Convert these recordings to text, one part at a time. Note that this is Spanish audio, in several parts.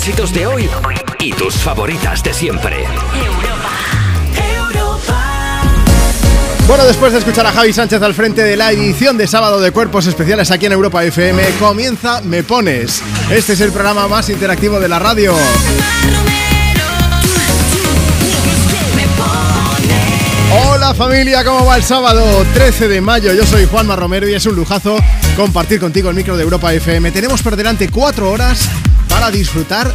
éxitos de hoy y tus favoritas de siempre. Bueno, después de escuchar a Javi Sánchez al frente de la edición de sábado de Cuerpos Especiales aquí en Europa FM, comienza Me Pones. Este es el programa más interactivo de la radio. Hola familia, ¿cómo va el sábado 13 de mayo? Yo soy Juanma Romero y es un lujazo compartir contigo el micro de Europa FM. Tenemos por delante cuatro horas para disfrutar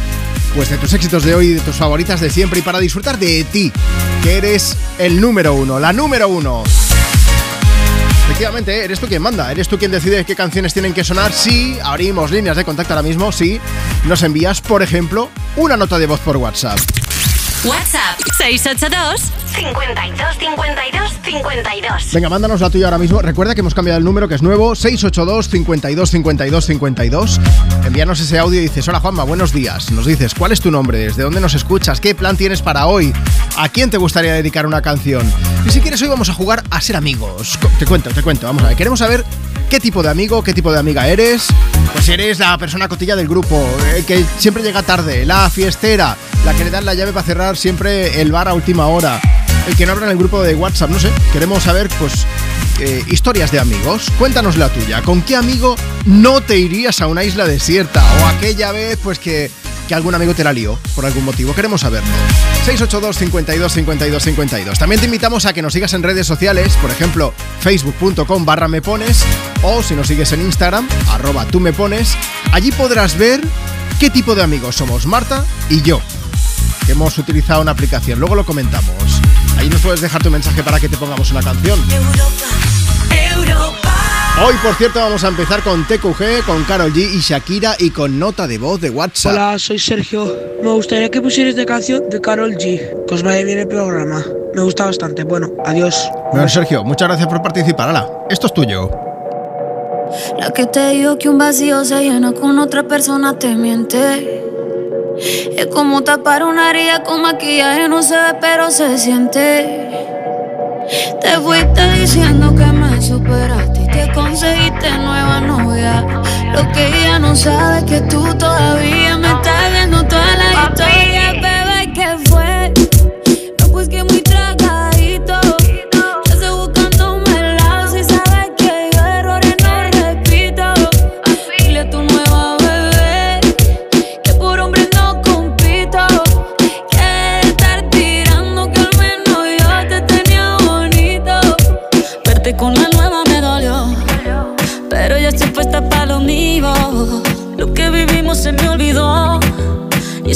pues de tus éxitos de hoy, de tus favoritas de siempre y para disfrutar de ti, que eres el número uno, la número uno. Efectivamente, eres tú quien manda, eres tú quien decide qué canciones tienen que sonar. Si abrimos líneas de contacto ahora mismo, si nos envías, por ejemplo, una nota de voz por WhatsApp. WhatsApp 682 52 52 52. Venga, mándanos la tuya ahora mismo. Recuerda que hemos cambiado el número, que es nuevo, 682 52 52 52. Envíanos ese audio y dices, hola Juanma, buenos días. Nos dices, ¿cuál es tu nombre? ¿Desde dónde nos escuchas? ¿Qué plan tienes para hoy? ¿A quién te gustaría dedicar una canción? Y si quieres, hoy vamos a jugar a ser amigos. Te cuento, te cuento. Vamos a ver, queremos saber qué tipo de amigo, qué tipo de amiga eres. Pues eres la persona cotilla del grupo, el que siempre llega tarde, la fiestera, la que le dan la llave para cerrar siempre el bar a última hora, el que no habla en el grupo de WhatsApp, no sé. Queremos saber, pues, eh, historias de amigos. Cuéntanos la tuya. ¿Con qué amigo no te irías a una isla desierta? O aquella vez, pues, que, que algún amigo te la lió por algún motivo. Queremos saberlo. 682 52 52 52. También te invitamos a que nos sigas en redes sociales, por ejemplo, facebook.com barra me pones o si nos sigues en Instagram, arroba tú me. Allí podrás ver qué tipo de amigos somos Marta y yo. Que hemos utilizado una aplicación, luego lo comentamos. Ahí nos puedes dejar tu mensaje para que te pongamos una canción. Hoy, por cierto, vamos a empezar con TQG, con Carol G y Shakira y con nota de voz de WhatsApp. Hola, soy Sergio. Me gustaría que pusieras de canción de Carol G. Que os vaya bien el programa. Me gusta bastante. Bueno, adiós. Bueno, Sergio, muchas gracias por participar. Hala, esto es tuyo. La que te dijo que un vacío se llena con otra persona te miente. Es como tapar una herida con maquillaje, no se ve, pero se siente. Te fuiste diciendo que me superaste y que conseguiste nueva novia. Lo que ella no sabe es que tú todavía me estás viendo toda la historia,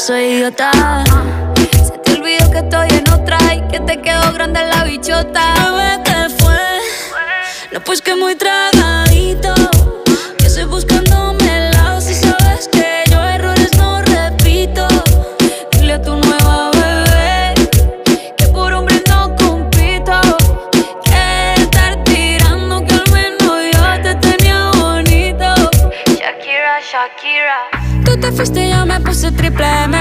Soy idiota. Se te olvidó que estoy en otra y que te quedó grande la bichota. Bebé, ¿qué fue? No, pues que muy tragadito. Triple M.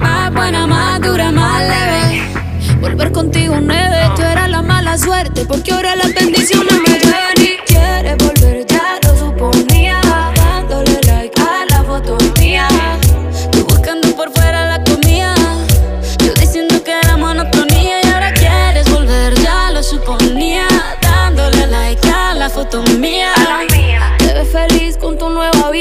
Más buena, más dura, más leve. Volver contigo nueve, tú eras la mala suerte. Porque ahora las bendiciones me llueven y quieres volver, ya lo suponía. Dándole like a la foto mía. Tú buscando por fuera la comida. Yo diciendo que era monotonía y ahora quieres volver, ya lo suponía. Dándole like a la foto mía.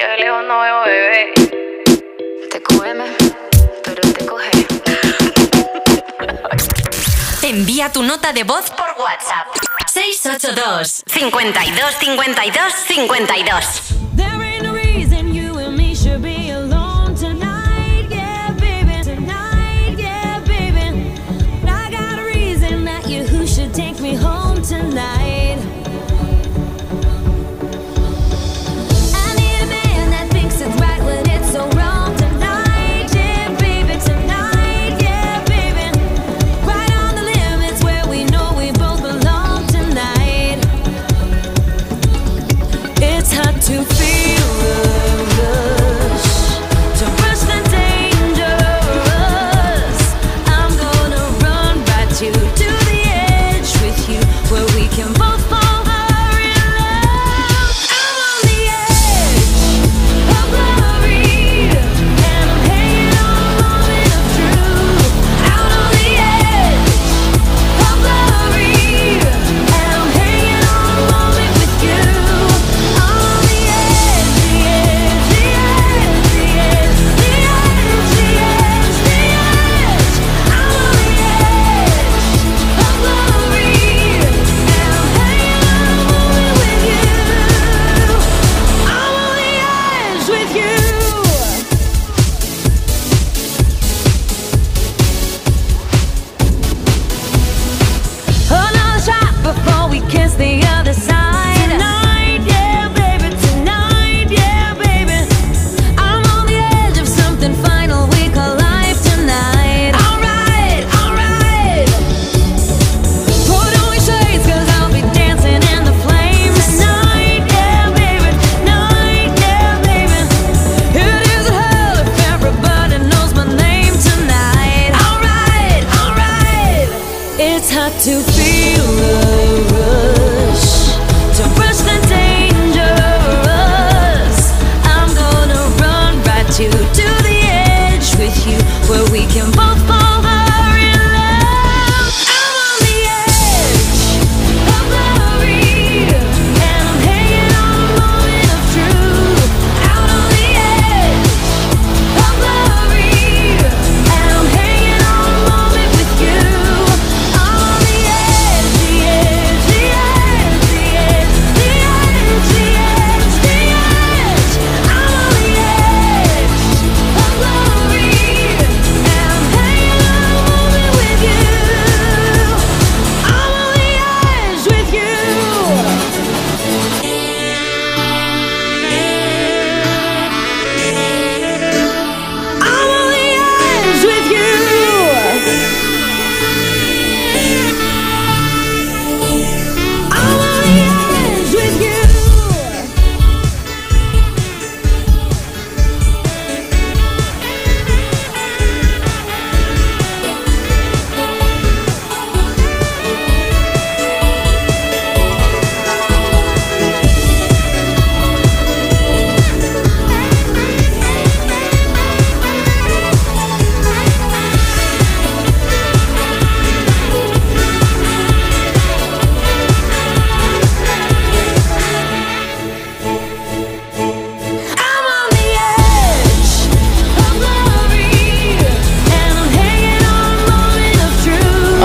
Yo de lejos no veo bebé. Envía tu nota de voz por WhatsApp. 682 52 52 52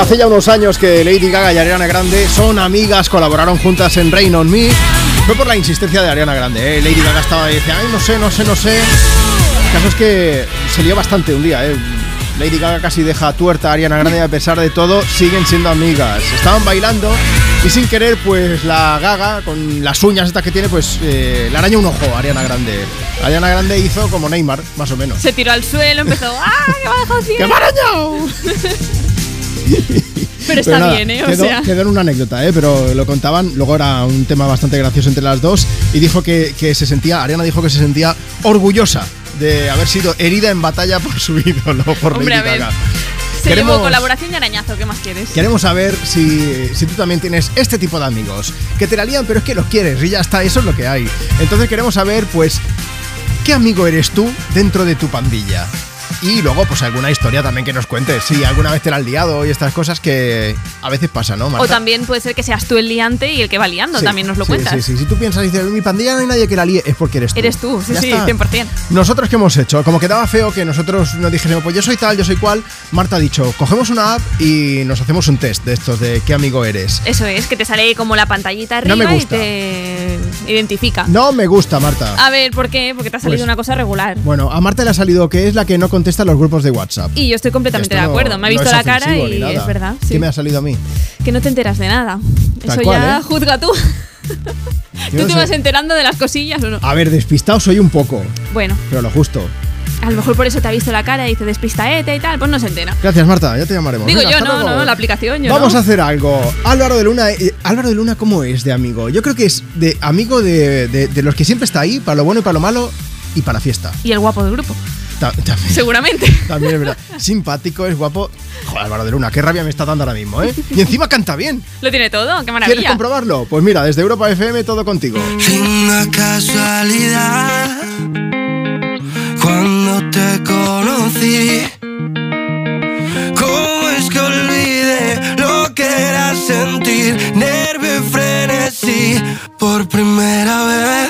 Hace ya unos años que Lady Gaga y Ariana Grande son amigas, colaboraron juntas en Rain on Me. Fue por la insistencia de Ariana Grande. ¿eh? Lady Gaga estaba y decía, ay, no sé, no sé, no sé. El caso es que se lió bastante un día. ¿eh? Lady Gaga casi deja tuerta a Ariana Grande y a pesar de todo siguen siendo amigas. Estaban bailando y sin querer, pues la Gaga, con las uñas estas que tiene, pues eh, le araña un ojo a Ariana Grande. Ariana Grande hizo como Neymar, más o menos. Se tiró al suelo, empezó, ¡ah, qué bajo ¡Que me ha arañado! Pero está bien, ¿eh? O quedó, sea. quedó en una anécdota, ¿eh? Pero lo contaban, luego era un tema bastante gracioso entre las dos y dijo que, que se sentía, Ariana dijo que se sentía orgullosa de haber sido herida en batalla por su ídolo, por Hombre, Lady. Gaga. Se Queremos- llevó colaboración y arañazo, ¿qué más quieres? Queremos saber si, si tú también tienes este tipo de amigos que te la lían, pero es que los quieres y ya está, eso es lo que hay. Entonces queremos saber, pues, ¿qué amigo eres tú dentro de tu pandilla? Y luego, pues alguna historia también que nos cuentes. Si alguna vez te la has liado y estas cosas que a veces pasa, ¿no, Marta? O también puede ser que seas tú el liante y el que va liando, Sí, también nos lo sí, cuentas. Sí, sí, Si tú piensas y dices, mi pandilla no hay nadie que la líe, es porque eres tú. Eres tú, sí, Ya sí, está. 100%. Nosotros qué hemos hecho, como quedaba feo que nosotros nos dijésemos, pues yo soy tal, yo soy cual, Marta ha dicho, cogemos una app y nos hacemos un test de estos de qué amigo eres. Eso es, que te sale como la pantallita No arriba y te identifica. No me gusta, Marta. A ver, ¿por qué? Porque te ha salido Pues- una cosa regular. Bueno, a Marta le ha salido que es la que no contesta los grupos de WhatsApp. Y yo estoy completamente Esto de no- acuerdo. Me ha visto la cara y es verdad. ¿Qué me ha salido a mí? Que no te enteras de nada. Tal Eso cual, ya ¿eh? juzga tú. Yo ¿Tú no te sé. vas enterando de las cosillas o no? A ver, despistado soy un poco, Bueno, pero lo justo. a lo mejor por eso te ha visto la cara y dice despistaete y tal, pues no se entera. Gracias, Marta, ya te llamaremos. Digo Venga, yo, no, luego. no, la aplicación, yo Vamos no. a hacer algo. Álvaro de Luna, eh, Álvaro de Luna, ¿cómo es de amigo? Yo creo que es de amigo de, de- de los que siempre está ahí, para lo bueno y para lo malo, y para la fiesta. Y el guapo del grupo, Ta- también, seguramente. también es verdad. Simpático, es guapo. Joder, Álvaro de Luna, qué rabia me está dando ahora mismo, ¿eh? Y encima canta bien. Lo tiene todo, qué ¿Quieres maravilla. comprobarlo? Pues mira, desde Europa FM todo contigo. Linda casualidad cuando te conocí. ¿Cómo es que olvidé lo que era sentir nervio y frenesí por primera vez?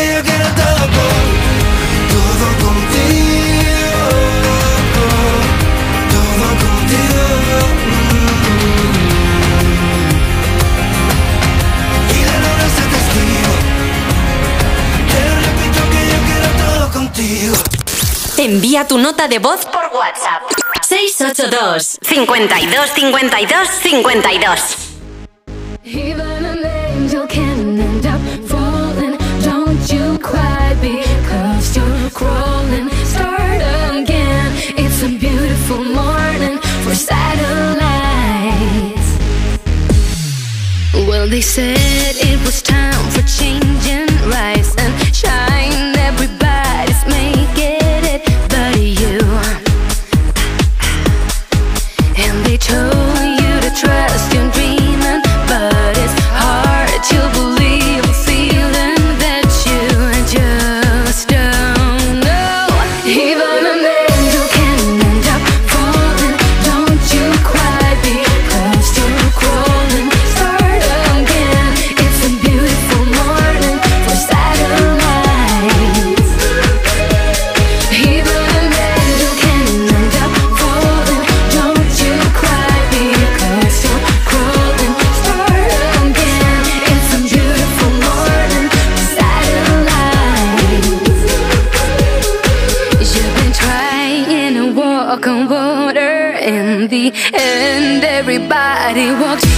que yo quiero todo con todo contigo, todo contigo. Y la luna sea testigo. Te lo repito que yo quiero todo contigo. Envía tu nota de voz por WhatsApp. 682 52 52 52 say and everybody walks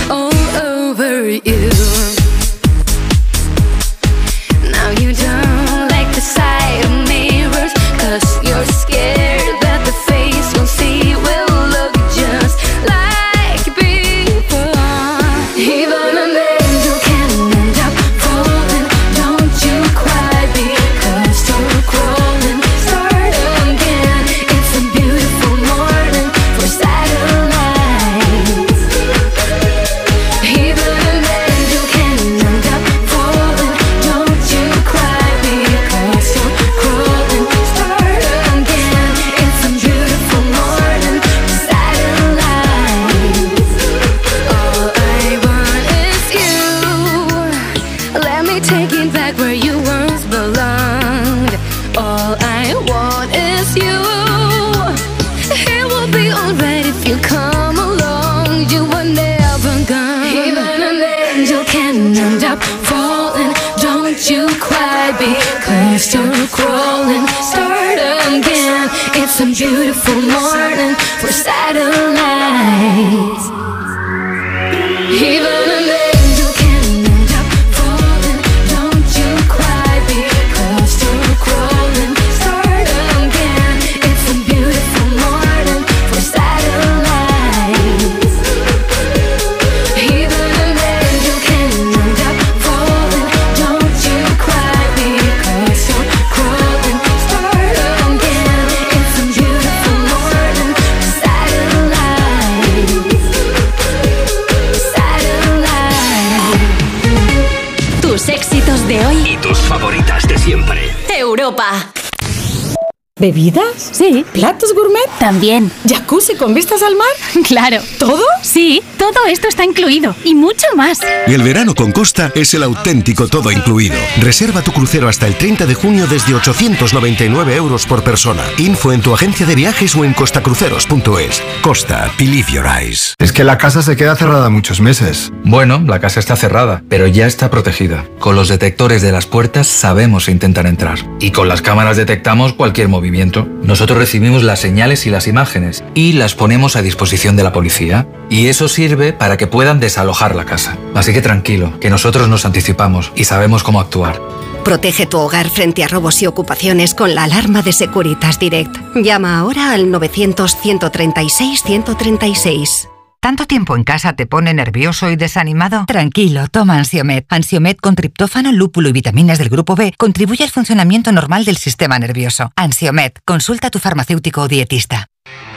¿Bebidas? Sí. ¿Platos gourmet? También. ¿Jacuzzi con vistas al mar? Claro. ¿Todo? Sí, todo esto está incluido y mucho más. El verano con Costa es el auténtico todo incluido. Reserva tu crucero hasta el 30 de junio desde 899 euros por persona. Info en tu agencia de viajes o en costacruceros.es. Costa, believe your eyes. Es que la casa se queda cerrada muchos meses. Bueno, la casa está cerrada, pero ya está protegida. Con los detectores de las puertas sabemos si intentan entrar. Y con las cámaras detectamos cualquier movimiento. Nosotros recibimos las señales y las imágenes y las ponemos a disposición de la policía. Y eso sirve para que puedan desalojar la casa. Así que tranquilo, que nosotros nos anticipamos y sabemos cómo actuar. Protege tu hogar frente a robos y ocupaciones con la alarma de Securitas Direct. Llama ahora al 900-136-136. ¿Tanto tiempo en casa te pone nervioso y desanimado? Tranquilo, toma Ansiomed. Ansiomed con triptófano, lúpulo y vitaminas del grupo B contribuye al funcionamiento normal del sistema nervioso. Ansiomed, consulta a tu farmacéutico o dietista.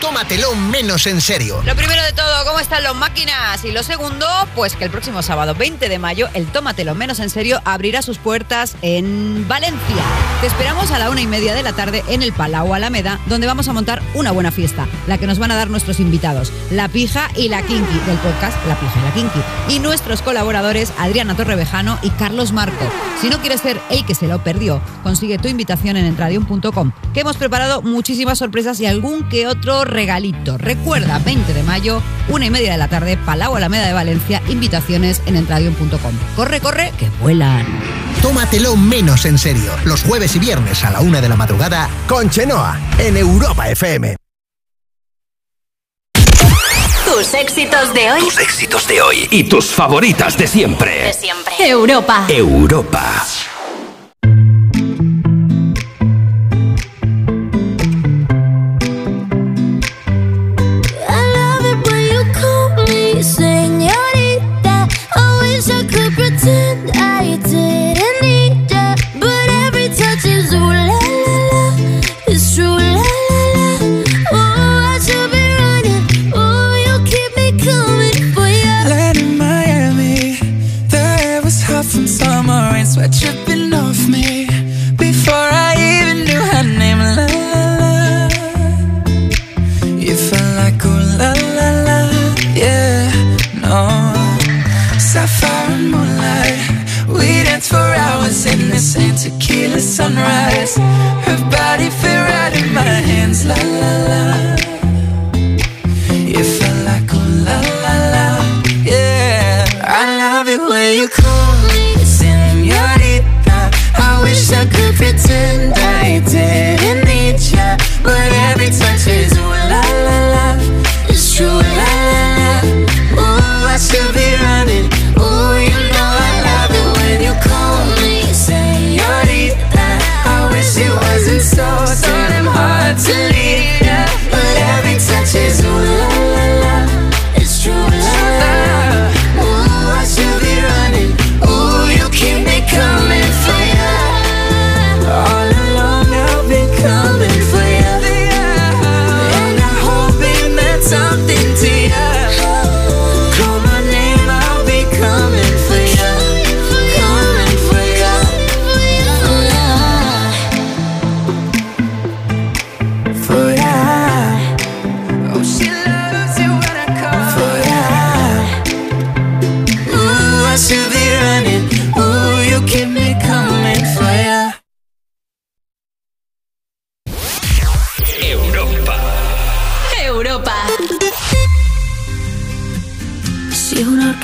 Tómatelo menos en serio. Lo primero de todo, ¿cómo están los máquinas? Y lo segundo, pues que el próximo sábado 20 de mayo el Tómatelo menos en serio abrirá sus puertas en Valencia. Te esperamos a la una y media de la tarde en el Palau Alameda, donde vamos a montar una buena fiesta, la que nos van a dar nuestros invitados, La Pija y La Kinky, del podcast La Pija y La Kinky, y nuestros colaboradores Adriana Torrevejano y Carlos Marco. Si no quieres ser el que se lo perdió, consigue tu invitación en entradium.com, que hemos preparado muchísimas sorpresas y algún que otro regalito. Recuerda, 20 de mayo, una y media de la tarde, Palau Alameda de Valencia, invitaciones en entradium.com. Corre, corre, que vuelan. Tómatelo menos en serio. Los jueves y viernes a la una de la madrugada con Chenoa en Europa FM. Tus éxitos de hoy. Tus éxitos de hoy. Y tus favoritas de siempre. De siempre. Europa. Europa. I didn't tequila sunrise. Her body fit right in my hands, la la la. You felt like ooh la la la, yeah. I love it when you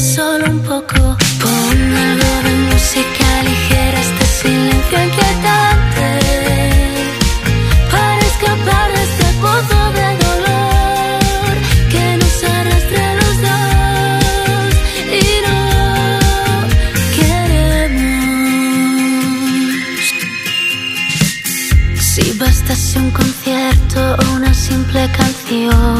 Solo un poco. Ponme algo de música ligera, este silencio inquietante. Para escapar de este pozo de dolor que nos arrastra los dos y no queremos. Si bastase un concierto o una simple canción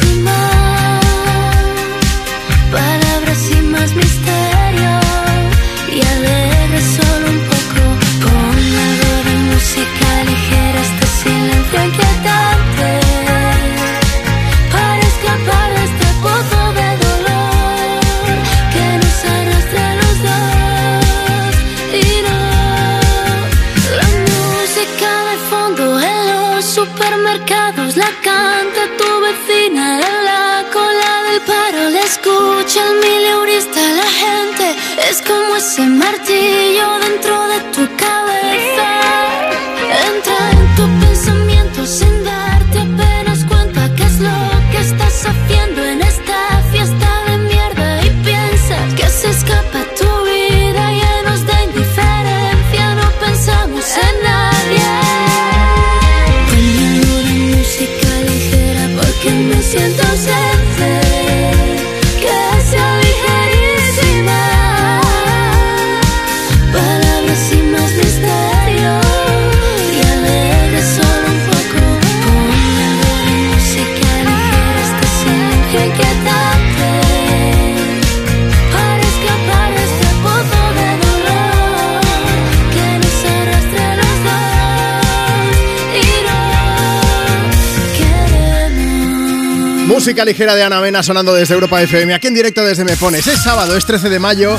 Música ligera de Ana Mena sonando desde Europa FM, aquí en directo desde Me Pones. Es sábado, es 13 de mayo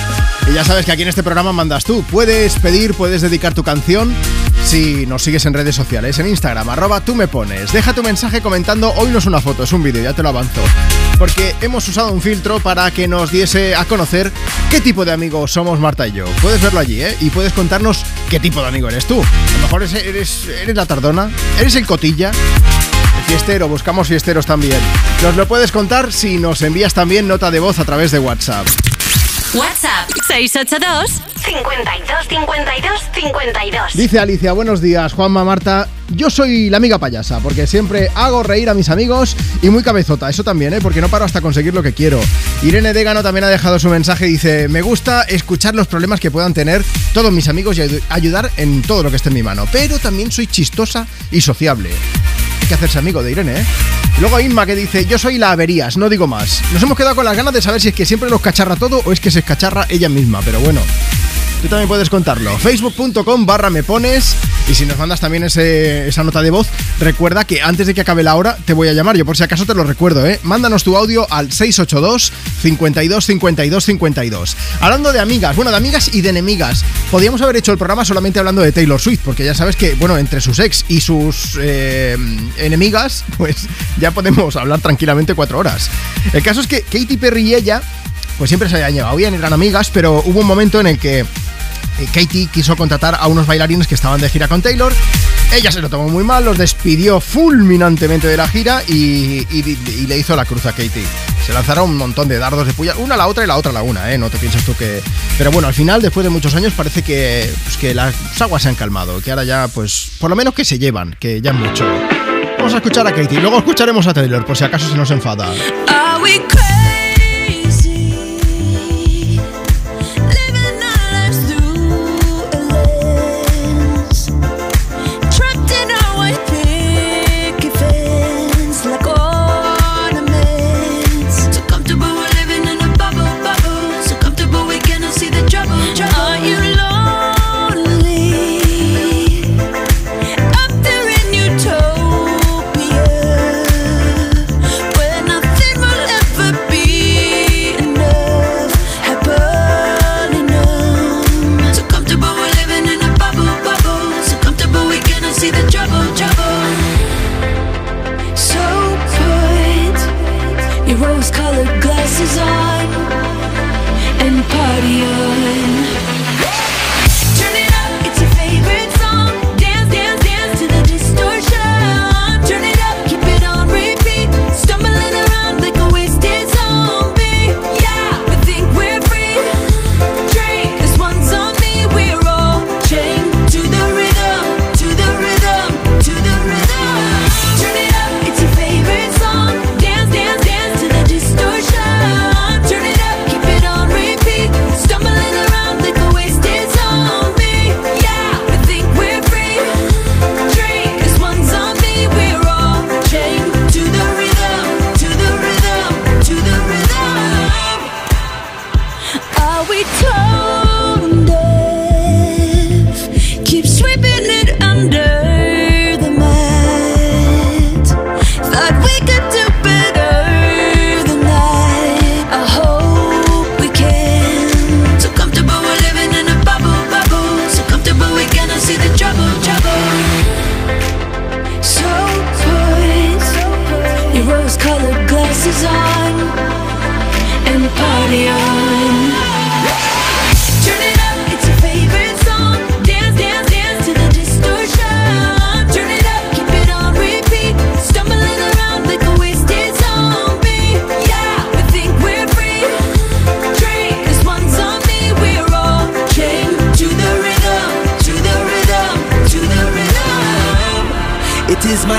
y ya sabes que aquí en este programa mandas tú. Puedes pedir, puedes dedicar tu canción si nos sigues en redes sociales, en Instagram, arroba tú me pones. Deja tu mensaje comentando, hoy no es una foto, es un vídeo, ya te lo avanzo. Porque hemos usado un filtro para que nos diese a conocer qué tipo de amigos somos Marta y yo. Puedes verlo allí, ¿eh? Y puedes contarnos qué tipo de amigo eres tú. A lo mejor eres, eres, eres la tardona, eres el cotilla, fiestero, buscamos fiesteros también. Nos lo puedes contar si nos envías también nota de voz a través de WhatsApp. WhatsApp 682 52 52 52. Dice Alicia, buenos días, Juanma, Marta. Yo soy la amiga payasa, porque siempre hago reír a mis amigos y muy cabezota, eso también, ¿eh? porque no paro hasta conseguir lo que quiero. Irene Dégano también ha dejado su mensaje y dice, me gusta escuchar los problemas que puedan tener todos mis amigos y ayu- ayudar en todo lo que esté en mi mano, pero también soy chistosa y sociable. Hacerse amigo de Irene, ¿eh? Luego Inma que dice, yo soy la averías, no digo más. Nos hemos quedado con las ganas de saber si es que siempre nos cacharra todo o es que se escacharra ella misma, pero bueno. Tú también puedes contarlo. Facebook.com barra me pones. Y si nos mandas también esa nota de voz, recuerda que antes de que acabe la hora te voy a llamar. Yo por si acaso te lo recuerdo, ¿eh? Mándanos tu audio al 682 52 52 52. Hablando de amigas, bueno, de amigas y de enemigas. Podríamos haber hecho el programa solamente hablando de Taylor Swift, porque ya sabes que, bueno, entre sus ex y sus eh, enemigas, pues ya podemos hablar tranquilamente cuatro horas. El caso es que Katy Perry y ella pues siempre se habían llevado bien, eran amigas, pero hubo un momento en el que Katie quiso contratar a unos bailarines que estaban de gira con Taylor. Ella se lo tomó muy mal, los despidió fulminantemente de la gira y, y- le hizo la cruz a Katie. Se lanzaron un montón de dardos de puya, una a la otra y la otra la una, ¿eh? No te piensas tú que... Pero bueno, al final, después de muchos años, parece que, pues, que las aguas se han calmado, que ahora ya, pues, por lo menos que se llevan, que ya mucho. Vamos a escuchar a Katie, luego escucharemos a Taylor, por si acaso se nos enfada.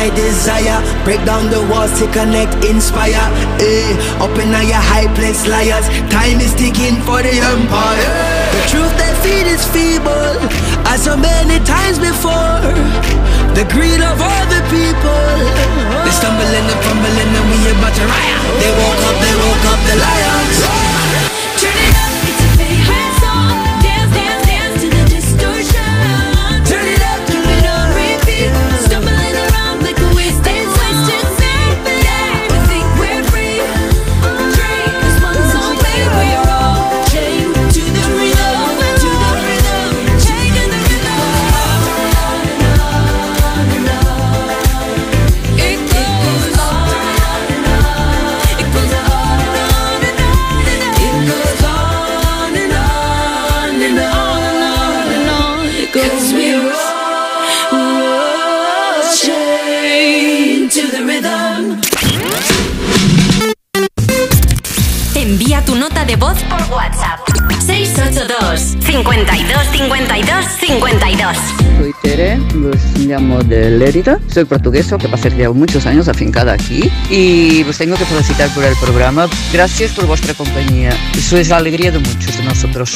My desire. Break down the walls to connect, inspire. Eh, up in your high place, liars. Time is ticking for the empire. The truth they feed is feeble, as so many times before. The greed of all the people. They stumble and fumble and we about to riot. They woke up, they woke up the lions. 682 52 52 52 Soy Tere, pues llamo de Lérida, soy portuguesa, que pasa llevo muchos años afincada aquí y os tengo que felicitar por el programa. Gracias por vuestra compañía, sois la alegría de muchos de nosotros.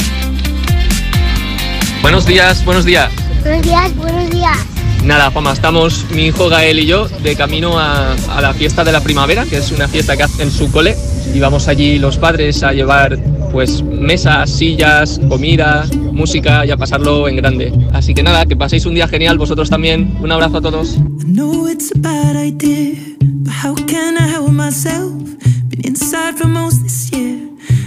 Buenos días, buenos días. Buenos días, buenos días. Nada, Juanma, estamos mi hijo Gael y yo de camino a, la fiesta de la primavera, que es una fiesta que hacen en su cole. Y vamos allí los padres a llevar pues mesas, sillas, comida, música y a pasarlo en grande. Así que nada, que paséis un día genial vosotros también. Un abrazo a todos.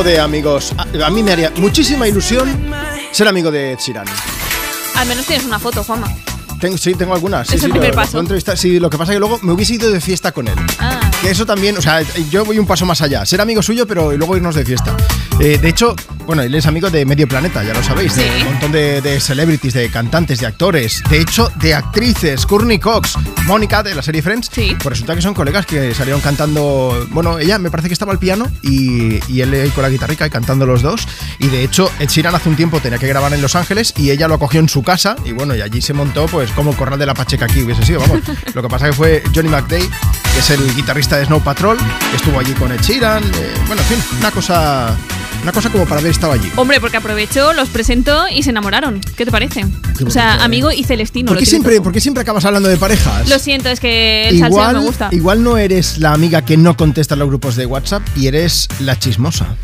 Hablando de amigos, a, a mí me haría muchísima ilusión ser amigo de Ed Sheeran. Al menos tienes una foto, Juanma. Tengo, sí, tengo algunas. Sí, Es sí, el primer lo- paso. lo entrevista- sí, lo que pasa es que luego me hubiese ido de fiesta con él. Ah. Que eso también, o sea, yo voy un paso más allá. Ser amigo suyo, pero luego irnos de fiesta. Eh, de hecho, bueno, él es amigo de Medio Planeta, ya lo sabéis. De un montón de, de celebrities, de cantantes, de actores. De hecho, de actrices. Courtney Cox, Mónica de la serie Friends. Pues resulta que son colegas que salieron cantando. Bueno, ella me parece que estaba al piano y, y él ahí con la guitarrica y cantando los dos. Y de hecho, Ed Sheeran hace un tiempo tenía que grabar en Los Ángeles y ella lo acogió en su casa. Y bueno, y allí se montó, pues, como el corral de la Pacheca aquí hubiese sido, vamos. Lo que pasa que fue Johnny McDay, que es el guitarrista de Snow Patrol, que estuvo allí con Ed Sheeran. eh, bueno, en fin, una cosa. Una cosa como para haber estado allí. Hombre, porque aprovechó, los presentó y se enamoraron. ¿Qué te parece? o sea, ¿eh? amigo y Celestino. ¿Por qué, siempre, por qué siempre acabas hablando de parejas? Lo siento, es que el salseo me gusta. igual no eres la amiga que no contesta los grupos de WhatsApp y eres la chismosa.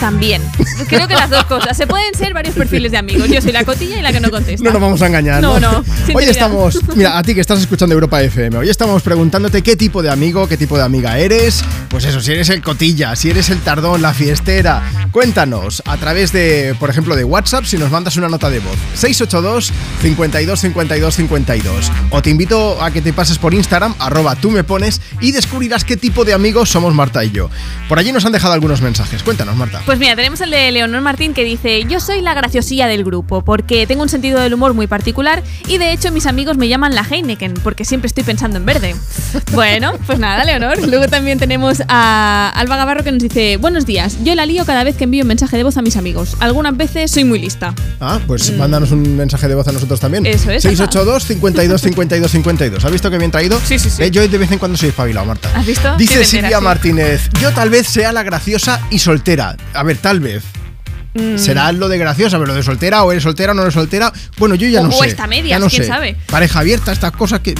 También. Creo que las dos cosas. Se pueden ser varios perfiles de amigos. Yo soy la cotilla y la que no contesta. No nos vamos a engañar. No, no. Hoy sinceridad. estamos, mira, a ti que estás escuchando Europa FM, hoy estamos preguntándote qué tipo de amigo, qué tipo de amiga eres. Pues eso, si eres el cotilla, si eres el tardón, la fiestera. Cuéntanos a través de, por ejemplo, de WhatsApp si nos mandas una nota de voz. 682 52 52 52. O te invito a que te pases por Instagram, arroba tú me pones, y descubrirás qué tipo de amigos somos Marta y yo. Por allí nos han dejado algunos mensajes. Cuéntanos, Marta. Pues mira, tenemos el de Leonor Martín que dice, yo soy la graciosilla del grupo porque tengo un sentido del humor muy particular y de hecho mis amigos me llaman la Heineken porque siempre estoy pensando en verde. Bueno, pues nada, Leonor. Luego también tenemos a Alba Gavarro que nos dice, buenos días, yo la lío cada vez que envío un mensaje de voz a mis amigos. Algunas veces soy muy lista. Ah, pues mándanos un mensaje de voz a nosotros también. Mm. Eso es, 682 52 52 52. ¿Has visto que bien traído? Sí, sí, sí. yo de vez en cuando soy espabilado, Marta. ¿Has visto? Dice Silvia. Martínez, yo tal vez sea la graciosa y soltera. A ver, tal vez. Mm. ¿Será lo de graciosa, pero lo de soltera o eres soltera o no eres soltera? Bueno, yo ya O- no o sé. está medias, ya no quién sé. sabe. Pareja abierta, estas cosas que...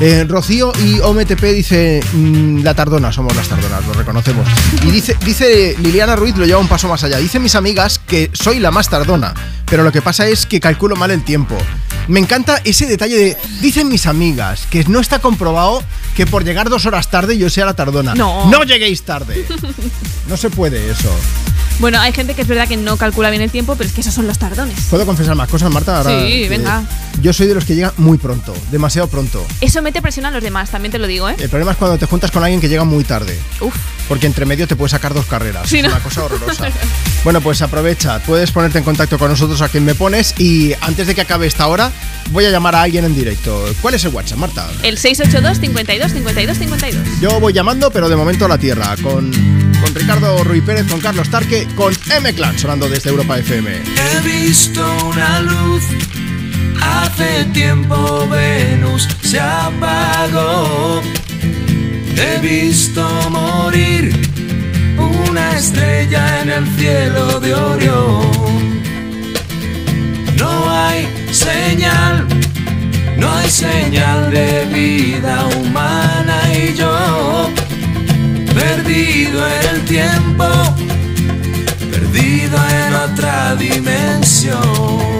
Eh, Rocío y OMTP dice mm, la tardona, somos las tardonas, lo reconocemos. Y dice, dice Liliana Ruiz, lo lleva un paso más allá. Dice mis amigas que soy la más tardona, pero lo que pasa es que calculo mal el tiempo. Me encanta ese detalle de, dicen mis amigas, que no está comprobado que por llegar dos horas tarde yo sea la tardona. No. No lleguéis tarde. No se puede eso. Bueno, hay gente que es verdad que no calcula bien el tiempo, pero es que esos son los tardones. ¿Puedo confesar más cosas, Marta? Ahora Sí, venga. Yo soy de los que llegan muy pronto, demasiado pronto. Eso mete presión a los demás, también te lo digo, ¿eh? El problema es cuando te juntas con alguien que llega muy tarde. Uf. Porque entre medio te puede sacar dos carreras. Sí, es ¿no? una cosa horrorosa. bueno, pues aprovecha. Puedes ponerte en contacto con nosotros a quien me pones. Y antes de que acabe esta hora, voy a llamar a alguien en directo. ¿Cuál es el WhatsApp, Marta? El 682 52 52 52. Yo voy llamando, pero de momento a la tierra. Con, con Ricardo Ruiz Pérez, con Carlos Tarque, con M Clan, sonando desde Europa FM. He visto una luz, hace tiempo Venus se apagó. He visto morir una estrella en el cielo de Orión. No hay señal, no hay señal de vida humana y yo, perdido en el tiempo, perdido en otra dimensión.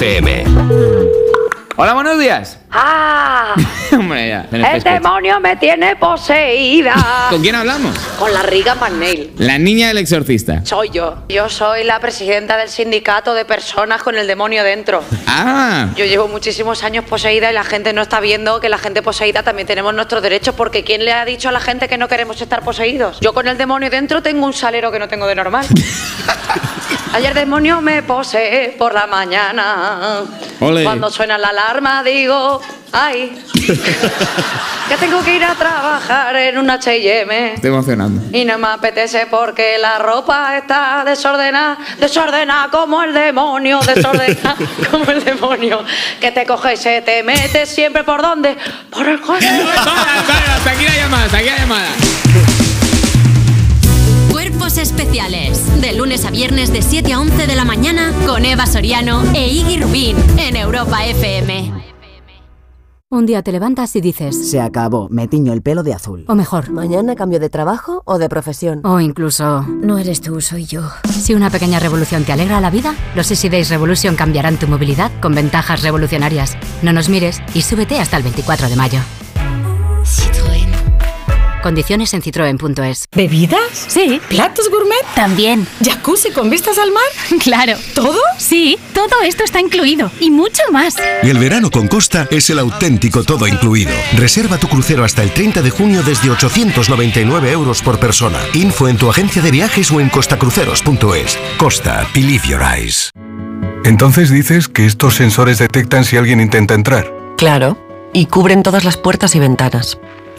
FM. Hola, buenos días. ¡Ah! Hombre, ya. El demonio me tiene poseída. ¿Con quién hablamos? Con la Riga McNeil. La niña del exorcista. Soy yo. Yo soy la presidenta del sindicato de personas con el demonio dentro. Ah, Yo llevo muchísimos años poseída y la gente no está viendo que la gente poseída también tenemos nuestros derechos porque ¿quién le ha dicho a la gente que no queremos estar poseídos? Yo con el demonio dentro tengo un salero que no tengo de normal. Ayer demonio me posee por la mañana. Ole. Cuando suena la alarma digo, ay, que tengo que ir a trabajar en un H&M. estoy emocionando. Y no me apetece porque la ropa está desordenada, desordenada como el demonio, desordenada como el demonio. Que te coge y se te mete siempre por dónde? Por el. Hasta aquí la llamada, hasta aquí la llamada. Cuerpos especiales. De lunes a viernes de 7 a 11 de la mañana con Eva Soriano e Iggy Rubín en Europa FM. Un día te levantas y dices, Se acabó, me tiño el pelo de azul. o mejor, Mañana cambio de trabajo o de profesión. o incluso, No eres tú, soy yo. si una pequeña revolución te alegra la vida, los Easy Days Revolution cambiarán tu movilidad con ventajas revolucionarias. No nos mires y súbete hasta el 24 de mayo. Condiciones en citroen.es. ¿Bebidas? Sí. ¿Platos gourmet? También. ¿Jacuzzi con vistas al mar? Claro. ¿Todo? Sí, todo esto está incluido y mucho más. El verano con Costa es el auténtico todo incluido. Reserva tu crucero hasta el 30 de junio desde 899 euros por persona. Info en tu agencia de viajes o en costacruceros.es. Costa, believe your eyes. Entonces dices que estos sensores detectan si alguien intenta entrar. Claro, y cubren todas las puertas y ventanas.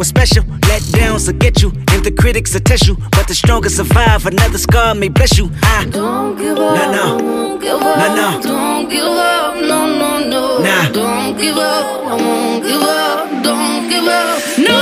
Was special. Let downs will get you, and the critics will test you. But the strongest survive. Another scar may bless you. I Don't give up. No, no. Won't give up. No, no. Don't give up. No, no, no. Nah. Don't give up. I won't give up. Don't give up. No.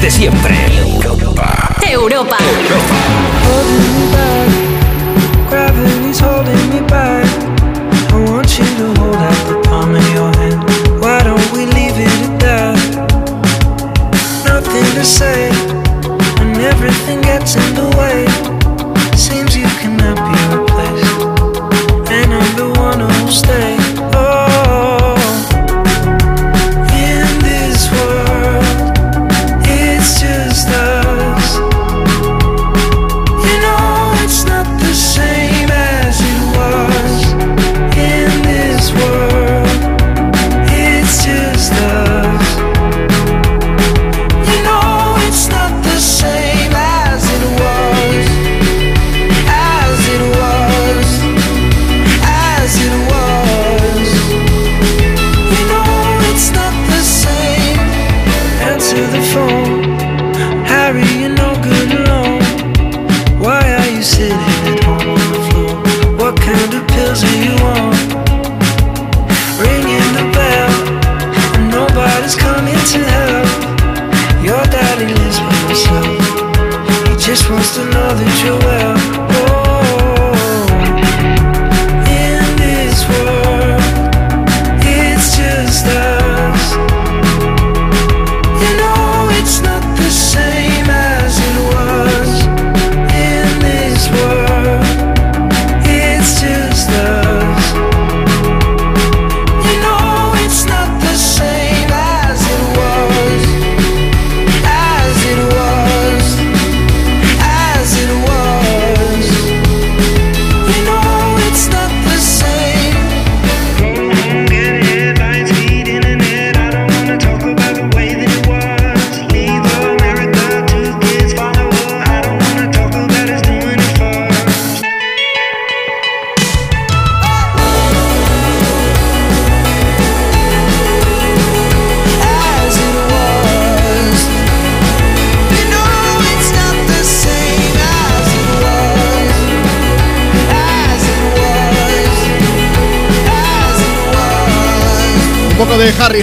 De siempre. Europa. Europa.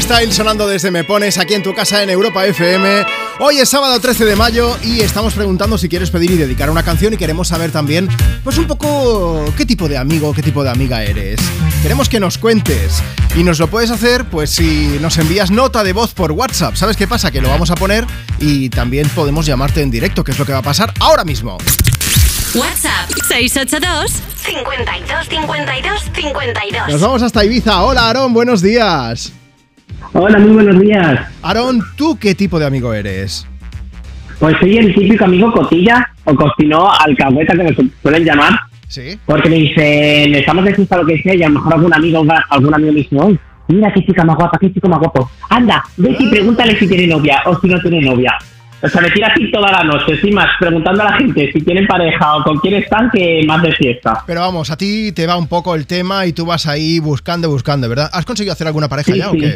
Styles sonando desde Me Pones aquí en tu casa en Europa FM. Hoy es sábado 13 de mayo y estamos preguntando si quieres pedir y dedicar una canción y queremos saber también, pues un poco qué tipo de amigo, qué tipo de amiga eres. Queremos que nos cuentes y nos lo puedes hacer pues si nos envías nota de voz por WhatsApp. ¿Sabes qué pasa? Que lo vamos a poner y también podemos llamarte en directo, que es lo que va a pasar ahora mismo. WhatsApp 682 52 52 52. Nos vamos hasta Ibiza. Hola Aarón, buenos días. Hola, muy buenos días. Aarón, ¿tú qué tipo de amigo eres? Pues soy el típico amigo cotilla o cocino alcahueta que me su- suelen llamar. Sí. Porque me dicen, estamos de fiesta lo que sea y a lo mejor algún amigo, algún amigo me dice, "Uy, mira qué chica más guapa, qué chico más guapo. Anda, ve y pregúntale si tiene novia o si no tiene novia. O sea, me tira así toda la noche, sin más, preguntando a la gente si tienen pareja o con quién están, que más de fiesta. Pero vamos, a ti te va un poco el tema y tú vas ahí buscando, buscando, ¿verdad? ¿Has conseguido hacer alguna pareja Sí, ya sí. o qué?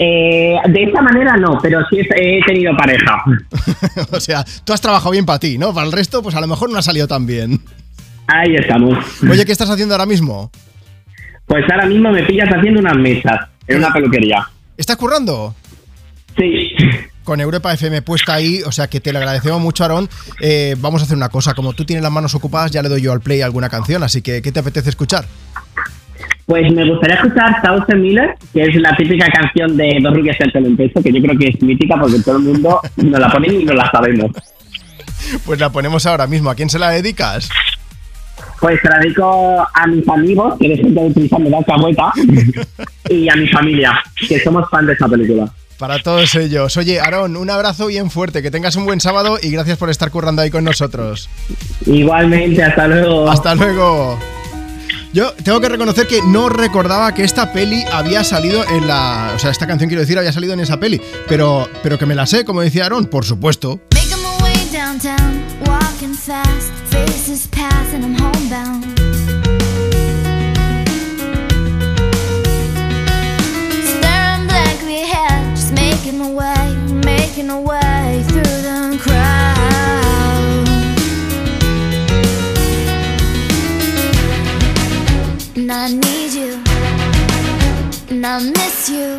Eh, de esta manera no, pero sí he tenido pareja. o sea, tú has trabajado bien para ti, ¿no? Para el resto, pues a lo mejor no ha salido tan bien. Ahí estamos. Oye, ¿qué estás haciendo ahora mismo? Pues ahora mismo me pillas haciendo unas mesas en una peluquería. ¿Estás currando? Sí. Con Europa FM puesta ahí, o sea que te lo agradecemos mucho, Aarón. Eh, vamos a hacer una cosa, como tú tienes las manos ocupadas, ya le doy yo al play alguna canción, así que ¿qué te apetece escuchar? Pues me gustaría escuchar Thousand Miller, que es la típica canción de Dos rubias un peso, que yo creo que es mítica porque todo el mundo nos la pone y no la sabemos. Pues la ponemos ahora mismo. ¿A quién se la dedicas? Pues se la dedico a mis amigos, que de gente utilizan me da vuelta, y a mi familia, que somos fan de esta película. Para todos ellos. Oye, Aarón, un abrazo bien fuerte, que tengas un buen sábado y gracias por estar currando ahí con nosotros. Igualmente, hasta luego. Hasta luego. Yo tengo que reconocer que no recordaba que esta peli había salido en la. O sea, esta canción quiero decir había salido en esa peli. Pero, pero que me la sé, como decía Aaron, por supuesto. Making my way downtown, walking fast, and I miss you,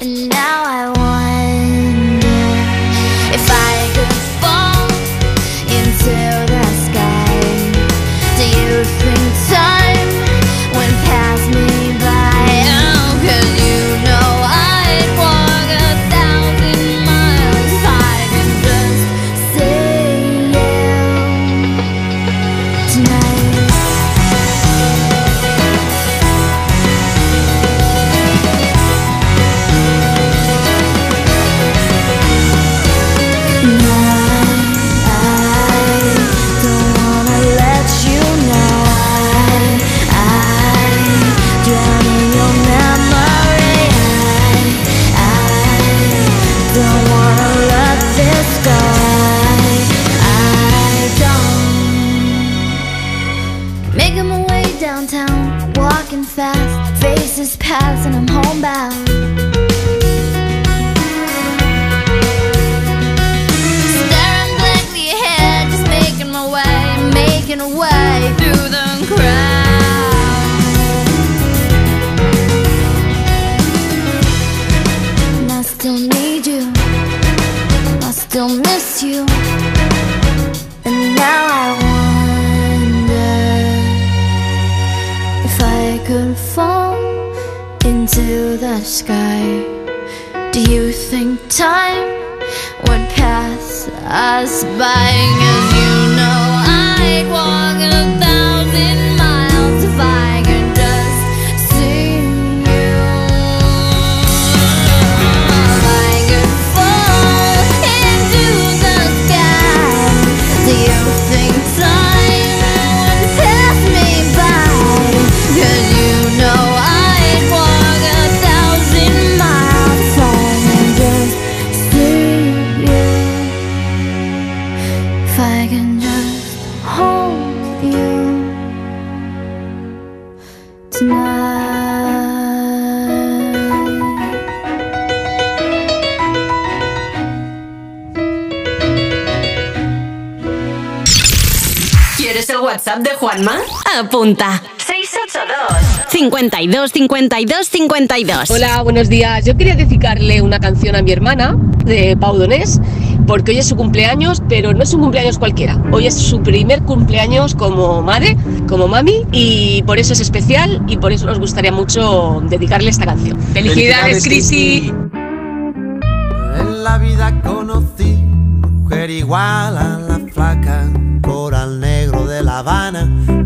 and now I Juanma? Apunta. 682 52 52 52. Hola, buenos días. Yo quería dedicarle una canción a mi hermana de Pau Donés, porque hoy es su cumpleaños, pero no es un cumpleaños cualquiera. Hoy es su primer cumpleaños como madre, como mami, y por eso es especial y por eso nos gustaría mucho dedicarle esta canción. ¡Felicidades, Crisi! En la vida conocí mujer igual a la flaca,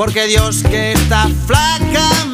porque Dios que está flaca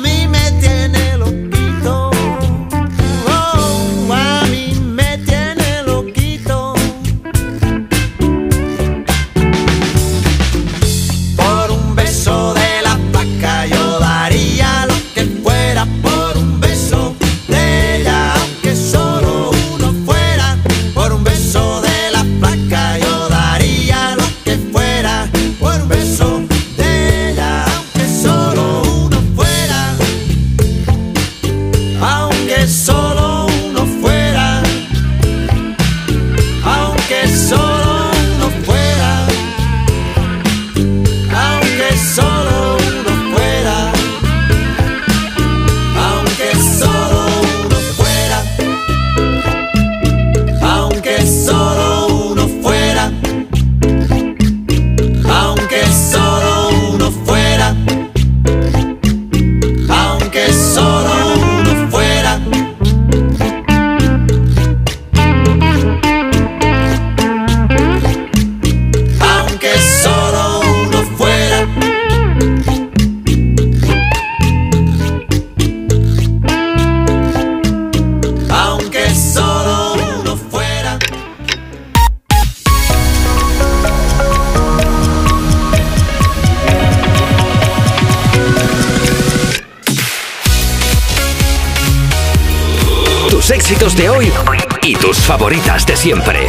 siempre.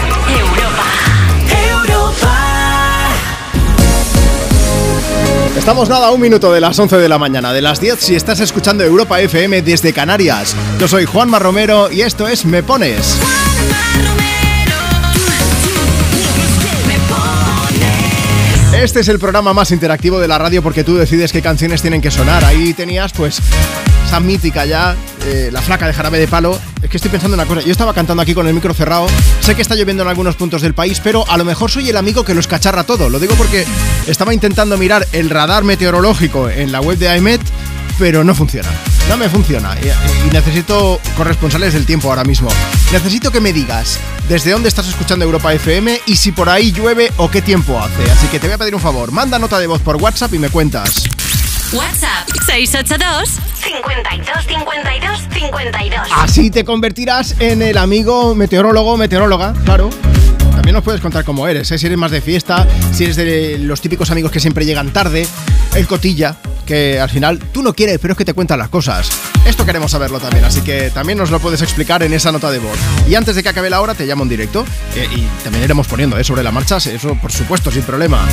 Estamos nada a un minuto de las 11 de la mañana, de las 10 si estás escuchando Europa FM desde Canarias. Yo soy Juanma Romero y esto es Me Pones. Este es el programa más interactivo de la radio porque tú decides qué canciones tienen que sonar. Ahí tenías pues esa mítica ya, eh, la flaca de jarabe de palo. Es que estoy pensando en una cosa, yo estaba cantando aquí con el micro cerrado, sé que está lloviendo en algunos puntos del país, pero a lo mejor soy el amigo que los cacharra todo. Lo digo porque estaba intentando mirar el radar meteorológico en la web de AEMET, pero no funciona. No me funciona y necesito corresponsales del tiempo ahora mismo. Necesito que me digas desde dónde estás escuchando Europa FM y si por ahí llueve o qué tiempo hace. Así que te voy a pedir un favor, manda nota de voz por WhatsApp y me cuentas. WhatsApp 682 52 52 52. Así te convertirás en el amigo meteorólogo, meteoróloga, claro. También nos puedes contar cómo eres, ¿eh? si eres más de fiesta, si eres de los típicos amigos que siempre llegan tarde, el cotilla, que al final tú no quieres, pero es que te cuentan las cosas. Esto queremos saberlo también, así que también nos lo puedes explicar en esa nota de voz. Y antes de que acabe la hora te llamo en directo eh, y también iremos poniendo ¿eh? sobre la marcha, eso por supuesto, sin problema.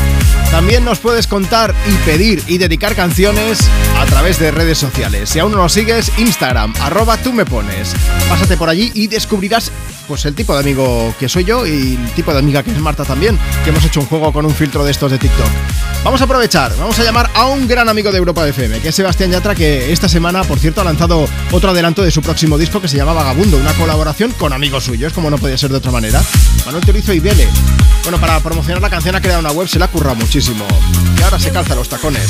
También nos puedes contar y pedir y dedicar canciones a través de redes sociales. Si aún no nos sigues, Instagram, arroba tú me pones. Pásate por allí y descubrirás pues el tipo de amigo que soy yo y el tipo de amiga que es Marta también, que hemos hecho un juego con un filtro de estos de TikTok. Vamos a aprovechar, vamos a llamar a un gran amigo de Europa FM, que es Sebastián Yatra, que esta semana, por cierto, ha lanzado otro adelanto de su próximo disco que se llama Vagabundo, una colaboración con amigos suyos, como no podía ser de otra manera. Manuel Torizo y Vele. Bueno, para promocionar la canción ha creado una web, se la ha currado muchísimo. Y ahora se calza los tacones.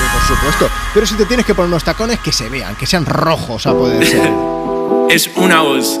Sí, por supuesto. Pero si te tienes que poner unos tacones, que se vean, que sean rojos a poder ser. es una voz.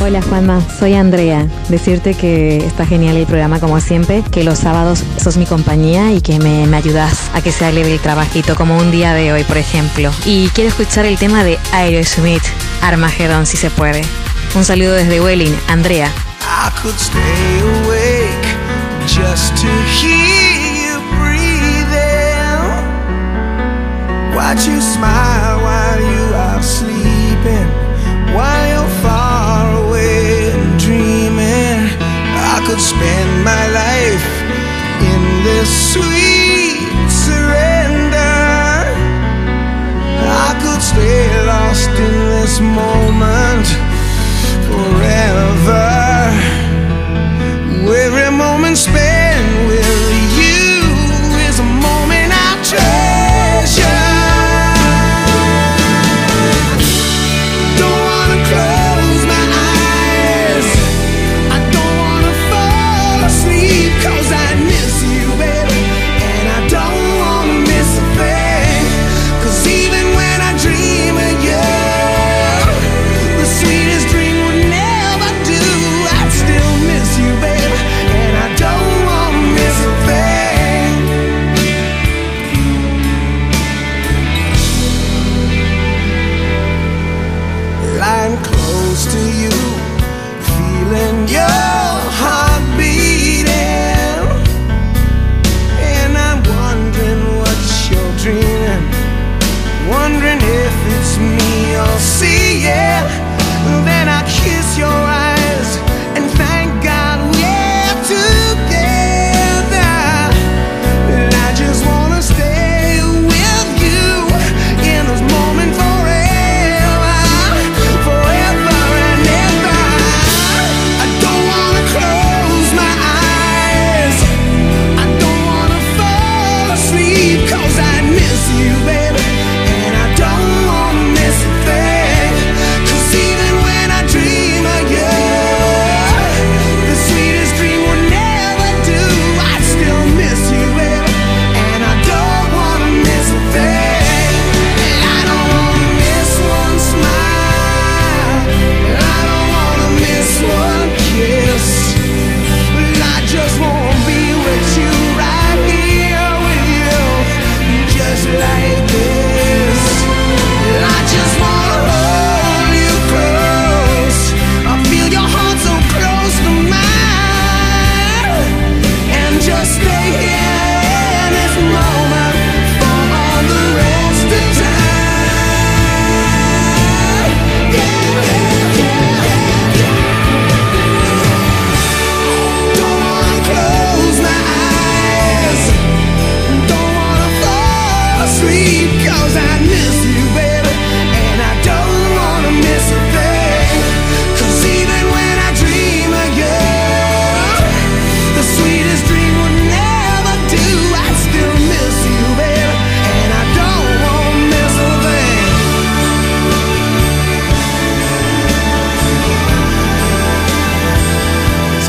Hola Juanma, soy Andrea. Decirte que está genial el programa como siempre, que los sábados sos mi compañía y que me, me ayudas a que sea leve el trabajito, como un día de hoy, por ejemplo. Y quiero escuchar el tema de Aerosmith, Armagedón, si se puede. Un saludo desde Welling, Andrea. I could stay awake just to hear you breathing. Watch you smile while you are sleeping. spend my life in this sweet surrender. I could stay lost in this moment forever. Every moment spent.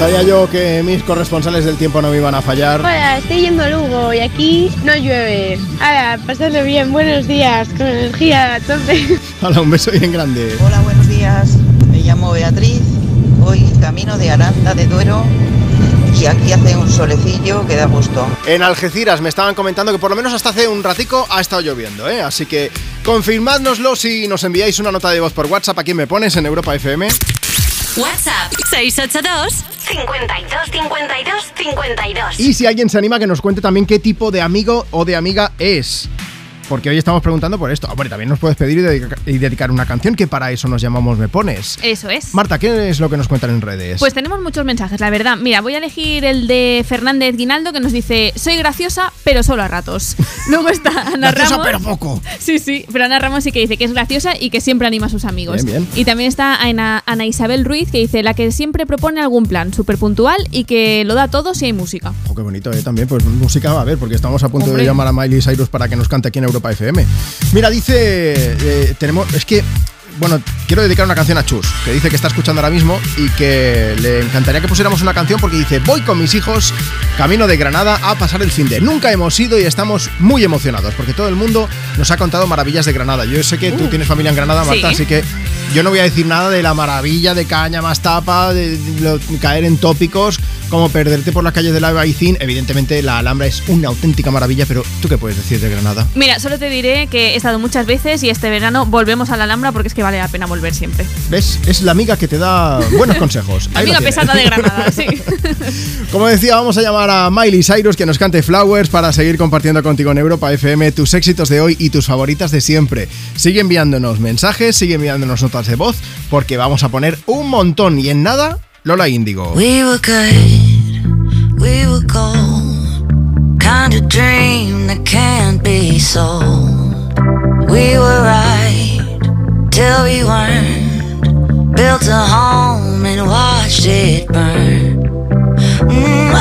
Sabía yo que mis corresponsales del tiempo no me iban a fallar. Hola, estoy yendo a Lugo y aquí no llueve. Hola, pasadlo bien, buenos días, con energía a tope. Hola, un beso bien grande. Hola, buenos días. Me llamo Beatriz. Voy camino de Aranda de Duero y aquí hace un solecillo que da gusto. En Algeciras me estaban comentando que por lo menos hasta hace un ratico ha estado lloviendo, ¿eh? Así que confirmádnoslo si nos enviáis una nota de voz por WhatsApp a quien me pones en Europa FM. WhatsApp 682 52 52 52. Y si alguien se anima que nos cuente también qué tipo de amigo o de amiga es. Porque hoy estamos preguntando por esto. Hombre, también nos puedes pedir y, dedica- y dedicar una canción, que para eso nos llamamos Me Pones. Eso es. Marta, ¿qué es lo que nos cuentan en redes? Pues tenemos muchos mensajes, la verdad. Mira, voy a elegir el de Fernández Guinaldo que nos dice: Soy graciosa, pero solo a ratos. Luego está Ana Graciosa, Ramos. pero poco. Sí, sí, pero Ana Ramos sí que dice que es graciosa y que siempre anima a sus amigos. Bien, bien. Y también está Ana, Ana Isabel Ruiz que dice: La que siempre propone algún plan súper puntual y que lo da todo si hay música. Oh, qué bonito, ¿eh? También, pues música va a haber, porque estamos a punto Hombre. de llamar a Miley Cyrus para que nos cante aquí en Europa FM. Mira, dice, eh, tenemos, es que, bueno, quiero dedicar una canción a Chus, que dice que está escuchando ahora mismo y que le encantaría que pusiéramos una canción porque dice, voy con mis hijos, camino de Granada a pasar el fin de. Nunca hemos ido y estamos muy emocionados, porque todo el mundo nos ha contado maravillas de Granada. Yo sé que tú Uh. tienes familia en Granada, Marta, Sí. así que yo no voy a decir nada de la maravilla de caña más tapa, de, de lo- caer en tópicos, como perderte por las calles de la Baicín. Evidentemente, la Alhambra es una auténtica maravilla, pero ¿tú qué puedes decir de Granada? Mira, solo te diré que he estado muchas veces y este verano volvemos a la Alhambra porque es que vale la pena volver siempre. ¿Ves? Es la amiga que te da buenos consejos. Amiga pesada de Granada, sí. Como decía, vamos a llamar a Miley Cyrus que nos cante Flowers para seguir compartiendo contigo en Europa FM tus éxitos de hoy y tus favoritas de siempre. Sigue enviándonos mensajes, sigue enviándonos de voz, porque vamos a poner un montón y en nada, Lola Índigo. We were be. We right till we weren't. Built a home and watched it burn. Mm,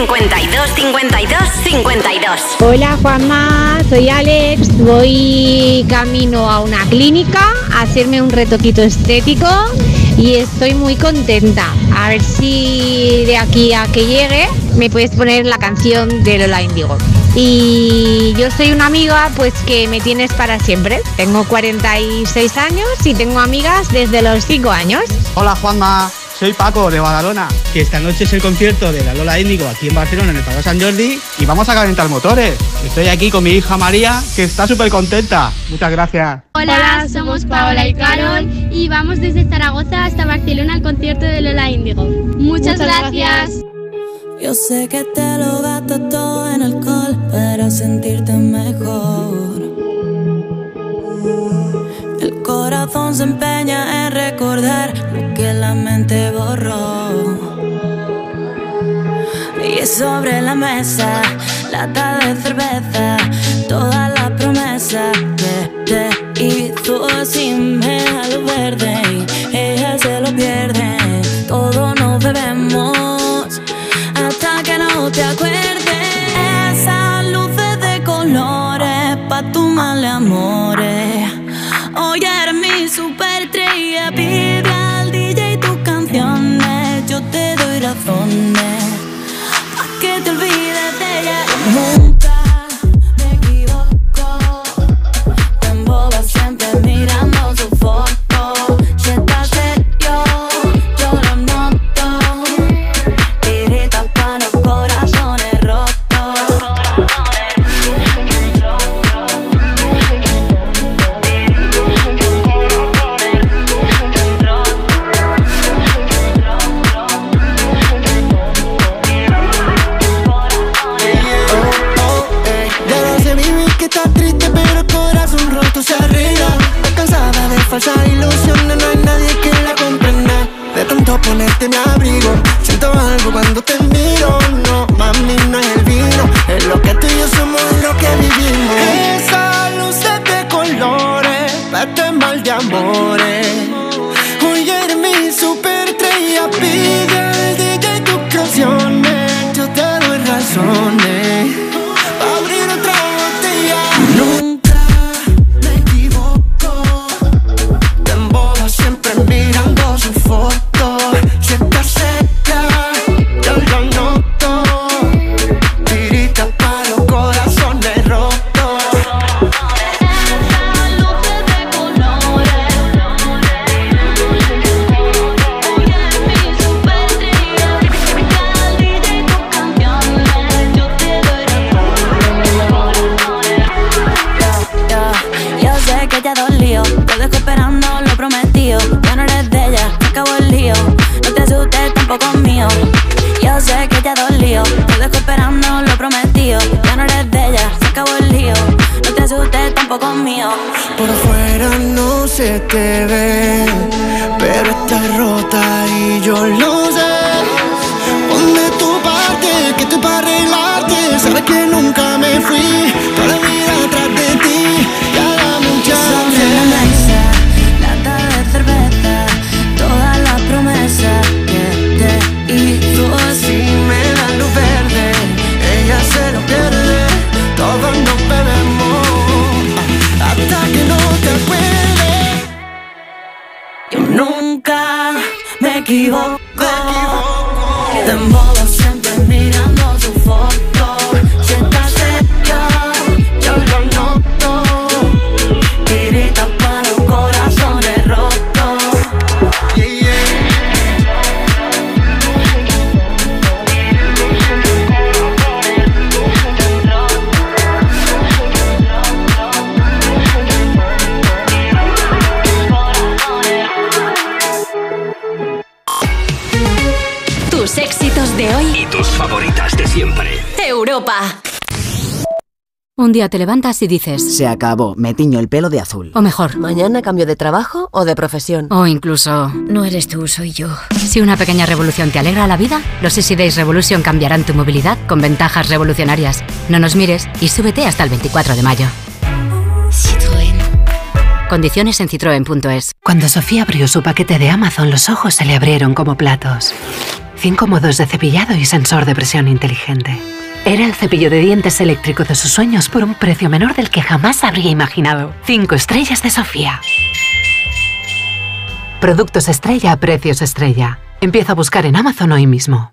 52 52 52 Hola Juanma, soy Alex, voy camino a una clínica a hacerme un retoquito estético y estoy muy contenta. A ver si de aquí a que llegue me puedes poner la canción de Lola Indigo. Y yo soy una amiga pues que me tienes para siempre. Tengo 46 años y tengo amigas desde los 5 años. Hola Juanma, soy Paco de Badalona, que esta noche es el concierto de la Lola Índigo aquí en Barcelona en el Palau San Jordi y vamos a calentar motores. Estoy aquí con mi hija María, que está súper contenta. Muchas gracias. Hola, somos Paola y Carol y vamos desde Zaragoza hasta Barcelona al concierto de Lola Índigo. Muchas, gracias. Yo sé que te lo gasto todo en alcohol para sentirte mejor. Corazón se empeña en recordar lo que la mente borró. Y sobre la mesa, lata de cerveza, toda la promesa que te hizo sin me a lo verde. Y ella se lo pierde, todo nos debemos hasta que no te acuerdes. Esas luces de colores pa' tu mal amores. Te doy razones. Te levantas y dices... Se acabó, me tiño el pelo de azul. O mejor... ¿Mañana cambio de trabajo o de profesión? O incluso... No eres tú, soy yo. Si una pequeña revolución te alegra la vida, los Easy Days Revolution cambiarán tu movilidad con ventajas revolucionarias. No nos mires y súbete hasta el 24 de mayo. Citroën. Condiciones en citroen.es. Cuando Sofía abrió su paquete de Amazon, los ojos se le abrieron como platos. Cinco modos de cepillado y sensor de presión inteligente. Era el cepillo de dientes eléctrico de sus sueños por un precio menor del que jamás habría imaginado. Cinco estrellas de Sofía. Productos estrella a precios estrella. Empieza a buscar en Amazon hoy mismo.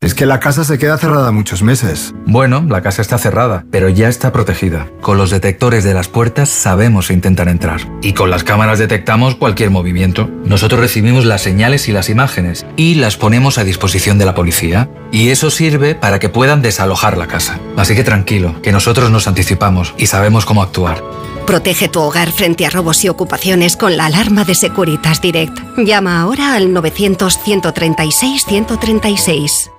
Es que la casa se queda cerrada muchos meses. Bueno, la casa está cerrada, pero ya está protegida. Con los detectores de las puertas sabemos intentar entrar. Y con las cámaras detectamos cualquier movimiento. Nosotros recibimos las señales y las imágenes y las ponemos a disposición de la policía. Y eso sirve para que puedan desalojar la casa. Así que tranquilo, que nosotros nos anticipamos y sabemos cómo actuar. Protege tu hogar frente a robos y ocupaciones con la alarma de Securitas Direct. Llama ahora al 900-136-136.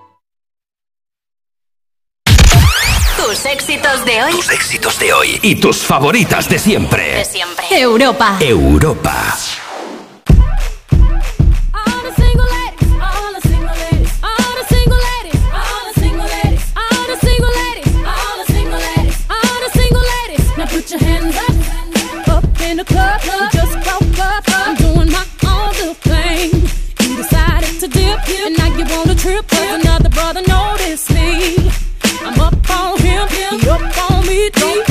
Tus éxitos de hoy. Tus éxitos de hoy y tus favoritas de siempre. De siempre. Europa. Europa. the club, club. just woke up. I'm doing my own little thing. You decided to dip, and now you want to trip. Cause another brother noticed me. I'm up on him, he up on me deep.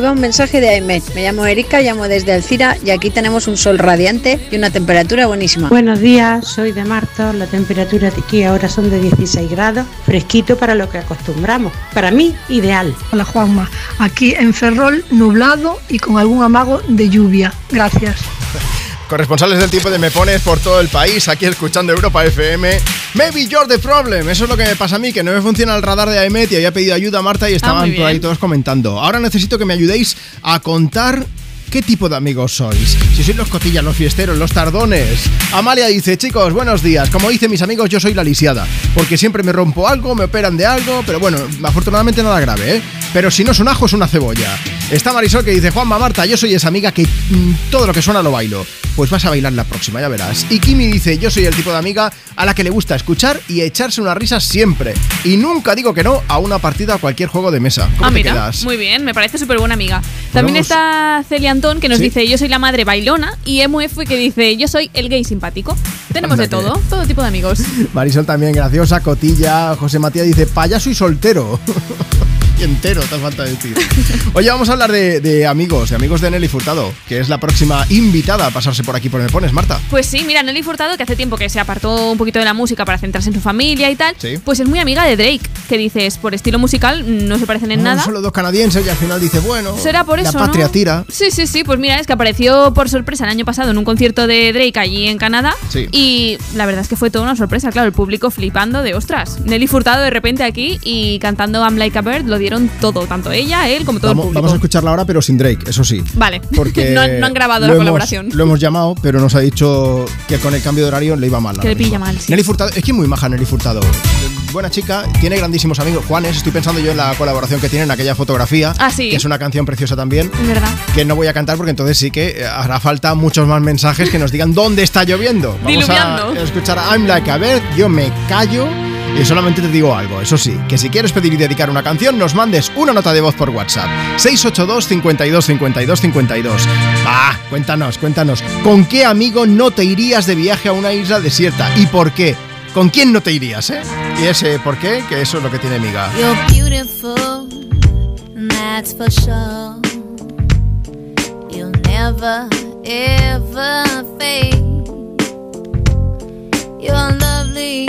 ahí va un mensaje de Aimet. Me llamo Erika, llamo desde Alcira y aquí tenemos un sol radiante y una temperatura buenísima. Buenos días, soy de Marto. La temperatura de aquí ahora son de 16 grados, fresquito para lo que acostumbramos. Para mí, ideal. Hola Juanma, aquí en Ferrol nublado y con algún amago de lluvia. Gracias. Corresponsales del tiempo de Me Pones por todo el país, aquí escuchando Europa FM. Maybe you're the problem. Eso es lo que me pasa a mí, que no me funciona el radar de AEMET y había pedido ayuda a Marta y estaban muy por ahí todos comentando. Ahora necesito que me ayudéis a contar qué tipo de amigos sois. Si sois los cotillas, los fiesteros, los tardones. Amalia dice, chicos, buenos días. Como dicen mis amigos, yo soy la lisiada. Porque siempre me rompo algo, me operan de algo, pero bueno, afortunadamente nada grave, ¿eh? Pero si no es un ajo, es una cebolla. Está Marisol que dice, Juanma Marta, yo soy esa amiga que mm, todo lo que suena lo bailo. Pues vas a bailar la próxima, ya verás. Y Kimi dice, yo soy el tipo de amiga a la que le gusta escuchar y echarse una risa siempre. Y nunca digo que no a una partida a cualquier juego de mesa. ¿Cómo Ah, te mira, quedas? muy bien, me parece súper buena amiga. También vamos- está Celia Antón que nos ¿Sí? dice yo soy la madre bailona y MF que dice yo soy el gay simpático. Tenemos de todo, todo tipo de amigos. Marisol también graciosa, Cotilla, José Matías dice, payaso y soltero. entero, te falta decir. Oye, vamos a hablar de, de amigos, de amigos de Nelly Furtado, que es la próxima invitada a pasarse por aquí por Me Pones, Marta. Pues sí, mira, Nelly Furtado, que hace tiempo que se apartó un poquito de la música para centrarse en su familia y tal, Sí. pues es muy amiga de Drake, que dices, por estilo musical no se parecen en No, nada. Solo dos canadienses y al final dice, bueno, Será por eso, la patria ¿no? tira. Sí, sí, sí, pues mira, es que apareció por sorpresa el año pasado en un concierto de Drake allí en Canadá Sí. y la verdad es que fue toda una sorpresa, claro, el público flipando de ostras. Nelly Furtado de repente aquí y cantando I'm Like a Bird lo dieron todo, tanto ella, él como todo Vamos, el público. vamos a escucharla ahora, pero sin Drake, eso sí. Vale, Porque no, han, no han grabado la hemos- colaboración. Lo hemos llamado, pero nos ha dicho que con el cambio de horario le iba mal. Que le pilla mal, sí. Nelly Furtado, es que es muy maja Nelly Furtado. Buena chica, tiene grandísimos amigos. Juanes, estoy pensando yo en la colaboración que tiene en aquella fotografía. Ah, sí. Que es una canción preciosa también. Es verdad. Que no voy a cantar porque entonces sí que hará falta muchos más mensajes que nos digan dónde está lloviendo. Vamos Diluviando. a escuchar a I'm Like a Bird, yo me callo. Y solamente te digo algo, eso sí, que si quieres pedir y dedicar una canción, nos mandes una nota de voz por WhatsApp. 682 52 52 52. Va, cuéntanos, cuéntanos. ¿Con qué amigo no te irías de viaje a una isla desierta? ¿Y por qué? ¿Con quién no te irías, eh? Y ese por qué, que eso es lo que tiene amiga. You're beautiful, that's for sure. You'll never, ever fade. You're lovely,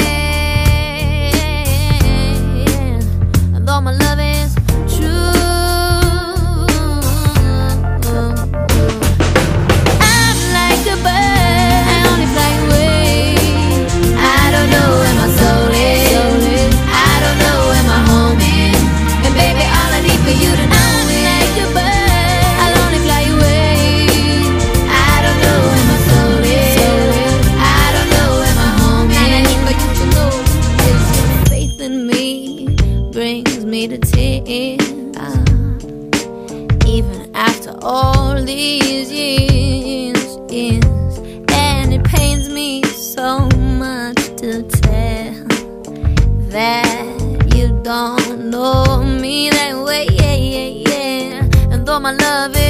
my love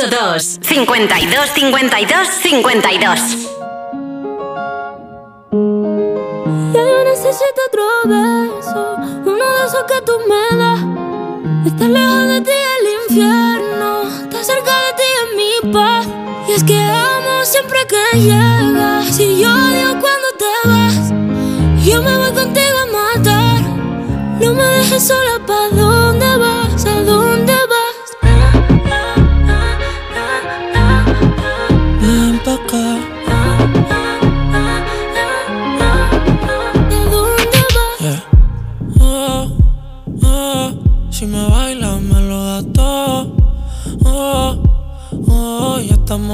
682 52 52 52 Ya yo necesito otro beso, uno de esos que tú me das. Estar lejos de ti el infierno, estar cerca de ti es mi paz. Y es que amo siempre que llegas, y yo odio cuando te vas. Yo me voy contigo a matar, no me dejes sola, ¿pa'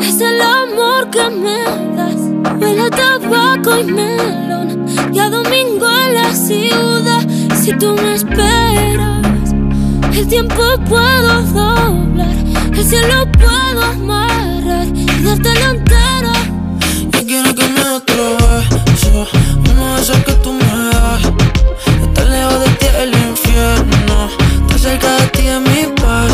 es el amor que me das. Huele tabaco y melón y a domingo en la ciudad. Si tú me esperas, el tiempo puedo doblar, el cielo puedo amarrar y dártelo entero. Yo quiero que me beso, uno de que tú me das. Estar lejos de ti el infierno, estar cerca de ti es mi paz.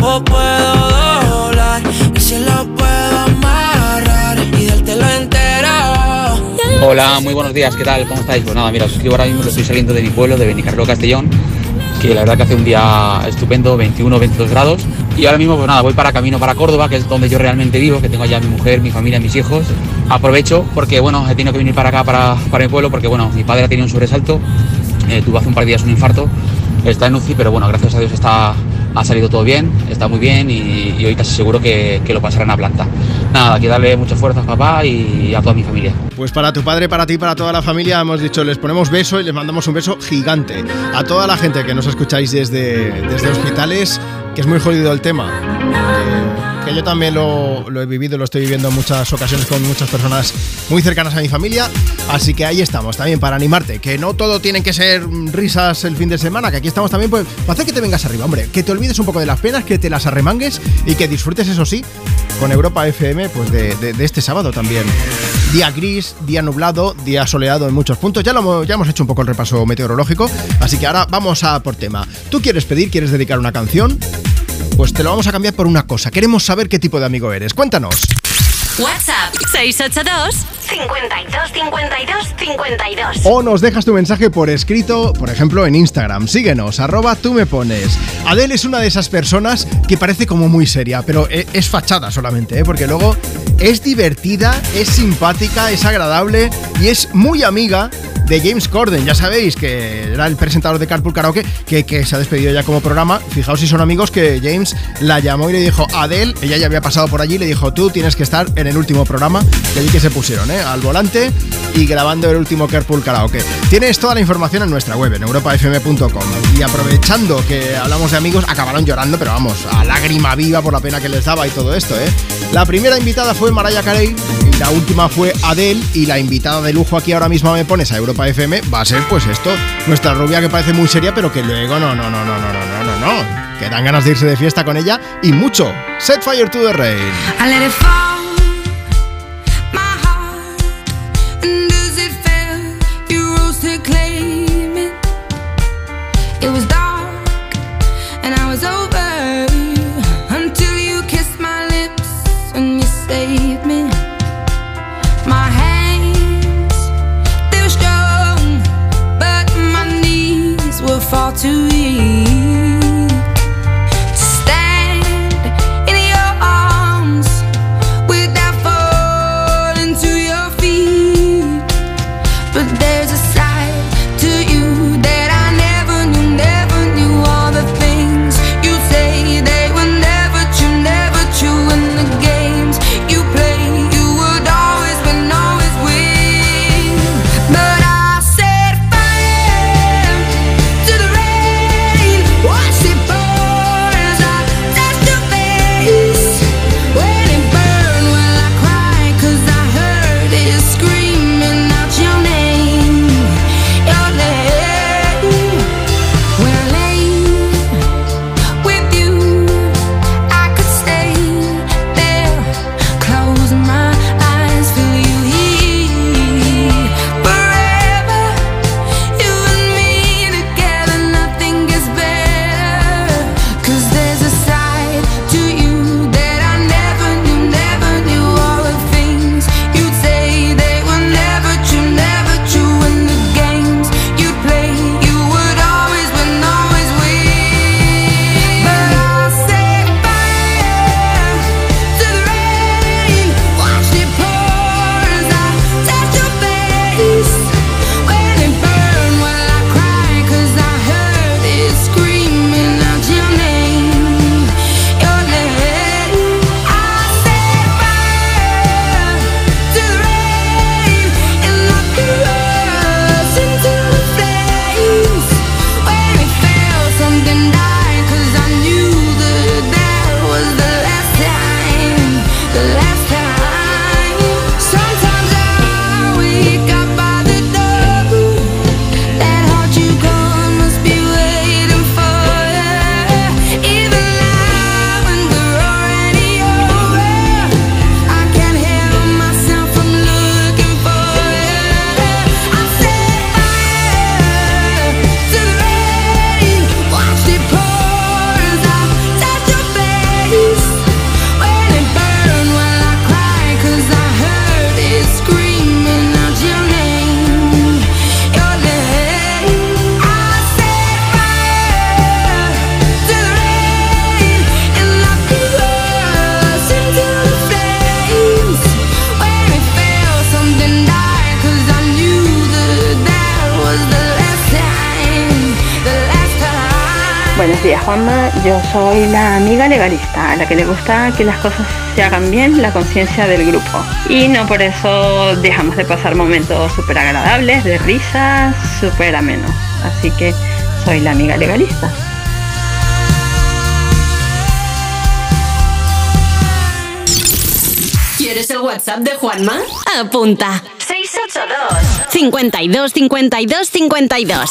puedo doblar, el cielo puedo amarrar y dártelo entero. Hola, muy buenos días, ¿qué tal? ¿Cómo estáis? Pues nada, mira, os escribo ahora mismo que estoy saliendo de mi pueblo, de Benicarló, Castellón, que la verdad que hace un día estupendo, 21, 22 grados. Y ahora mismo, pues nada, voy para camino para Córdoba, que es donde yo realmente vivo, que tengo allá mi mujer, mi familia, mis hijos. Aprovecho porque, bueno, he tenido que venir para acá, para, para mi pueblo, porque, bueno, mi padre ha tenido un sobresalto, eh, tuvo hace un par de días un infarto, está en UCI, pero bueno, gracias a Dios está, ha salido todo bien, está muy bien y, y casi seguro que, que lo pasarán a planta. Nada, que darle mucha fuerza a papá y a toda mi familia. Pues para tu padre, para ti, para toda la familia, hemos dicho, les ponemos beso y les mandamos un beso gigante. A toda la gente que nos escucháis desde, desde hospitales, que es muy jodido el tema. Que yo también lo, lo he vivido, lo estoy viviendo en muchas ocasiones con muchas personas muy cercanas a mi familia. Así que ahí estamos, también para animarte. Que no todo tienen que ser risas el fin de semana, que aquí estamos también pues, para hacer que te vengas arriba, hombre. Que te olvides un poco de las penas, que te las arremangues y que disfrutes, eso sí, con Europa FM pues de, de- de este sábado también. Día gris, día nublado, día soleado en muchos puntos. Ya, lo ya hemos hecho un poco el repaso meteorológico, así que ahora vamos a por tema. ¿Tú quieres pedir, quieres dedicar una canción? Pues te lo vamos a cambiar por una cosa. Queremos saber qué tipo de amigo eres. Cuéntanos. WhatsApp 682 52 52 52. O nos dejas tu mensaje por escrito, por ejemplo, en Instagram. Síguenos, arroba tú me pones. Adele es una de esas personas que parece como muy seria, pero e- es fachada solamente, ¿eh? porque luego es divertida, es simpática, es agradable y es muy amiga de James Corden. Ya sabéis que era el presentador de Carpool Karaoke que, que se ha despedido ya como programa. Fijaos si son amigos que James la llamó y le dijo, Adele, ella ya había pasado por allí, le dijo, tú tienes que estar en el último programa. Y allí que se pusieron, ¿eh? Al volante y grabando el último Carpool Karaoke. Tienes toda la información en nuestra web, en europafm.com. Y aprovechando que hablamos de amigos, acabaron llorando, pero vamos, a lágrima viva por la pena que les daba y todo esto, ¿eh? La primera invitada fue Mariah Carey y la última fue Adele y la invitada de lujo aquí ahora mismo me pones a Europa FM va a ser pues esto, nuestra rubia que parece muy seria pero que luego no, no, no, no, no, no, no, no, no, que dan ganas de irse de fiesta con ella y mucho. Set fire to the rain. Juanma. Yo soy la amiga legalista, a la que le gusta que las cosas se hagan bien, la conciencia del grupo. Y no por eso dejamos de pasar momentos súper agradables, de risas, súper amenos. Así que soy la amiga legalista. ¿Quieres el WhatsApp de Juanma? Apunta. 682 52 52 52.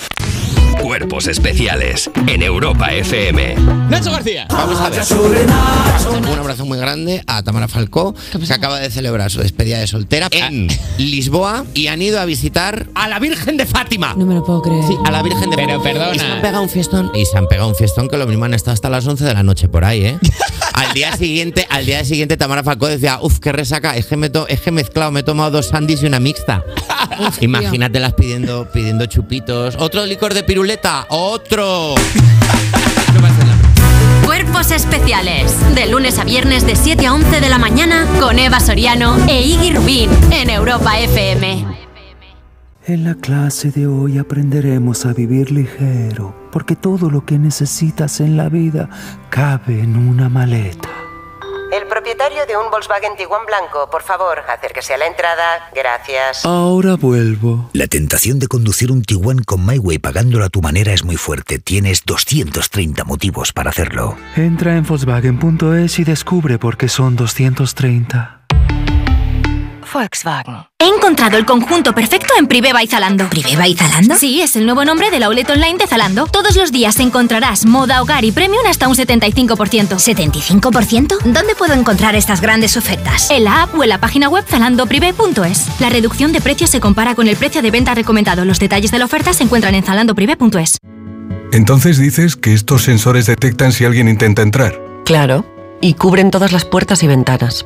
Cuerpos especiales en Europa FM. Nacho García. Vamos a ver. Un abrazo muy grande a Tamara Falcó, que acaba de celebrar su despedida de soltera en Lisboa y han ido a visitar a la Virgen de Fátima. No me lo puedo creer. Sí, a la Virgen de Pero Fátima. perdona. Y se han pegado un fiestón. Y se han pegado un fiestón que lo mismo han estado hasta las 11 de la noche por ahí, ¿eh? al día siguiente, al día siguiente Tamara Falcó decía, uff, qué resaca, es que, me to- es que he mezclado, me he tomado dos sandys y una mixta. Imagínatelas pidiendo, pidiendo chupitos. ¿Otro licor de piruleta? ¡Otro! Cuerpos especiales. De lunes a viernes de 7 a 11 de la mañana con Eva Soriano e Iggy Rubín en Europa FM. En la clase de hoy aprenderemos a vivir ligero, porque todo lo que necesitas en la vida cabe en una maleta. Propietario de un Volkswagen Tiguan blanco, por favor, acérquese a la entrada. Gracias. Ahora vuelvo. La tentación de conducir un Tiguan con MyWay pagándolo a tu manera es muy fuerte. Tienes 230 motivos para hacerlo. Entra en Volkswagen.es y descubre por qué son 230. Volkswagen. He encontrado el conjunto perfecto en Priveva y Zalando. ¿Priveva y Zalando? Sí, es el nuevo nombre del outlet online de Zalando. Todos los días encontrarás moda, hogar y premium hasta un 75%. ¿75%? ¿Dónde puedo encontrar estas grandes ofertas? En la app o en la página web zalandoprivé.es. La reducción de precios se compara con el precio de venta recomendado. Los detalles de la oferta se encuentran en zalandoprivé.es. Entonces dices que estos sensores detectan si alguien intenta entrar. Claro, y cubren todas las puertas y ventanas.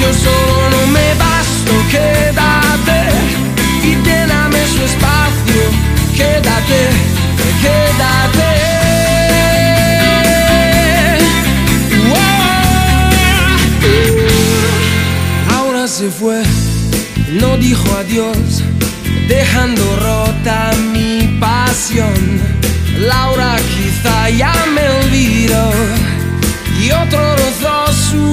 Yo solo no me basto, quédate y lléname su espacio, quédate, quédate. Ahora se fue, no dijo adiós, dejando rota mi pasión. Laura quizá ya me olvidó y otro rozó su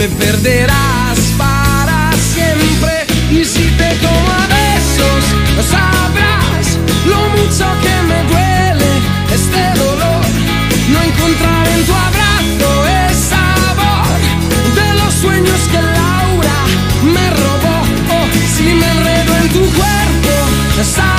Me perderás para siempre. Y si te como a besos, sabrás lo mucho que me duele este dolor. No encontrar en tu abrazo el sabor de los sueños que Laura me robó. Oh, si me enredo en tu cuerpo, sabrás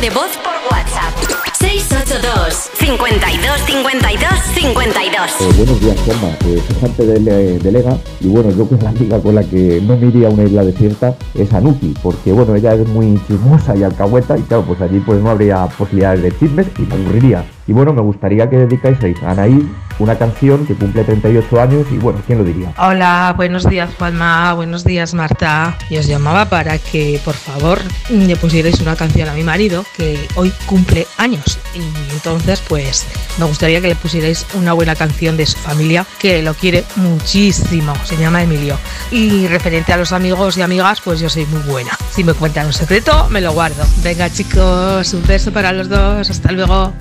de voz por WhatsApp. 682 52 52 52 Eh, buenos días, Juanma. Eh, gente de, Le- de Lega y bueno, yo con la amiga con la que no me iría a una isla desierta es Anuki, porque bueno, ella es muy chismosa y alcahueta y claro, pues allí pues no habría posibilidades de chismes y me aburriría. Y bueno, me gustaría que dedicáis a Anaí una canción que cumple 38 años y bueno, ¿quién lo diría? Hola, buenos días Juanma, buenos días Marta. Y os llamaba para que por favor le pusierais una canción a mi marido que hoy cumple años. Y entonces pues me gustaría que le pusierais una buena canción de su familia que lo quiere muchísimo. Se llama Emilio. Y referente a los amigos y amigas pues yo soy muy buena. Si me cuentan un secreto me lo guardo. Venga chicos, un beso para los dos. Hasta luego.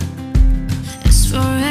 It's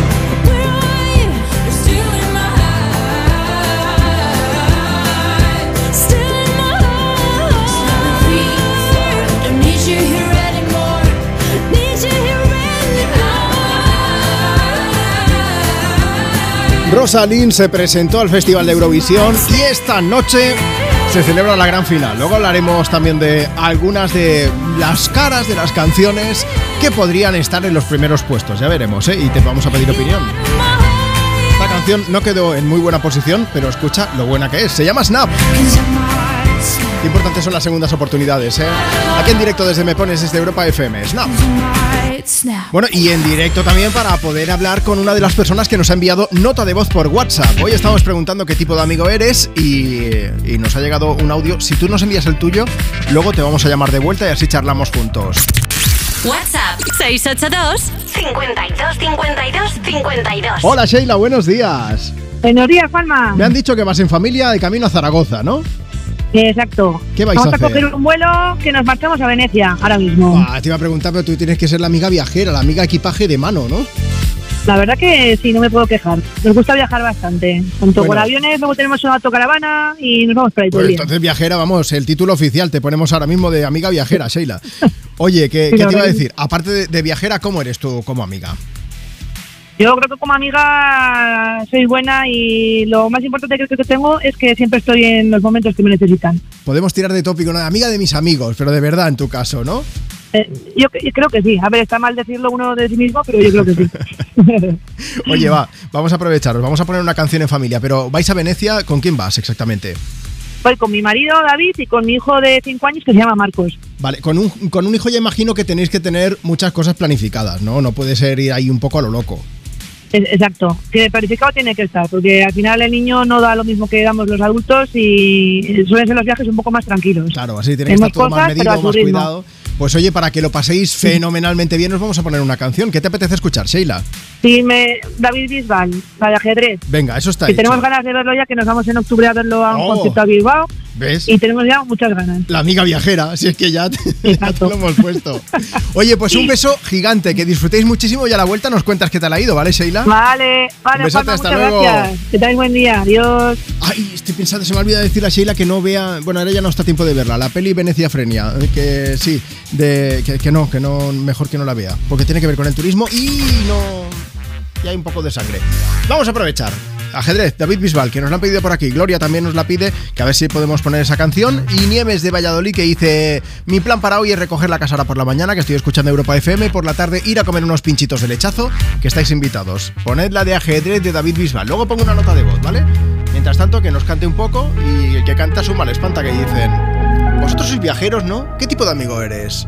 Rosalind se presentó al Festival de Eurovisión y esta noche se celebra la gran final. Luego hablaremos también de algunas de las caras de las canciones que podrían estar en los primeros puestos. Ya veremos, ¿eh? Y te vamos a pedir opinión. Esta canción no quedó en muy buena posición, pero escucha lo buena que es. Se llama Snap. Qué importantes son las segundas oportunidades, ¿eh? Aquí en directo desde Me Pones desde Europa FM. Snap. Bueno, y en directo también para poder hablar con una de las personas que nos ha enviado nota de voz por WhatsApp. Hoy estamos preguntando qué tipo de amigo eres y, y nos ha llegado un audio. Si tú nos envías el tuyo, luego te vamos a llamar de vuelta y así charlamos juntos. WhatsApp 682 52 52 52. Hola Sheila, buenos días. Buenos días, Juanma. Me han dicho que vas en familia de camino a Zaragoza, ¿no? Exacto. ¿Qué vais Vamos a coger un vuelo que nos marchamos a Venecia ahora mismo. Ah, te iba a preguntar, pero tú tienes que ser la amiga viajera, la amiga equipaje de mano, ¿no? La verdad que sí, no me puedo quejar. Nos gusta viajar bastante. Tanto por Bueno. aviones, luego tenemos una autocaravana y nos vamos por ahí todo Pues día. entonces viajera, vamos, el título oficial te ponemos ahora mismo de amiga viajera, Sheila. Oye, ¿qué, te iba a decir? Aparte de, de viajera, ¿cómo eres tú como amiga? Yo creo que como amiga soy buena y lo más importante que creo que tengo es que siempre estoy en los momentos que me necesitan. Podemos tirar de tópico, ¿no? amiga de mis amigos, pero de verdad en tu caso, ¿no? Eh, yo, yo creo que sí. A ver, está mal decirlo uno de sí mismo, pero yo creo que sí. Oye, va, vamos a aprovecharos, vamos a poner una canción en familia, pero ¿vais a Venecia? ¿Con quién vas exactamente? Voy con mi marido David y con mi hijo de 5 años que se llama Marcos. Vale, con un, con un hijo ya imagino que tenéis que tener muchas cosas planificadas, ¿no? No puede ser ir ahí un poco a lo loco. Exacto. Tiene planificado tiene que estar, porque al final el niño no da lo mismo que damos los adultos y suelen ser los viajes un poco más tranquilos. Claro, así tiene que estar todo más cosas, medido, más ritmo. cuidado. Pues oye, para que lo paséis fenomenalmente bien, os vamos a poner una canción. ¿Qué te apetece escuchar, Sheila? Sí, me, David Bisbal, la de ajedrez. Venga, eso está que hecho. tenemos ganas de verlo ya, que nos vamos en octubre a verlo a un Oh. concierto a Bilbao. ¿Ves? Y tenemos ya muchas ganas. La amiga viajera, si es que ya te, ya te lo hemos puesto. Oye, pues un beso gigante, que disfrutéis muchísimo y a la vuelta nos cuentas qué tal ha ido, ¿vale, Sheila? Vale, vale, Un Juanma, hasta muchas luego. gracias. Que tengáis buen día. Adiós. Ay, estoy pensando, se me ha olvidado decirle a Sheila que no vea. Bueno, ahora ya no está tiempo de verla. La peli Venecia Frenia. eh, Que sí, de, que, que no, que no, mejor que no la vea. Porque tiene que ver con el turismo y no. Y hay un poco de sangre. Vamos a aprovechar. Ajedrez, David Bisbal, que nos la han pedido por aquí. Gloria también nos la pide, que a ver si podemos poner esa canción. Y Nieves de Valladolid, que dice: Mi plan para hoy es recoger la casa ahora por la mañana, que estoy escuchando Europa FM. Por la tarde, ir a comer unos pinchitos de lechazo, que estáis invitados. Poned la de ajedrez de David Bisbal. Luego pongo una nota de voz, ¿vale? Mientras tanto, que nos cante un poco y el que canta su mal espanta, que dicen: Vosotros sois viajeros, ¿no? ¿Qué tipo de amigo eres?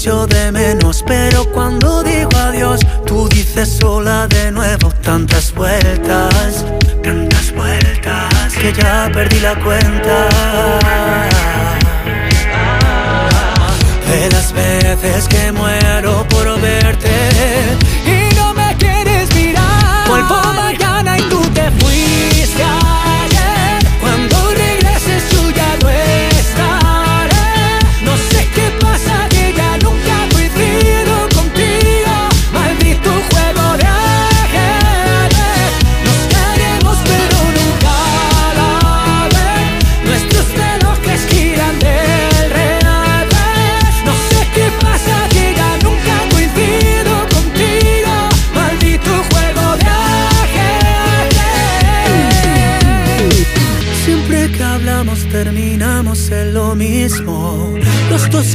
echo de menos, pero cuando digo adiós, tú dices sola de nuevo tantas vueltas, tantas vueltas, que ya perdí la cuenta. De las veces que muero por verte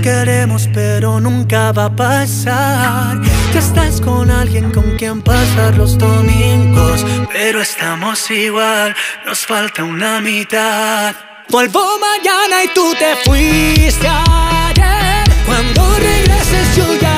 queremos pero nunca va a pasar. Que estás con alguien con quien pasar los domingos Pero estamos igual, nos falta una mitad. Vuelvo mañana y tú te fuiste ayer. Cuando regreses yo ya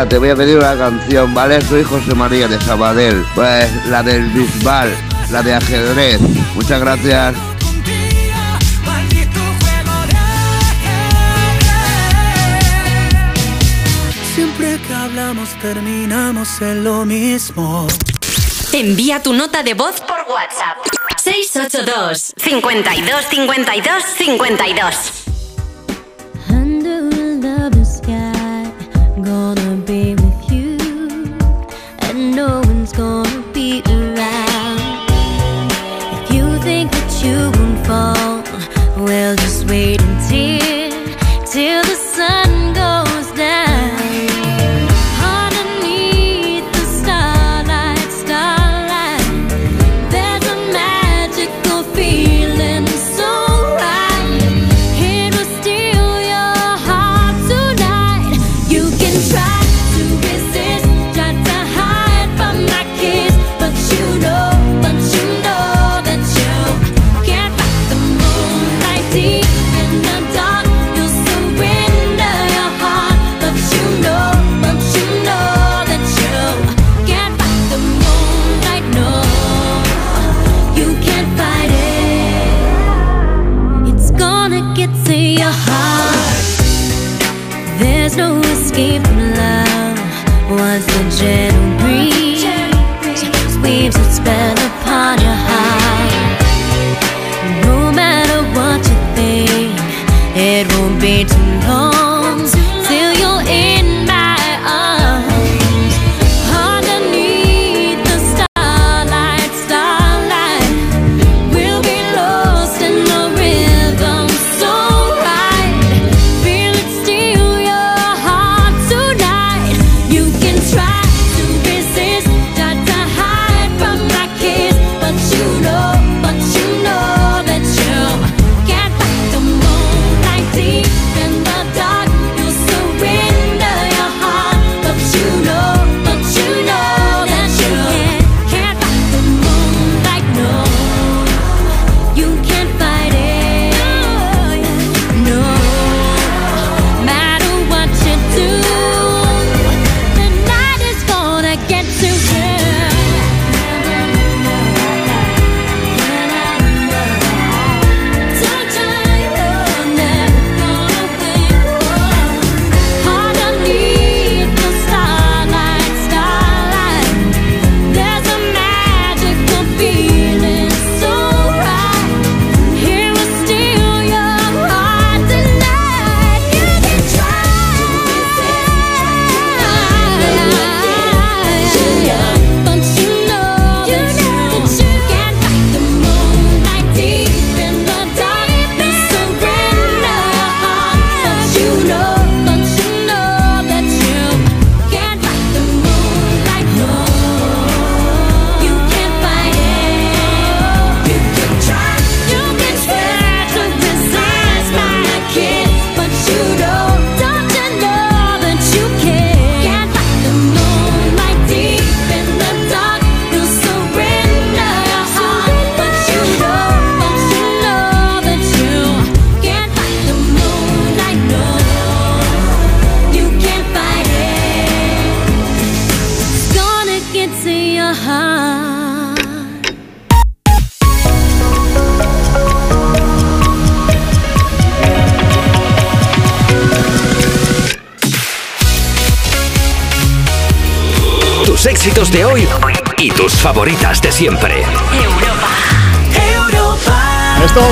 Mira, te voy a pedir una canción, ¿vale? Soy José María de Sabadell. Pues la del Bisbal, la de ajedrez. Muchas gracias. Siempre que hablamos terminamos en lo mismo. Envía tu nota de voz por WhatsApp. 682 52 52 52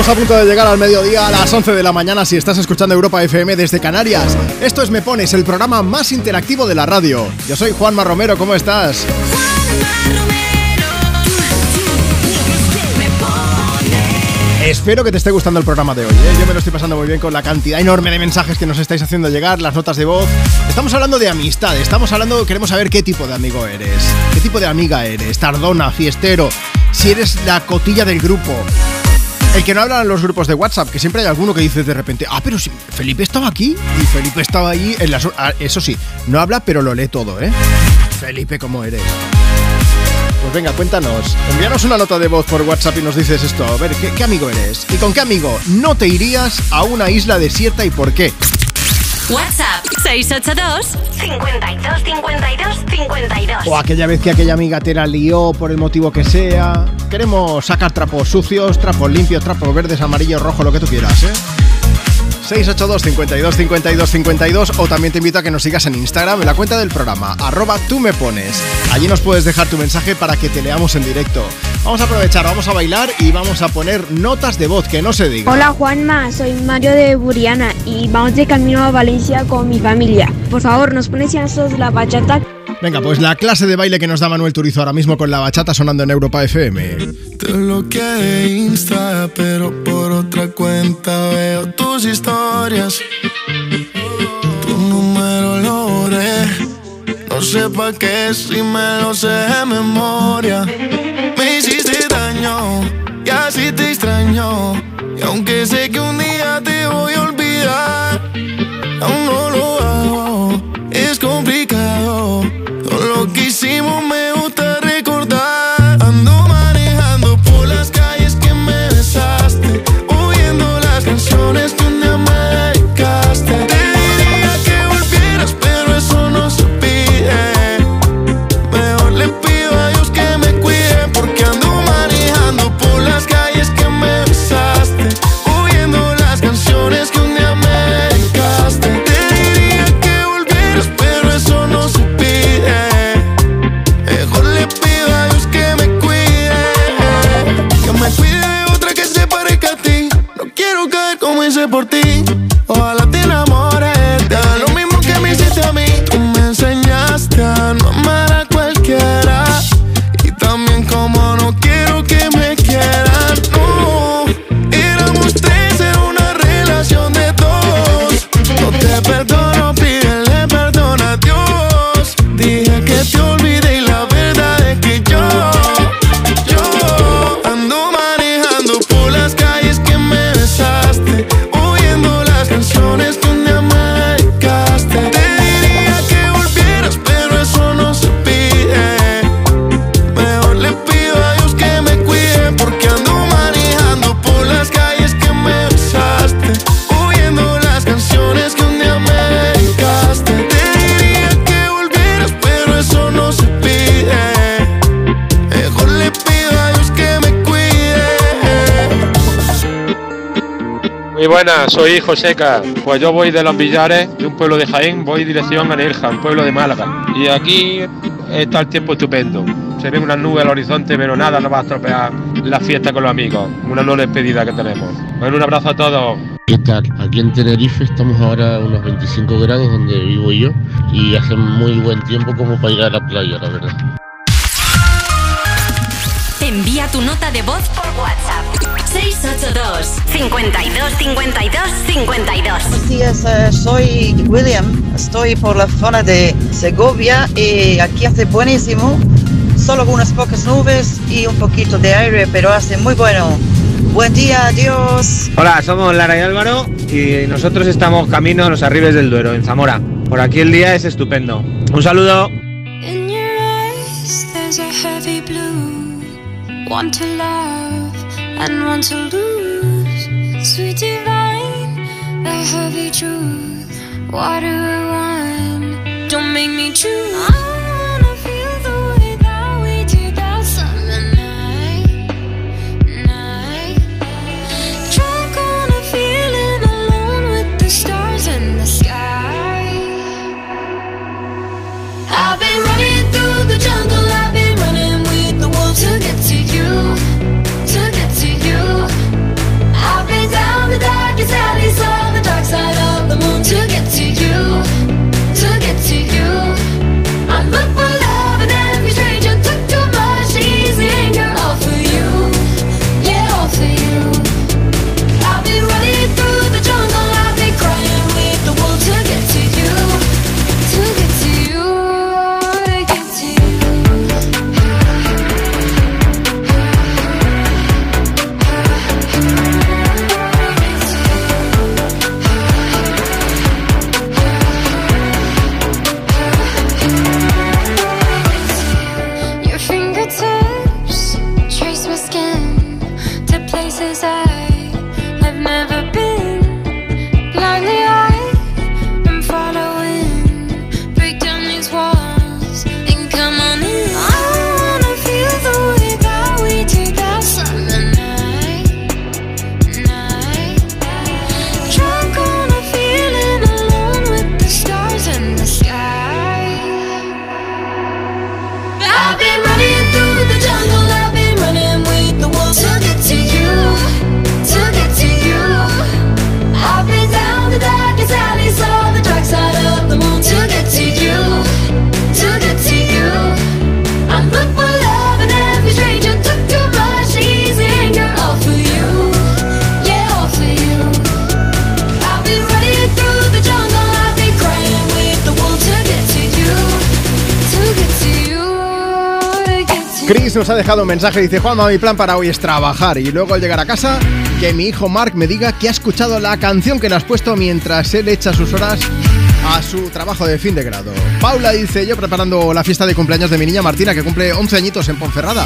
a punto de llegar al mediodía a las 11 de la mañana si estás escuchando Europa FM desde Canarias. Esto es Me Pones, el programa más interactivo de la radio. Yo soy Juanma Romero, ¿cómo estás? Espero que te esté gustando el programa de hoy. ¿eh? Yo me lo estoy pasando muy bien con la cantidad enorme de mensajes que nos estáis haciendo llegar, las notas de voz. Estamos hablando de amistad, estamos hablando, queremos saber qué tipo de amigo eres, qué tipo de amiga eres, tardona, fiestero, si eres la cotilla del grupo. El que no habla en los grupos de WhatsApp, que siempre hay alguno que dice de repente, ah, pero si Felipe estaba aquí y Felipe estaba allí en las... ah, Eso sí, no habla pero lo lee todo, ¿eh? Felipe, ¿cómo eres? Pues venga, cuéntanos. Envíanos una nota de voz por WhatsApp y nos dices esto. A ver, ¿qué, qué amigo eres? ¿Y con qué amigo no te irías a una isla desierta y por qué? WhatsApp 682 52 52 52. O aquella vez que aquella amiga te la lió por el motivo que sea. Queremos sacar trapos sucios, trapos limpios, trapos verdes, amarillos, rojos, lo que tú quieras, ¿eh? 682 52 52 52 o también te invito a que nos sigas en Instagram en la cuenta del programa arroba tú me pones allí nos puedes dejar tu mensaje para que te leamos en directo vamos a aprovechar, vamos a bailar y vamos a poner notas de voz que no se diga Hola Juanma, soy Mario de Buriana y vamos de camino a Valencia con mi familia. Por favor, nos pones ya nosotros la bachata. Venga pues la clase de baile que nos da Manuel Turizo ahora mismo con la bachata sonando en Europa FM Te bloqueé de Insta, pero por otra cuenta veo tus historias. Tu número lo borré. No sé qué si me lo sé de memoria. Me hiciste daño y así te extraño. Y aunque sé que un día te hicimos buenas, soy Joseca. Pues yo voy de Los Villares, de un pueblo de Jaén, voy dirección a Nerja, un pueblo de Málaga. Y aquí está el tiempo estupendo. Se ven unas nubes al horizonte, pero nada nos va a estropear la fiesta con los amigos. Una nueva despedida que tenemos. Bueno, un abrazo a todos. ¿Qué tal? Aquí en Tenerife estamos ahora a unos 25 grados donde vivo yo y hace muy buen tiempo como para ir a la playa, la verdad. Envía tu nota de voz por WhatsApp 682 52 52 52. Buenos días, eh, soy William, estoy por la zona de Segovia y aquí hace buenísimo, solo unas pocas nubes y un poquito de aire, pero hace muy bueno. Buen día, adiós. Hola, somos Lara y Álvaro y nosotros estamos camino a los arribes del Duero, en Zamora. Por aquí el día es estupendo. Un saludo. In your eyes, there's a heavy blue. To love and want to lose. Sweet divine, the heavy truth. Water or wine, don't make me choose. out, saw the dark side of the moon to get to nos ha dejado un mensaje, dice Juanma, mi plan para hoy es trabajar y luego al llegar a casa que mi hijo Mark me diga que ha escuchado la canción que le has puesto mientras él echa sus horas a su trabajo de fin de grado. Paula dice, yo preparando la fiesta de cumpleaños de mi niña Martina, que cumple 11 añitos en Ponferrada.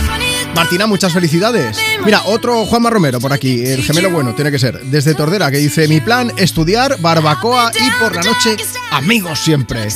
Martina, muchas felicidades. Mira, otro Juanma Romero por aquí, el gemelo bueno, tiene que ser, desde Tordera, que dice, mi plan, estudiar, barbacoa y por la noche, amigos siempre.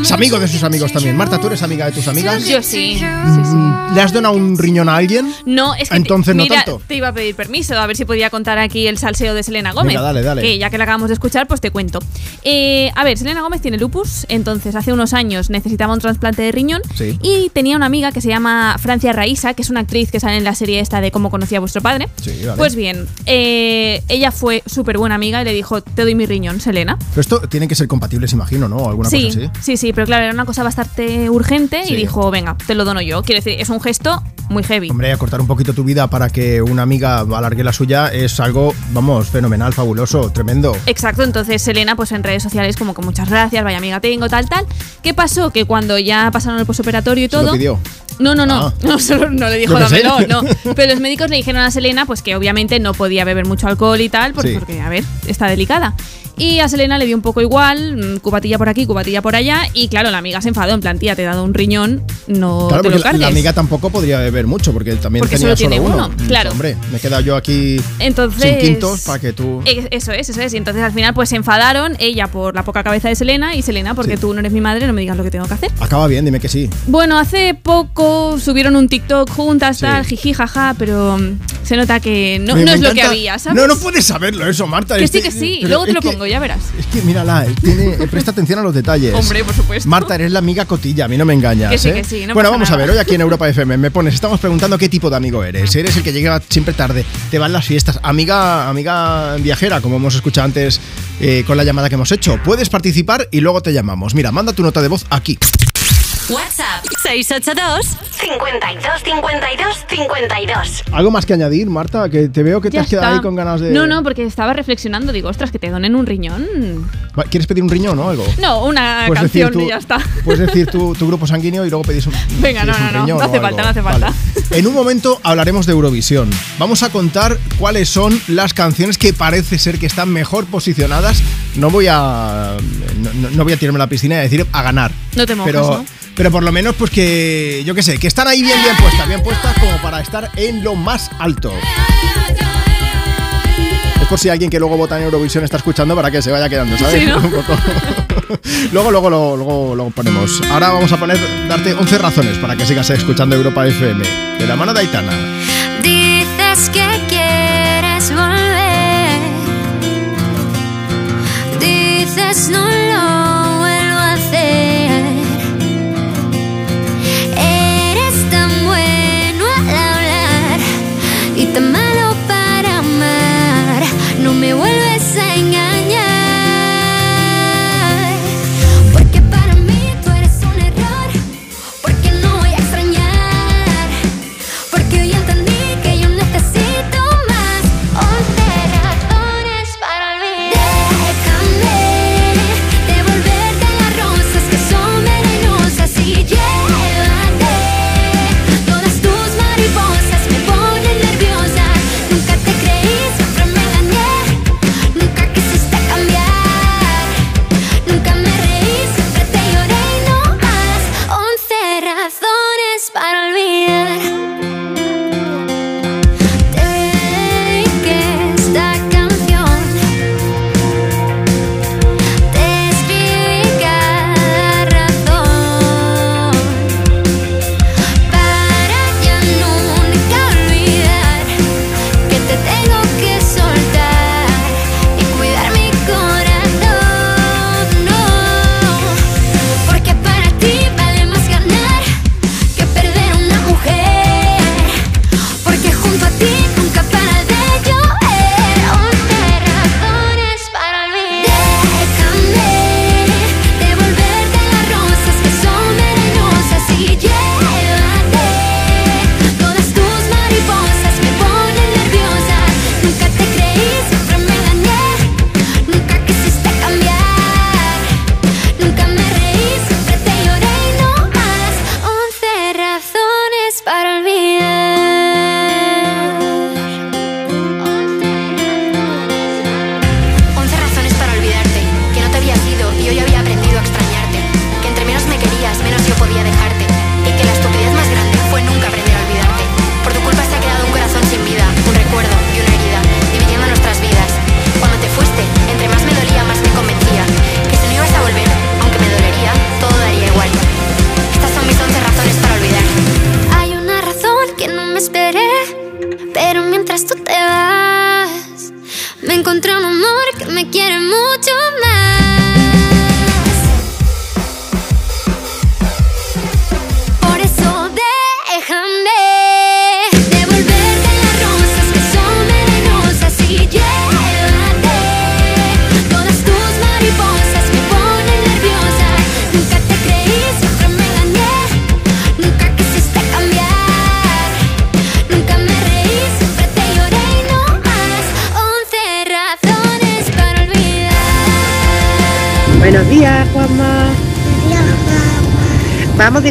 Es amigo de sus amigos también. Marta, ¿tú eres amiga de tus amigas? Yo sí. Mm, ¿Le has donado un riñón a alguien? No, es que Entonces no mira, tanto. te iba a pedir permiso a ver si podía contar aquí el salseo de Selena Gómez. Dale, dale. Que ya que la acabamos de escuchar, pues te cuento. Eh, a ver, Selena Gómez tiene lupus, entonces hace unos años necesitaba un trasplante de riñón Sí. y tenía una amiga que se llama Francia Raísa, que es una actriz que sale en la serie esta de cómo conocía a vuestro padre. Sí, vale. Pues bien, eh, ella fue súper buena amiga y le dijo, te doy mi riñón, Selena. Pero esto tiene que ser compatibles, imagino, ¿no? Alguna sí, cosa así. sí, sí, pero claro, era una cosa bastante urgente Sí. y dijo, venga, te lo dono yo. Quiero decir, es un gesto muy heavy. Hombre, acortar un poquito tu vida para que una amiga alargue la suya es algo, vamos, fenomenal, fabuloso, tremendo. Exacto, entonces Selena, pues en redes sociales, como que muchas gracias, vaya amiga tengo, tal, tal. ¿Qué pasó? Que cuando ya pasaron el posoperatorio y Se lo todo. pidió. No, no, no, Ah. no, solo no le dijo dámelo, no. Pero los médicos le dijeron a Selena, pues que obviamente no podía beber mucho alcohol y tal, pues, Sí. porque, a ver, está delicada. Y a Selena le dio un poco igual, mm, cubatilla por aquí, cubatilla por allá, y claro, la amiga se enfadó, en plan, tía, te he dado un riñón, no Claro, te lo la, cargues. la amiga tampoco podría beber mucho, porque también Porque tenía solo tiene uno. uno, claro. Hombre, me he quedado yo aquí Entonces, sin quintos para que tú... Eh, Eso es, eso es. Y entonces al final pues se enfadaron, ella por la poca cabeza de Selena y Selena porque tú no eres mi madre, no me digas lo que tengo que hacer. Acaba bien, dime que sí. Bueno, hace poco subieron un TikTok juntas, Sí. tal, jiji, jaja, pero mm, se nota que no, Me- no me es lo que había, ¿sabes? No, no puedes saberlo eso, Marta. Que sí, que sí. Luego te lo que- ya verás. Es que mírala, tiene, presta atención a los detalles. Hombre, por supuesto. Marta, eres la amiga cotilla, a mí no me engañas. Que sí, ¿eh? que sí, no bueno, vamos nada. a ver, hoy aquí en Europa FM me pones, estamos preguntando qué tipo de amigo eres. ¿Eres el que llega siempre tarde, te van las fiestas? Amiga, amiga viajera, como hemos escuchado antes eh, con la llamada que hemos hecho. Puedes participar y luego te llamamos. Mira, manda tu nota de voz aquí. WhatsApp 682 52 52 52. ¿Algo más que añadir, Marta? Que te veo que te Ya has quedado está. ahí con ganas de... No, no, porque estaba reflexionando, digo, ostras, que te donen un riñón. ¿Quieres pedir un riñón o algo? No, una Puedes canción y ya está. Puedes decir tu, tu grupo sanguíneo y luego pedís un, Venga, no, no, no, no hace falta, no hace Vale. falta. En un momento hablaremos de Eurovisión. Vamos a contar cuáles son las canciones que parece ser que están mejor posicionadas. No voy a no, voy a tirarme a la piscina y a decir a ganar. No te mojes, pero, ¿no? Pero por lo menos pues que yo qué sé, que están ahí bien bien puestas, bien puestas como para estar en lo más alto. Es por si alguien que luego vota en Eurovisión está escuchando para que se vaya quedando, ¿sabes? Sí, ¿no? Un poco. luego, luego, lo- luego, lo ponemos. Ahora vamos a poner, darte 11 razones para que sigas escuchando Europa FM. De la mano de Aitana. Dices que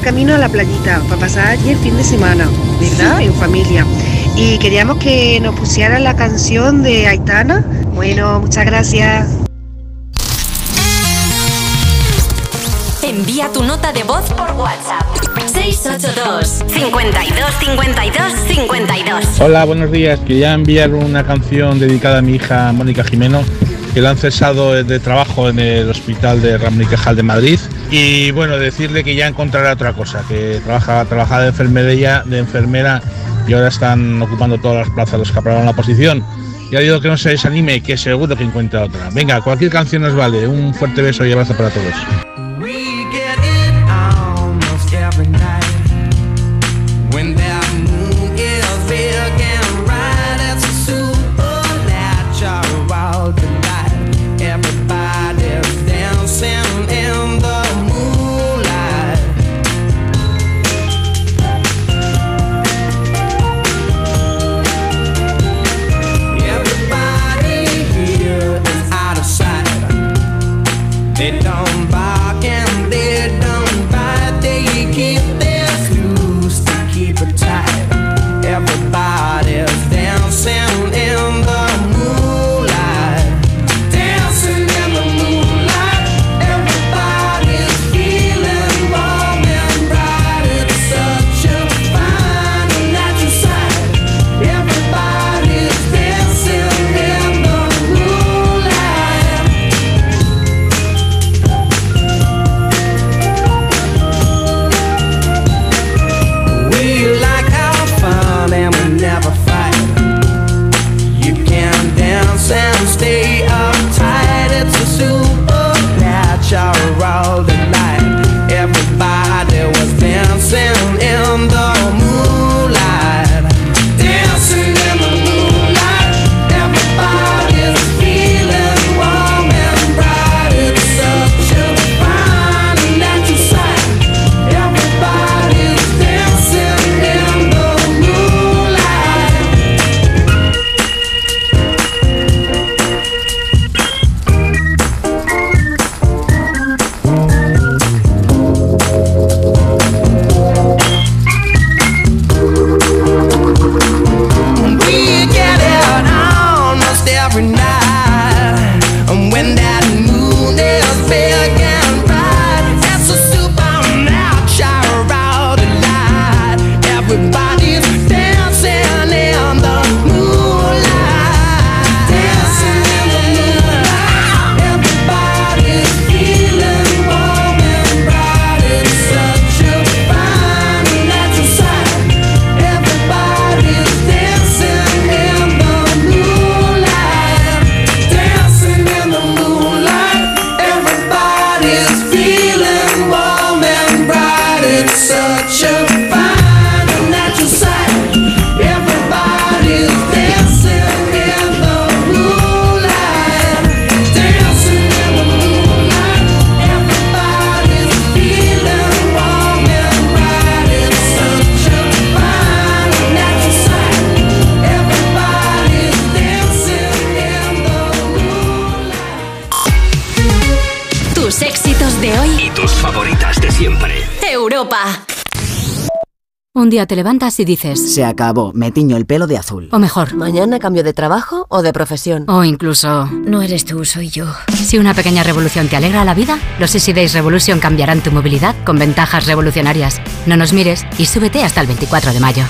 de camino a la playita para pasar allí el fin de semana, ¿verdad? En familia. Y queríamos que nos pusieran la canción de Aitana. Bueno, muchas gracias. Envía tu nota de voz por WhatsApp. 682 52 52 52. Hola, buenos días. Quería enviar una canción dedicada a mi hija Mónica Jimeno, que la han cesado de trabajo en el hospital de Ramón y Cajal de Madrid. Y bueno, decirle que ya encontrará otra cosa, que trabaja, trabajaba de enfermera, de enfermera y ahora están ocupando todas las plazas los que aprobaron la posición. Ya digo que no se desanime, que seguro que encuentra otra. Venga, cualquier canción nos vale. Un fuerte beso y abrazo para todos. Un día te levantas y dices... Se acabó, me tiño el pelo de azul. O mejor... ¿Mañana cambio de trabajo o de profesión? O incluso... No eres tú, soy yo. Si una pequeña revolución te alegra la vida, los Easy Days Revolution cambiarán tu movilidad con ventajas revolucionarias. No nos mires y súbete hasta el 24 de mayo.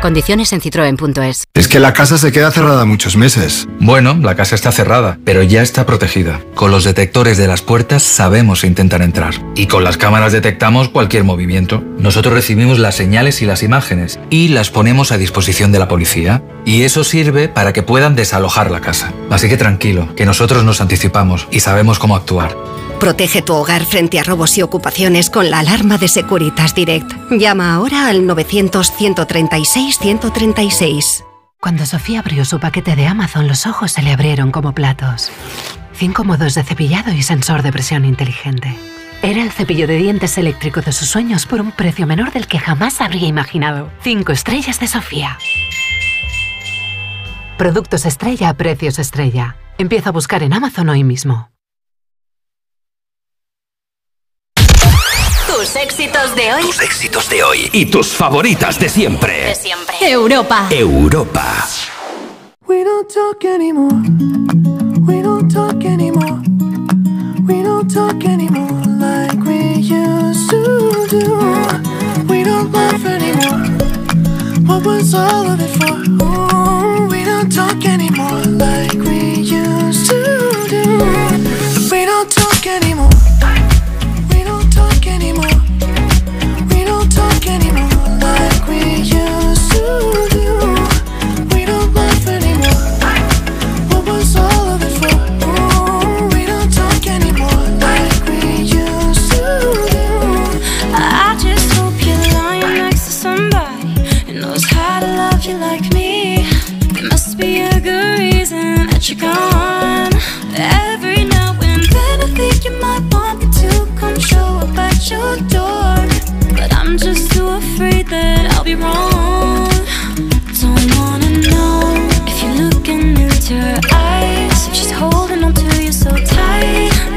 Condiciones en citroen.es. Es que la casa se queda cerrada muchos meses. Bueno, la casa está cerrada, pero ya está protegida. Con los detectores de las puertas sabemos si intentan entrar. Y con las cámaras detectamos cualquier movimiento. Nosotros recibimos las señales y las imágenes y las ponemos a disposición de la policía. Y eso sirve para que puedan desalojar la casa. Así que tranquilo, que nosotros nos anticipamos y sabemos cómo actuar. Protege tu hogar frente a robos y ocupaciones con la alarma de Securitas Direct. Llama ahora al 900-136-136. Cuando Sofía abrió su paquete de Amazon, los ojos se le abrieron como platos. Cinco modos de cepillado y sensor de presión inteligente. Era el cepillo de dientes eléctrico de sus sueños por un precio menor del que jamás habría imaginado. Cinco estrellas de Sofía. Productos estrella a precios estrella. Empieza a buscar en Amazon hoy mismo. Tus éxitos de hoy. Tus éxitos de hoy y tus favoritas de siempre. De siempre. Europa. Europa. We don't talk anymore. We don't talk anymore. We don't talk anymore like we used to do. We don't laugh anymore. What was all of it for? Ooh, don't talk anymore like we used to do. We don't talk anymore.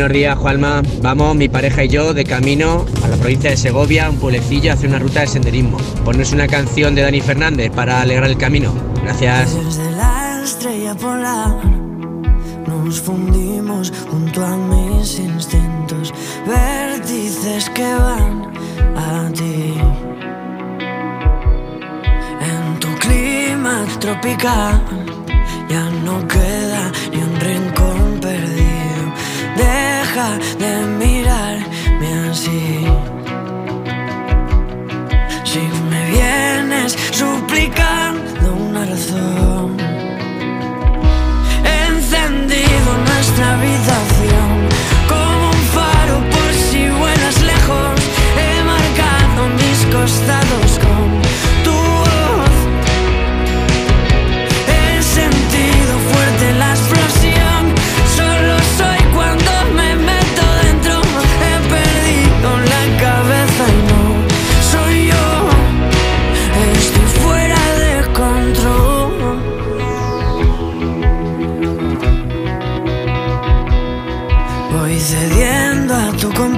Buenos días, Juanma. Vamos, mi pareja y yo, de camino a la provincia de Segovia, un pueblecillo, a hacer una ruta de senderismo. Ponnos una canción de Dani Fernández para alegrar el camino. Gracias. Desde la estrella polar nos fundimos junto a mis instintos, vértices que van a ti. En tu clima tropical ya no queda ni un rincón. Deja de mirarme así. Si me vienes suplicando una razón, he encendido nuestra habitación como un faro por si vuelas lejos. He marcado mis costados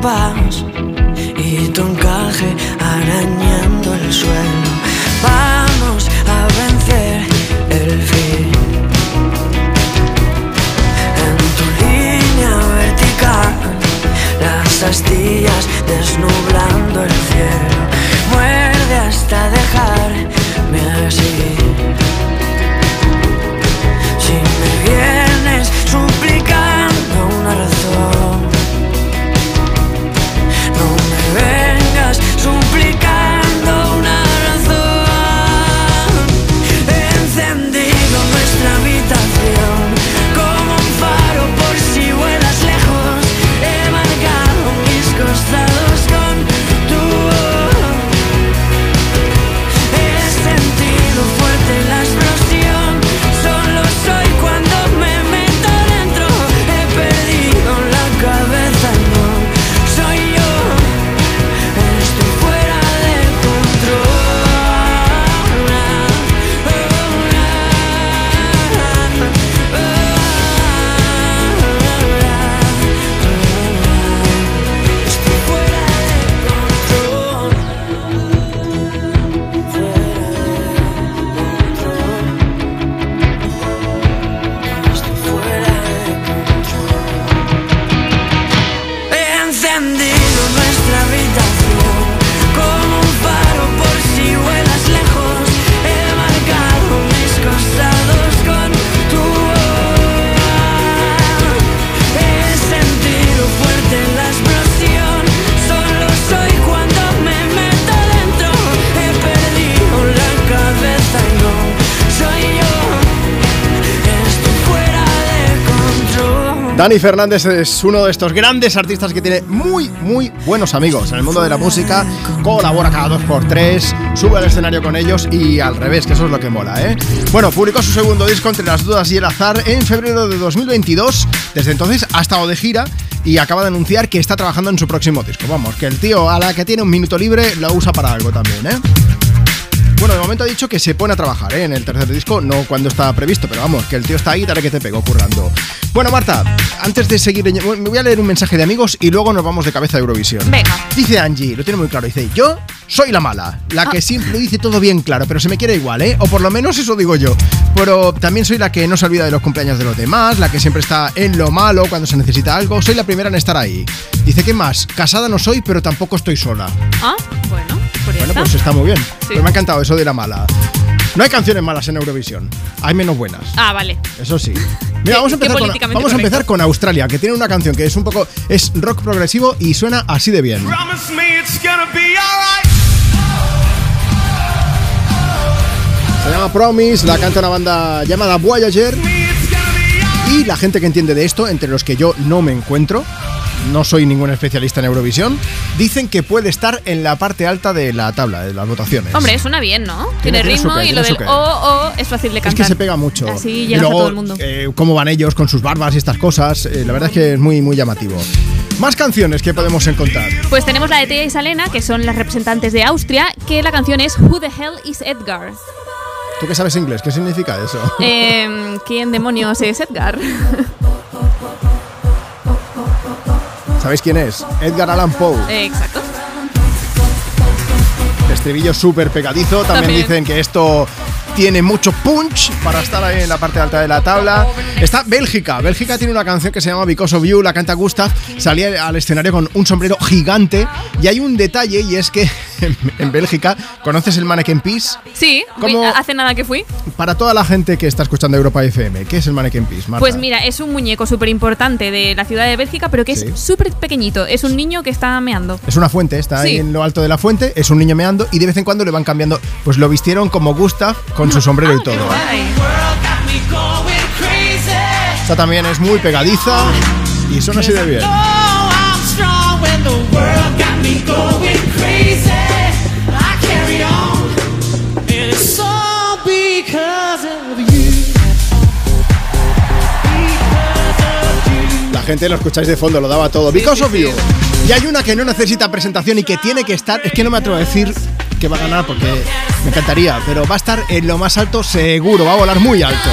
a Dani Fernández es uno de estos grandes artistas que tiene muy, muy buenos amigos en el mundo de la música. Colabora cada dos por tres, sube al escenario con ellos y al revés, que eso es lo que mola, ¿eh? Bueno, publicó su segundo disco entre las dudas y el azar en febrero de 2022. Desde entonces ha estado de gira y acaba de anunciar que está trabajando en su próximo disco. Vamos, que el tío a la que tiene un minuto libre lo usa para algo también, ¿eh? Bueno, de momento ha dicho que se pone a trabajar ¿eh? en el tercer disco, no cuando está previsto, pero vamos, que el tío está ahí, dale que te pego currando. Bueno, Marta, antes de seguir, me voy a leer un mensaje de amigos y luego nos vamos de cabeza a Eurovisión. Venga. Dice Angie, lo tiene muy claro, dice, yo soy la mala, la que siempre lo dice todo bien claro, pero se me quiere igual, ¿eh? O por lo menos eso digo yo. Pero también soy la que no se olvida de los cumpleaños de los demás, la que siempre está en lo malo cuando se necesita algo, soy la primera en estar ahí. Dice, ¿qué más? Casada no soy, pero tampoco estoy sola. Ah, bueno, Bueno, pues está muy bien. Pero me ha encantado eso de la mala. No hay canciones malas en Eurovisión, hay menos buenas. Ah, vale. Eso sí. Mira, vamos a empezar, con, vamos a empezar con Australia, que tiene una canción que es un poco. es rock progresivo y suena así de bien. Promise me it's gonna be alright. Se llama Promise, la canta una banda llamada Voyager. Y la gente que entiende de esto, entre los que yo no me encuentro, no soy ningún especialista en Eurovisión, dicen que puede estar en la parte alta de la tabla, de las votaciones. Hombre, suena bien, ¿no? Tiene- Tiene, ritmo y lo del o, o es fácil de Es cantar. que se pega mucho. Así y luego, a todo el mundo. eh, cómo van ellos con sus barbas y estas cosas. eh, la verdad es que es muy, muy llamativo. Más canciones que podemos encontrar. Pues tenemos la de Tia y Salena, que son las representantes de Austria, que la canción es Who the Hell is Edgar? ¿Tú qué sabes inglés? ¿Qué significa eso? Em, ¿Quién demonios es Edgar? ¿Sabéis quién es? Edgar Allan Poe. Exacto. Estribillo súper pegadizo. También, También. dicen que esto tiene mucho punch para estar ahí en la parte alta de la tabla. Está Bélgica. Bélgica tiene una canción que se llama Because of You, la canta Gustav. Salía al escenario con un sombrero gigante. Y hay un detalle y es que en, Bélgica, ¿conoces el Mannequin Peace? Sí, ¿Cómo? vi- hace nada que fui. Para toda la gente que está escuchando Europa FM, ¿qué es el Mannequin Peace, Marta? Pues mira, es un muñeco súper importante de la ciudad de Bélgica, pero que Sí. es súper pequeñito. Es un niño que está meando. Es una fuente, está ahí en lo alto de la fuente, es un niño meando y de vez en cuando le van cambiando. Pues lo vistieron como Gustav con su sombrero y todo. Esta también es muy pegadiza y suena así de bien. La gente lo escucháis de fondo, lo daba todo. Because of you. Y hay una que no necesita presentación y que tiene que estar. Es que no me atrevo a decir que va a ganar porque me encantaría, pero va a estar en lo más alto seguro, va a volar muy alto.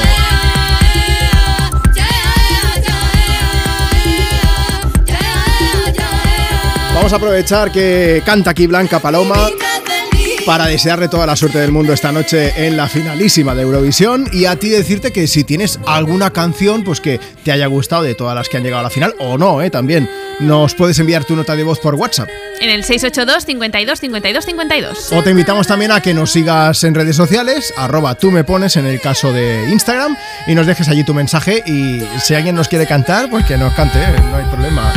Vamos a aprovechar que canta aquí Blanca Paloma para desearle toda la suerte del mundo esta noche en la finalísima de Eurovisión y a ti decirte que si tienes alguna canción pues que te haya gustado de todas las que han llegado a la final o no, ¿eh? también nos puedes enviar tu nota de voz por WhatsApp. En el 682 52 52 52. O te invitamos también a que nos sigas en redes sociales, arroba tú me pones en el caso de Instagram y nos dejes allí tu mensaje y si alguien nos quiere cantar, pues que nos cante, ¿eh? no hay problema.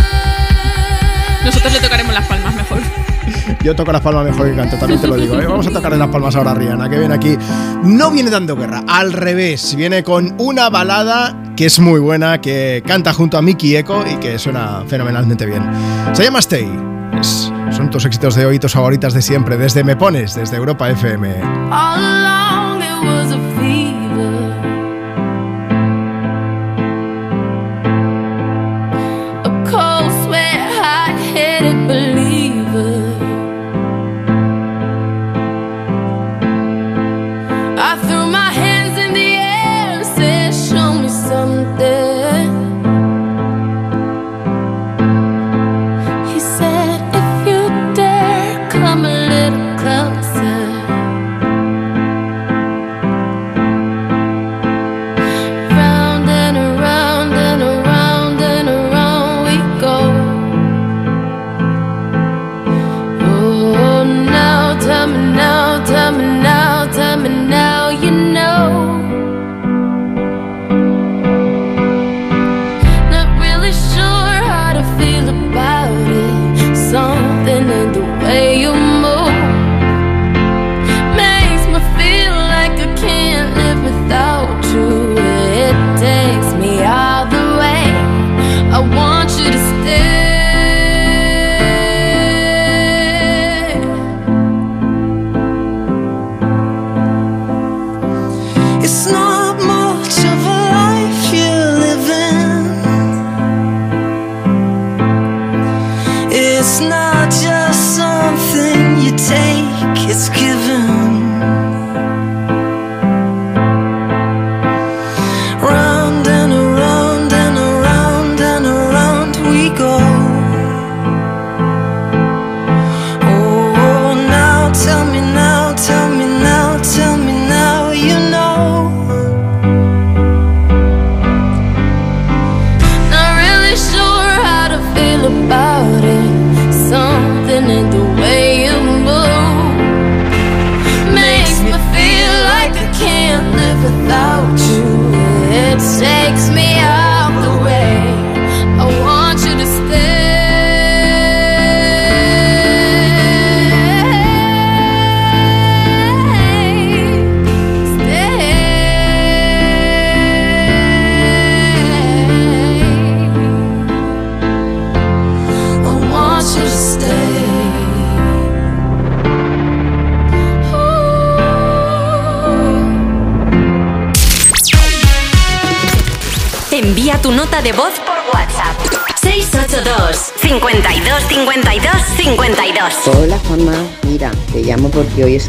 Nosotros le tocaremos. Yo toco las palmas mejor que canto, también te lo digo. ¿eh? Vamos a tocarle las palmas ahora a Rihanna, que viene aquí. No viene dando guerra, al revés. Viene con una balada que es muy buena, que canta junto a Mickey Echo y que suena fenomenalmente bien. Se llama Stay. Son tus éxitos de hoy, tus favoritas de siempre. Desde Me Pones, desde Europa FM.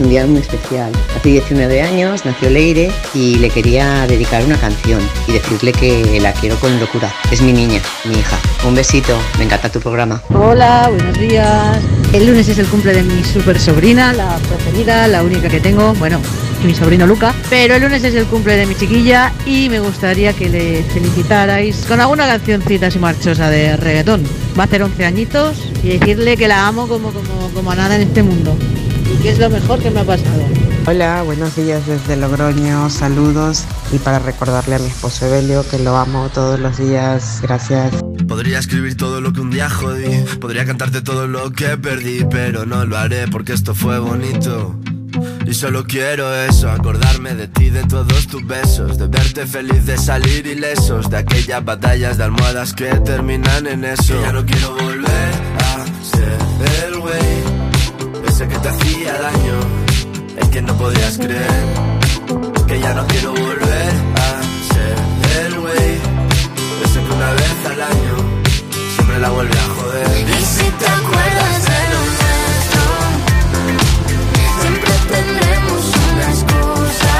Un día muy especial. Hace 19 años nació Leire y le quería dedicar una canción y decirle que la quiero con locura. Es mi niña, mi hija. Un besito, me encanta tu programa. Hola, buenos días. El lunes es el cumple de mi super sobrina, la preferida, la única que tengo, bueno, mi sobrino Luca. Pero el lunes es el cumple de mi chiquilla y me gustaría que le felicitarais con alguna cancioncita así marchosa de reggaetón. Va a hacer 11 añitos y decirle que la amo como, como, como a nada en este mundo. Que es lo mejor que me ha pasado. Hola, buenos días desde Logroño, saludos y para recordarle a mi esposo Evelio que lo amo todos los días, gracias. Podría escribir todo lo que un día jodí, podría cantarte todo lo que perdí, pero no lo haré porque esto fue bonito. Y solo quiero eso, acordarme de ti, de todos tus besos, de verte feliz, de salir ilesos, de aquellas batallas de almohadas que terminan en eso. Que ya no quiero volver hacía daño, el que no podías creer. Que ya no quiero volver a ser el güey, ese que una vez al año siempre la vuelve a joder. Y si te acuerdas de lo nuestro, siempre tendremos una excusa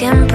Siempre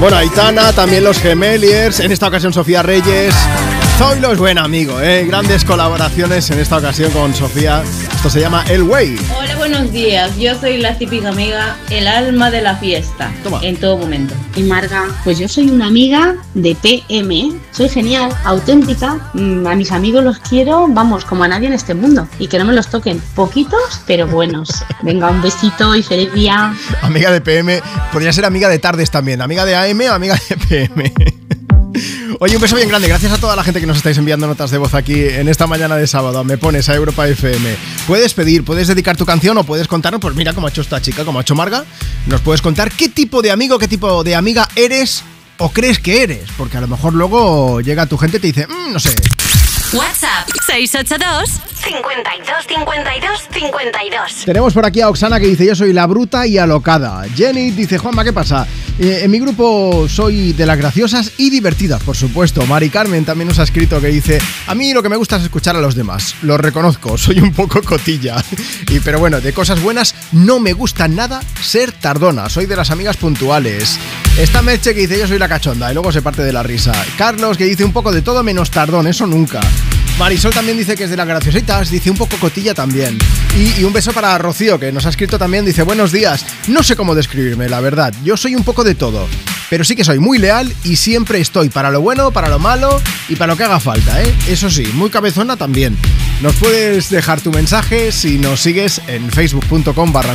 Bueno, Aitana, también los Gemeliers, en esta ocasión Sofía Reyes. Zoilo es buen amigo, ¿eh? Grandes colaboraciones en esta ocasión con Sofía. Esto se llama El Way. Buenos días. Yo soy la típica amiga, el alma de la fiesta. En todo momento. Y Marga, pues yo soy una amiga de PM. Soy genial, auténtica. Mm, A mis amigos los quiero, vamos, como a nadie en este mundo. Y que no me los toquen. Poquitos, pero buenos. Venga, un besito y feliz día. Amiga de PM, podría ser amiga de tardes también. Amiga de AM o amiga de PM. Oye, un beso bien grande. Gracias a toda la gente que nos estáis enviando notas de voz aquí en esta mañana de sábado. Me pones a Europa FM. Puedes pedir, puedes dedicar tu canción o puedes contarnos, pues mira cómo ha hecho esta chica, como ha hecho Marga. Nos puedes contar qué tipo de amigo, qué tipo de amiga eres o crees que eres. Porque a lo mejor luego llega tu gente y te dice, "Mm, no sé. WhatsApp 682 52 52 52. Tenemos por aquí a Oxana que dice yo soy la bruta y alocada. Jenny dice Juanma, ¿qué pasa? Eh, en mi grupo soy de las graciosas y divertidas, por supuesto. Mari Carmen también nos ha escrito que dice a mí lo que me gusta es escuchar a los demás. Lo reconozco, soy un poco cotilla. Y pero bueno, de cosas buenas no me gusta nada ser tardona. Soy de las amigas puntuales. Está Meche que dice yo soy la cachonda y luego se parte de la risa. Carlos que dice un poco de todo menos tardón, eso nunca. Marisol también dice que es de las graciositas, dice un poco cotilla también. Y, un beso para Rocío, que nos ha escrito también, dice, buenos días, no sé cómo describirme, la verdad, yo soy un poco de todo, pero sí que soy muy leal y siempre estoy para lo bueno, para lo malo y para lo que haga falta, ¿eh? Eso sí, muy cabezona también. Nos puedes dejar tu mensaje si nos sigues en facebook.com barra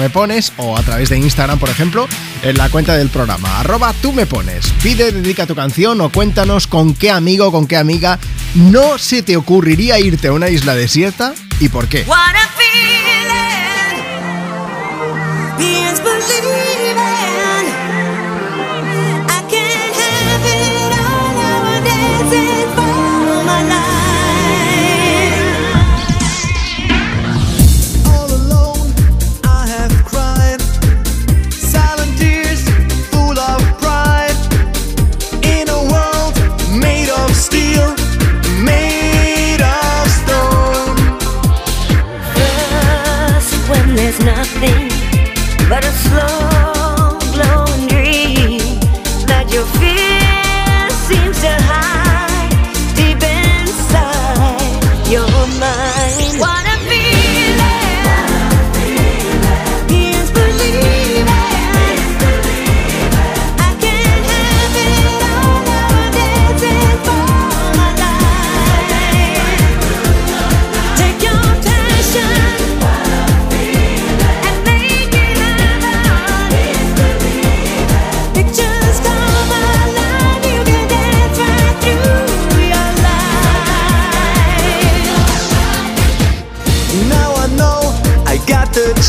o a través de Instagram, por ejemplo, en la cuenta del programa, arroba tú me pones. Pide, dedica tu canción o cuéntanos con qué amigo, con qué amiga no se te ocurriría irte a una isla desierta y por qué. What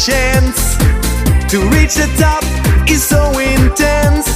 chance to reach the top is so intense.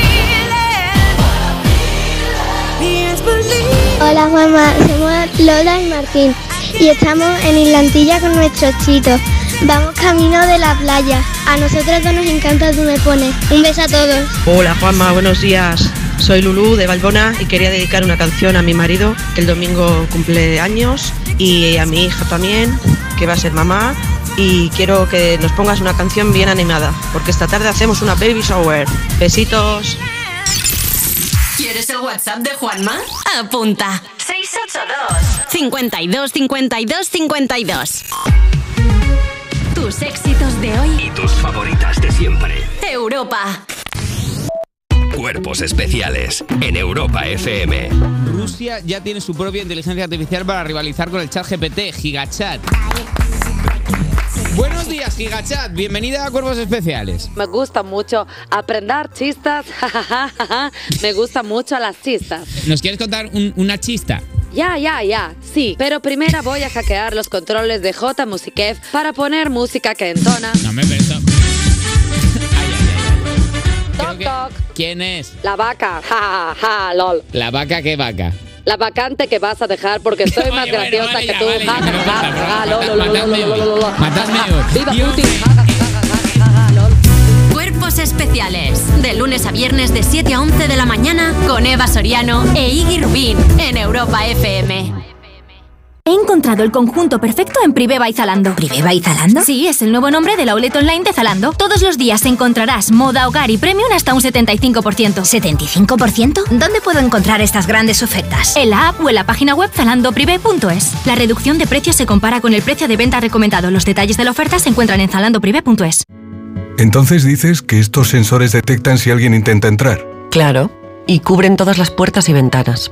Hola Juanma, somos Lola y Martín y estamos en Islantilla con nuestros chitos. Vamos camino de la playa. A nosotros nos encanta Tú me pones. Un beso a todos. Hola Juanma, buenos días. Soy Lulú de Valbona y quería dedicar una canción a mi marido, que el domingo cumple años, y a mi hija también, que va a ser mamá. Y quiero que nos pongas una canción bien animada, porque esta tarde hacemos una baby shower. Besitos. ¿Quieres el WhatsApp de Juanma? Apunta. 682 52 52 52 Tus éxitos de hoy. Y tus favoritas de siempre. Europa. Cuerpos especiales en Europa FM. Rusia ya tiene su propia inteligencia artificial para rivalizar con el chat GPT, GigaChat. Buenos días, GigaChat. Bienvenida a Cuerpos Especiales. Me gusta mucho aprender chistes. Me gustan mucho las chistes. ¿Nos quieres contar un- una chista? Ya, ya, ya. Sí, pero primero voy a hackear los controles de J Musiquef para poner música que entona. No me beso. Toc, toc. ¿Quién es? La vaca. Ja, ja, ja, lol. ¿La vaca qué vaca? La vacante que vas a dejar porque soy más bueno, graciosa vale, que tú. vale, Ja. Cuerpos especiales. De lunes a viernes de 7 a 11 de la mañana con Eva Soriano e Iggy Rubín en Europa FM. He encontrado el conjunto perfecto en Priveva y Zalando. ¿Priveva y Zalando? Sí, es el nuevo nombre de la outlet online de Zalando. Todos los días encontrarás moda, hogar y premium hasta un 75%. ¿75%? ¿Dónde puedo encontrar estas grandes ofertas? En la app o en la página web zalandoprive.es. La reducción de precios se compara con el precio de venta recomendado. Los detalles de la oferta se encuentran en zalandoprive.es. Entonces dices que estos sensores detectan si alguien intenta entrar. Claro, y cubren todas las puertas y ventanas.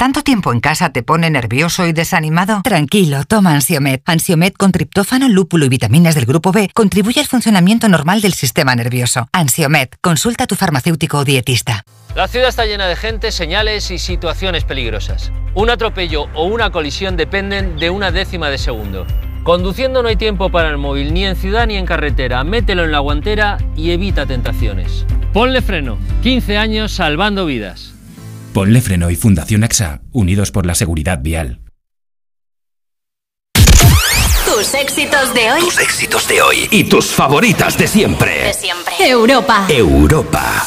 ¿Tanto tiempo en casa te pone nervioso y desanimado? Tranquilo, toma Ansiomet. Ansiomet con triptófano, lúpulo y vitaminas del grupo B contribuye al funcionamiento normal del sistema nervioso. Ansiomet, consulta a tu farmacéutico o dietista. La ciudad está llena de gente, señales y situaciones peligrosas. Un atropello o una colisión dependen de una décima de segundo. Conduciendo no hay tiempo para el móvil, ni en ciudad ni en carretera. Mételo en la guantera y evita tentaciones. Ponle freno. 15 años salvando vidas. Ponle Freno y Fundación AXA, unidos por la seguridad vial. Tus éxitos de hoy. Tus éxitos de hoy y tus favoritas de siempre. De siempre. Europa. Europa.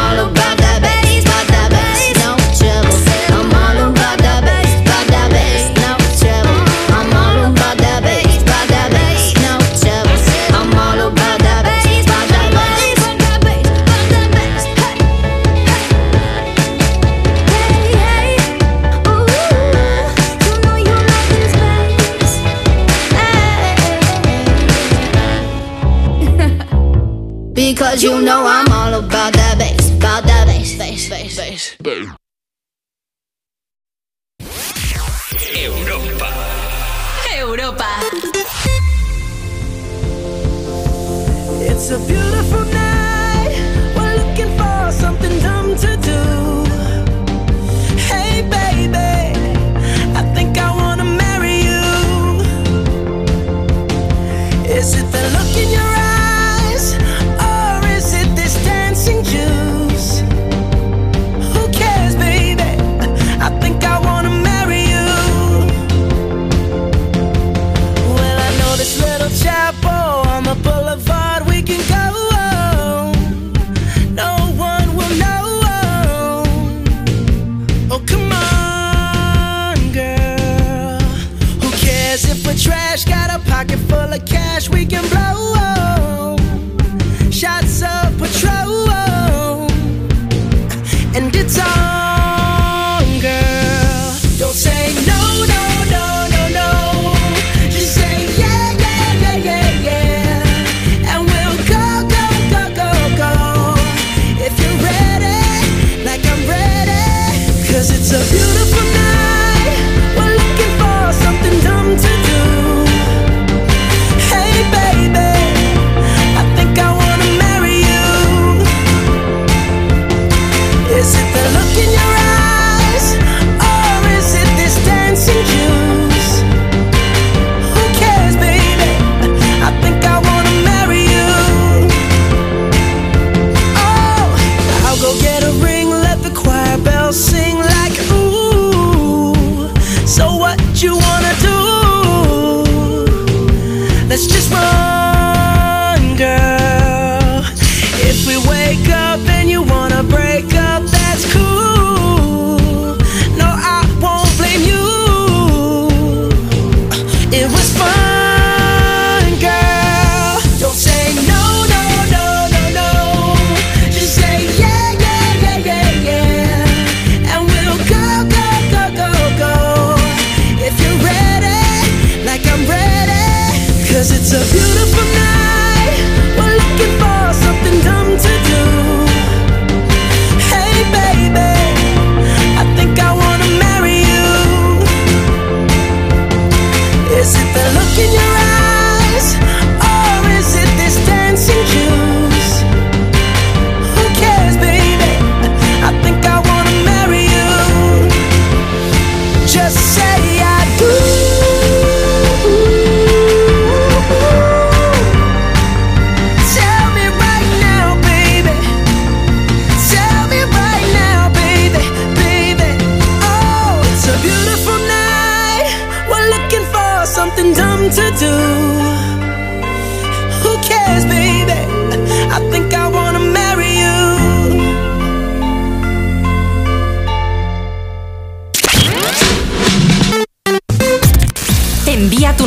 Because you know I'm all about that bass, about that bass, bass, bass, bass. Europa. Europa. It's a beautiful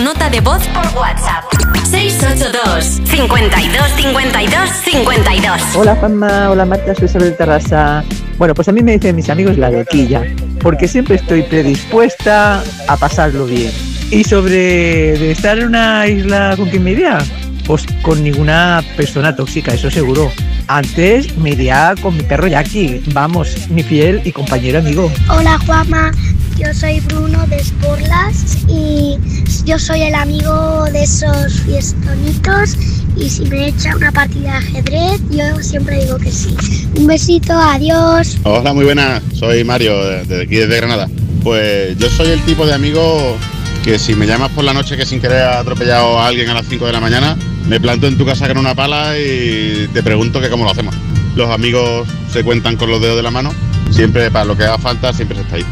nota de voz por WhatsApp. 682 52 52 52 Hola Juanma, hola Marta, soy Isabel Terrasa. Bueno, pues a mí me dicen mis amigos la loquilla, porque siempre estoy predispuesta a pasarlo bien. Y sobre de estar en una isla con quien me iría, pues con ninguna persona tóxica, eso seguro. Antes me iría con mi perro Jackie, vamos, mi fiel y compañero amigo. Hola Juanma, yo soy Bruno de Sporlas y yo soy el amigo de esos fiestonitos y si me echa una partida de ajedrez yo siempre digo que sí. Un besito, adiós. Hola, muy buenas. Soy Mario, de, de aquí desde Granada. Pues yo soy el tipo de amigo que si me llamas por la noche que sin querer ha atropellado a alguien a las 5 de la mañana, me planto en tu casa con una pala y te pregunto que cómo lo hacemos. Los amigos se cuentan con los dedos de la mano. Siempre, para lo que haga falta, siempre se está ahí.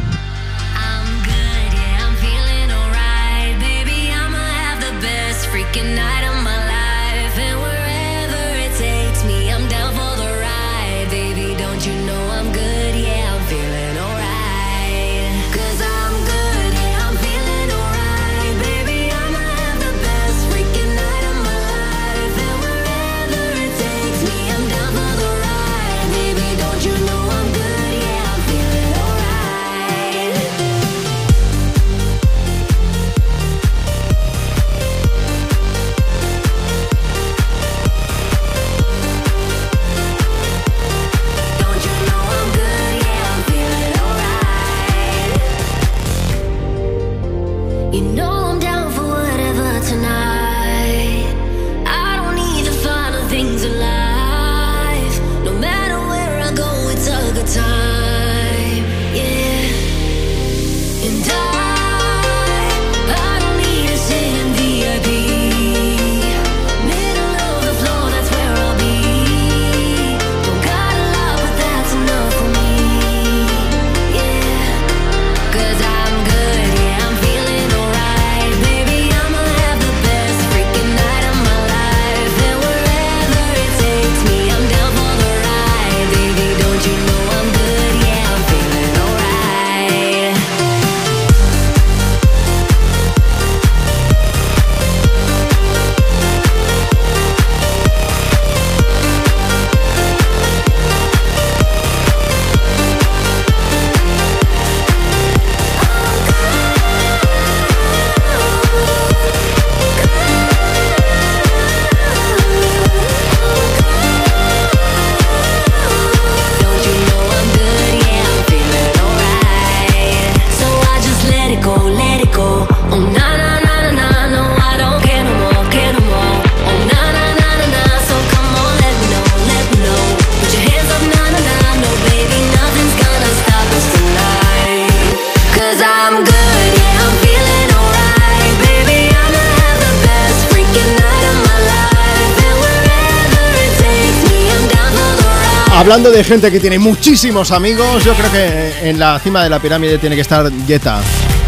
Hablando de gente que tiene muchísimos amigos, yo creo que en la cima de la pirámide tiene que estar Jetta.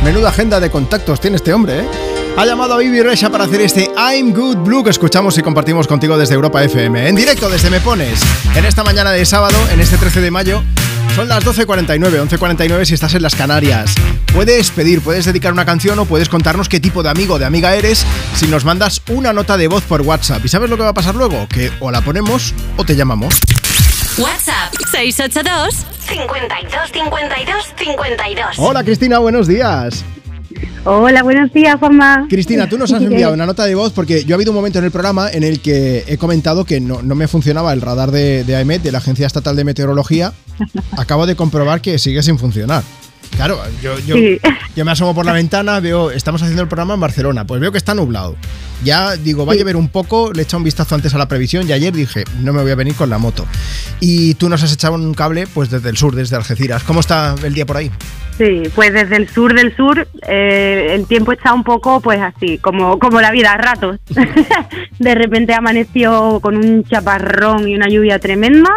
Menuda agenda de contactos tiene este hombre, ¿eh? Ha llamado a Vivi Resha para hacer este I'm Good Blue que escuchamos y compartimos contigo desde Europa FM. En directo desde Me Pones, en esta mañana de sábado, en este 13 de mayo. Son las 12.49, 11.49 si estás en las Canarias. Puedes pedir, puedes dedicar una canción o puedes contarnos qué tipo de amigo o de amiga eres si nos mandas una nota de voz por WhatsApp. ¿Y sabes lo que va a pasar luego? Que o la ponemos o te llamamos. WhatsApp 682 52 52 52 Hola Cristina, buenos días. Hola, buenos días, Juanma. Cristina, tú nos has enviado una nota de voz porque yo ha habido un momento en el programa en el que he comentado que no, no me funcionaba el radar de, de AEMET, de la Agencia Estatal de Meteorología. Acabo de comprobar que sigue sin funcionar. Claro, yo, yo, Sí. yo me asomo por la ventana, veo, estamos haciendo el programa en Barcelona, pues veo que está nublado. Ya digo, va a llover un poco, le he echado un vistazo antes a la previsión y ayer dije, no me voy a venir con la moto. Y tú nos has echado un cable pues desde el sur, desde Algeciras. ¿Cómo está el día por ahí? Sí, pues desde el sur del sur eh, el tiempo está un poco pues así, como, como la vida a ratos. de repente amaneció con un chaparrón y una lluvia tremenda.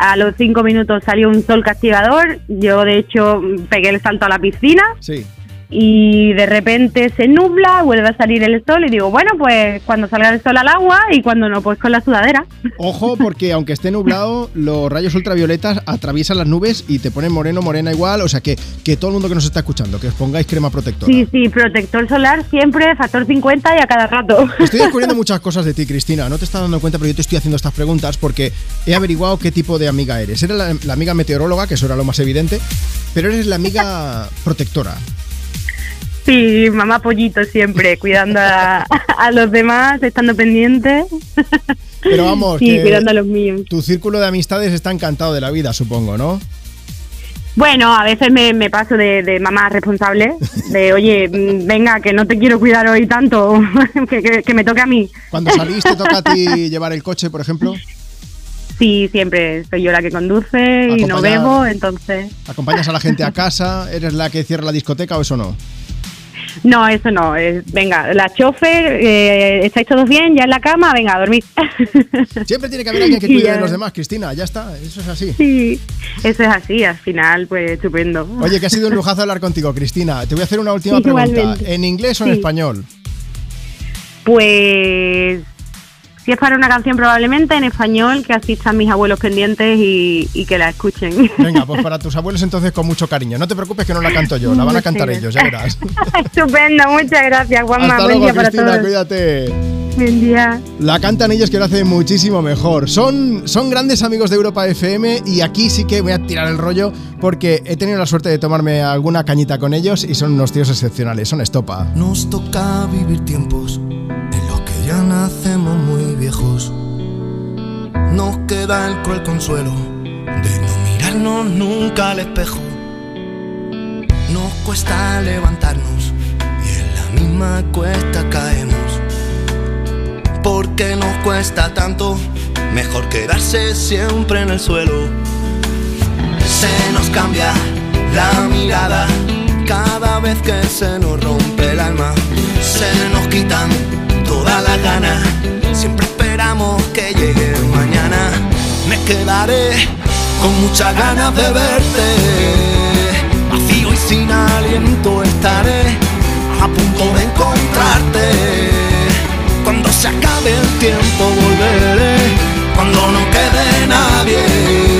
A los cinco minutos salió un sol castigador. Yo de hecho pegué el salto a la piscina. Sí. Y de repente se nubla, vuelve a salir el sol y digo, bueno, pues cuando salga el sol al agua y cuando no, pues con la sudadera. Ojo, porque aunque esté nublado, los rayos ultravioletas atraviesan las nubes y te ponen moreno, morena igual. O sea que, que todo el mundo que nos está escuchando, que os pongáis crema protectora. Sí, sí, protector solar siempre, factor 50 y a cada rato. Estoy descubriendo muchas cosas de ti, Cristina. No te estás dando cuenta, pero yo te estoy haciendo estas preguntas porque he averiguado qué tipo de amiga eres. Eres la, la amiga meteoróloga, que eso era lo más evidente, pero eres la amiga protectora. Sí, mamá pollito siempre, cuidando a, a los demás, estando pendiente. Pero vamos, Sí, que cuidando a los míos. tu círculo de amistades está encantado de la vida, supongo, ¿no? Bueno, a veces me, me paso de, de mamá responsable, de oye, mm, venga, que no te quiero cuidar hoy tanto, que, que- que me toque a mí. Cuando salís te toca a ti llevar el coche, por ejemplo. Sí, siempre soy yo la que conduce y no bebo, entonces... ¿Acompañas a la gente a casa? ¿Eres la que cierra la discoteca o eso no? No, eso no, es, venga, la chofer, eh, ¿estáis todos bien? ¿Ya en la cama? Venga, a dormir. Siempre tiene que haber alguien que cuide ya. de los demás, Cristina, ya está, eso es así. Sí, eso es así, al final, pues estupendo. Oye, que ha sido un lujazo hablar contigo, Cristina. Te voy a hacer una última pregunta. Igualmente. ¿En inglés o en Sí. español? Pues si es para una canción probablemente en español, que así están mis abuelos pendientes y, y que la escuchen. Venga, pues para tus abuelos entonces con mucho cariño. No te preocupes que no la canto yo, la van a cantar Muchas ellos, ya verás. Estupendo, muchas gracias Juanma, Hasta buen luego, día para Cristina, todos. cuídate. Buen día. La cantan ellos que lo hacen muchísimo mejor. Son, son grandes amigos de Europa FM y aquí sí que voy a tirar el rollo porque he tenido la suerte de tomarme alguna cañita con ellos y son unos tíos excepcionales, son estopa. Nos toca vivir tiempos en los que ya nacemos Nos queda el cruel consuelo de no mirarnos nunca al espejo. Nos cuesta levantarnos y en la misma cuesta caemos. Porque nos cuesta tanto, mejor quedarse siempre en el suelo. Se nos cambia la mirada cada vez que se nos rompe el alma. Se nos quitan todas las ganas. Siempre esperamos que llegue mañana. Me quedaré con muchas ganas de verte. Vacío y sin aliento estaré a punto de encontrarte. Cuando se acabe el tiempo volveré. Cuando no quede nadie.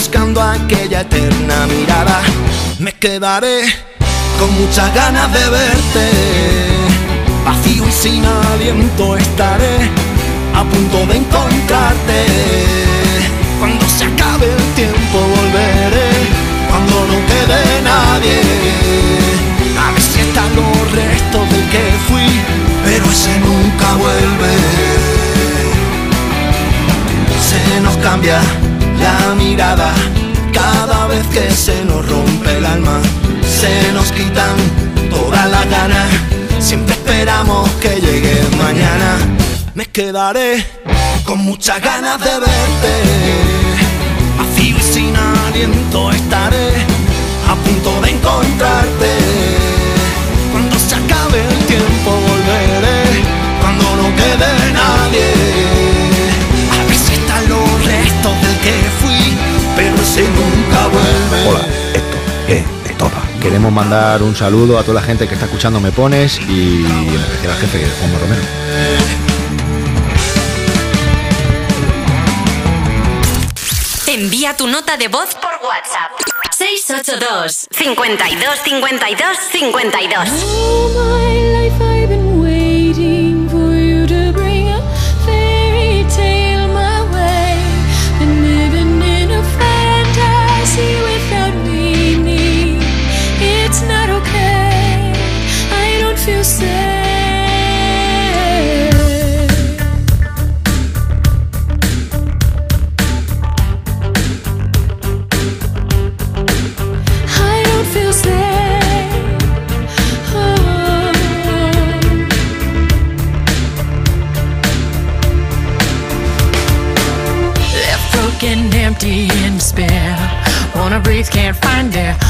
buscando aquella eterna mirada. Me quedaré con muchas ganas de verte. Vacío y sin aliento estaré a punto de encontrarte. Cuando se acabe el tiempo volveré, cuando no quede nadie. A ver si están los restos del que fui, pero ese nunca vuelve. Se nos cambia la mirada cada vez que se nos rompe el alma. Se nos quitan todas las ganas. Siempre esperamos que llegue mañana. Me quedaré con muchas ganas de verte. Vacío y sin aliento estaré a punto de encontrarte. Cuando se acabe el tiempo volveré. Cuando no quede nadie. Nunca vuelve. Hola, esto es de Topa. Queremos mandar un saludo a toda la gente que está escuchando Me Pones y en especial al jefe Juanma Romero. Envía tu nota de voz por WhatsApp. 682 52 52 52 if you say empty in despair. Wanna breathe, can't find air.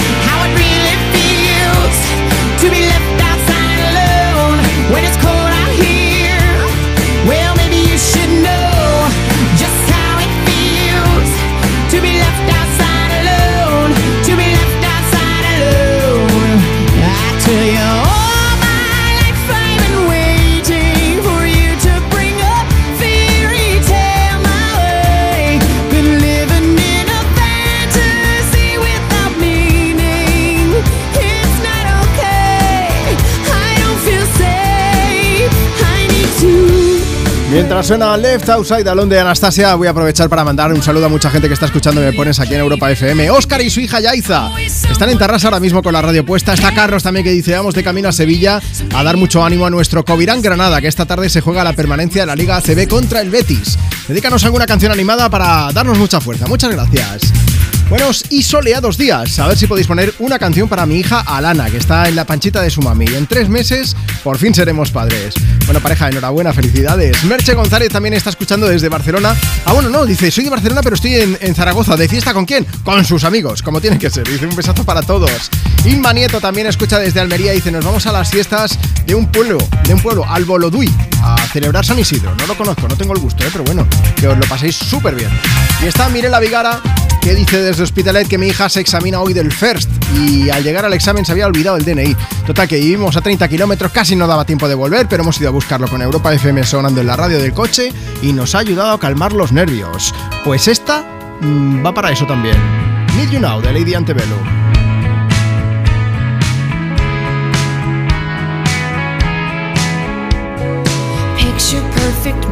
Suena Left Outside Alone de Anastasia, voy a aprovechar para mandar un saludo a mucha gente que está escuchando me pones aquí en Europa FM. Óscar y su hija Yaiza están en Tarrasa ahora mismo con la radio puesta. Está Carlos también que dice, vamos de camino a Sevilla a dar mucho ánimo a nuestro Covirán Granada, que esta tarde se juega la permanencia de la Liga ACB contra el Betis. Dedícanos alguna canción animada para darnos mucha fuerza. Muchas gracias. Buenos y soleados días. A ver si podéis poner una canción para mi hija Alana, que está en la panchita de su mami. En tres meses, por fin seremos padres. Bueno, pareja, enhorabuena, felicidades. Merche González también está escuchando desde Barcelona. Ah, bueno, no, dice, soy de Barcelona, pero estoy en, en Zaragoza. ¿De fiesta con quién? Con sus amigos, como tiene que ser. Dice, un besazo para todos. Inma Nieto también escucha desde Almería. Dice, nos vamos a las fiestas de un pueblo, de un pueblo, Alboloduy, a celebrar San Isidro. No lo conozco, no tengo el gusto, ¿eh? pero bueno, que os lo paséis súper bien. Y está Mirela Vigara que dice desde Hospitalet que mi hija se examina hoy del FIRST y al llegar al examen se había olvidado el DNI. Total, que vivimos a 30 kilómetros, casi no daba tiempo de volver, pero hemos ido a buscarlo con Europa FM sonando en la radio del coche y nos ha ayudado a calmar los nervios. Pues esta mm, va para eso también. Need You Now de Lady Antebellum. Perfect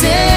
Said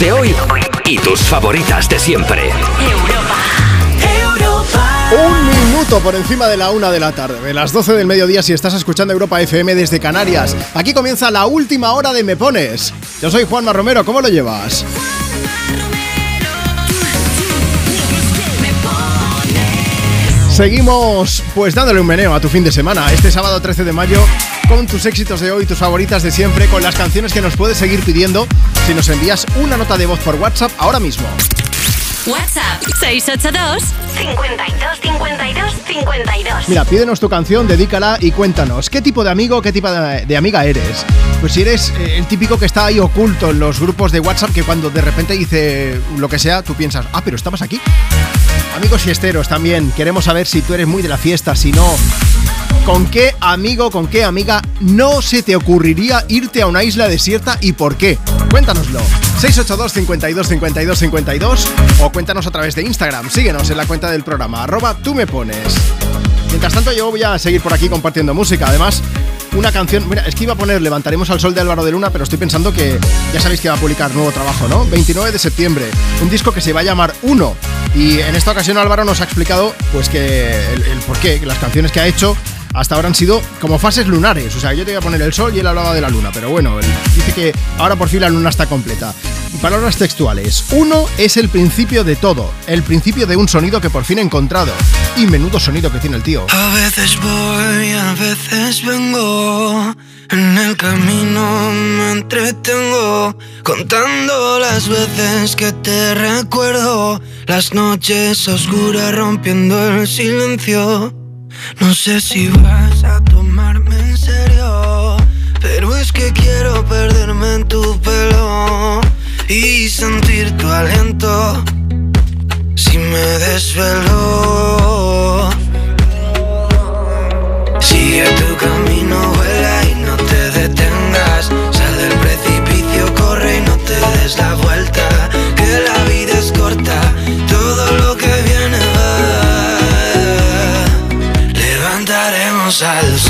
de hoy y tus favoritas de siempre. Un minuto por encima de la una de la tarde, de las 12 del mediodía si estás escuchando Europa FM desde Canarias. Aquí comienza la última hora de Me Pones. Yo soy Juanma Romero, ¿cómo lo llevas? Seguimos pues dándole un meneo a tu fin de semana, este sábado 13 de mayo, con tus éxitos de hoy, tus favoritas de siempre, con las canciones que nos puedes seguir pidiendo si nos envías una nota de voz por WhatsApp ahora mismo. WhatsApp 682 52 52 52. Mira, pídenos tu canción, dedícala y cuéntanos qué tipo de amigo, qué tipo de, de amiga eres. Pues si eres eh, el típico que está ahí oculto en los grupos de WhatsApp que cuando de repente dice lo que sea, tú piensas, ah, pero estabas aquí. Amigos fiesteros también, queremos saber si tú eres muy de la fiesta, si no. ¿Con qué amigo, con qué amiga no se te ocurriría irte a una isla desierta y por qué? Cuéntanoslo. 682 52 52 52 o cuéntanos a través de Instagram. Síguenos en la cuenta del programa, arroba tú me pones. Mientras tanto yo voy a seguir por aquí compartiendo música. Además, una canción... Mira, es que iba a poner Levantaremos al Sol de Álvaro de Luna, pero estoy pensando que ya sabéis que va a publicar nuevo trabajo, ¿no? 29 de septiembre. Un disco que se va a llamar Uno. Y en esta ocasión Álvaro nos ha explicado pues que el, el por qué, las canciones que ha hecho hasta ahora han sido como fases lunares. O sea, yo te iba a poner el sol y él hablaba de la luna, pero bueno, él dice que ahora por fin la luna está completa. Palabras textuales. Uno es el principio de todo, el principio de un sonido que por fin he encontrado. Y menudo sonido que tiene el tío. A veces voy, a veces vengo. En el camino me entretengo contando las veces que te recuerdo. Las noches oscuras rompiendo el silencio. No sé si vas a tomarme en serio, pero es que quiero perderme en tu pelo y sentir tu aliento. Si me desvelo, sigue tu camino, vuela y no te detengas. Sal del precipicio, corre y no te des la vuelta. Al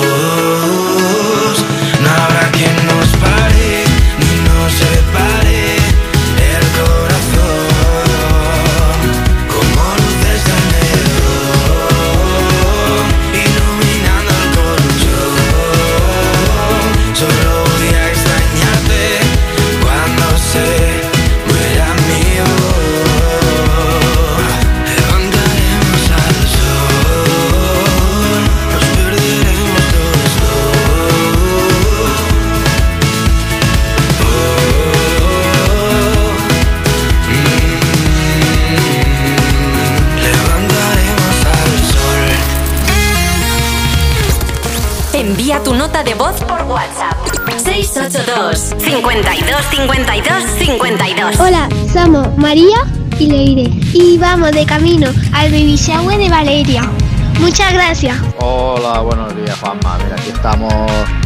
52 52 52 Hola, somos María y Leire y vamos de camino al baby shower de Valeria. Muchas gracias. Hola, buenos días Juanma. Mira, aquí estamos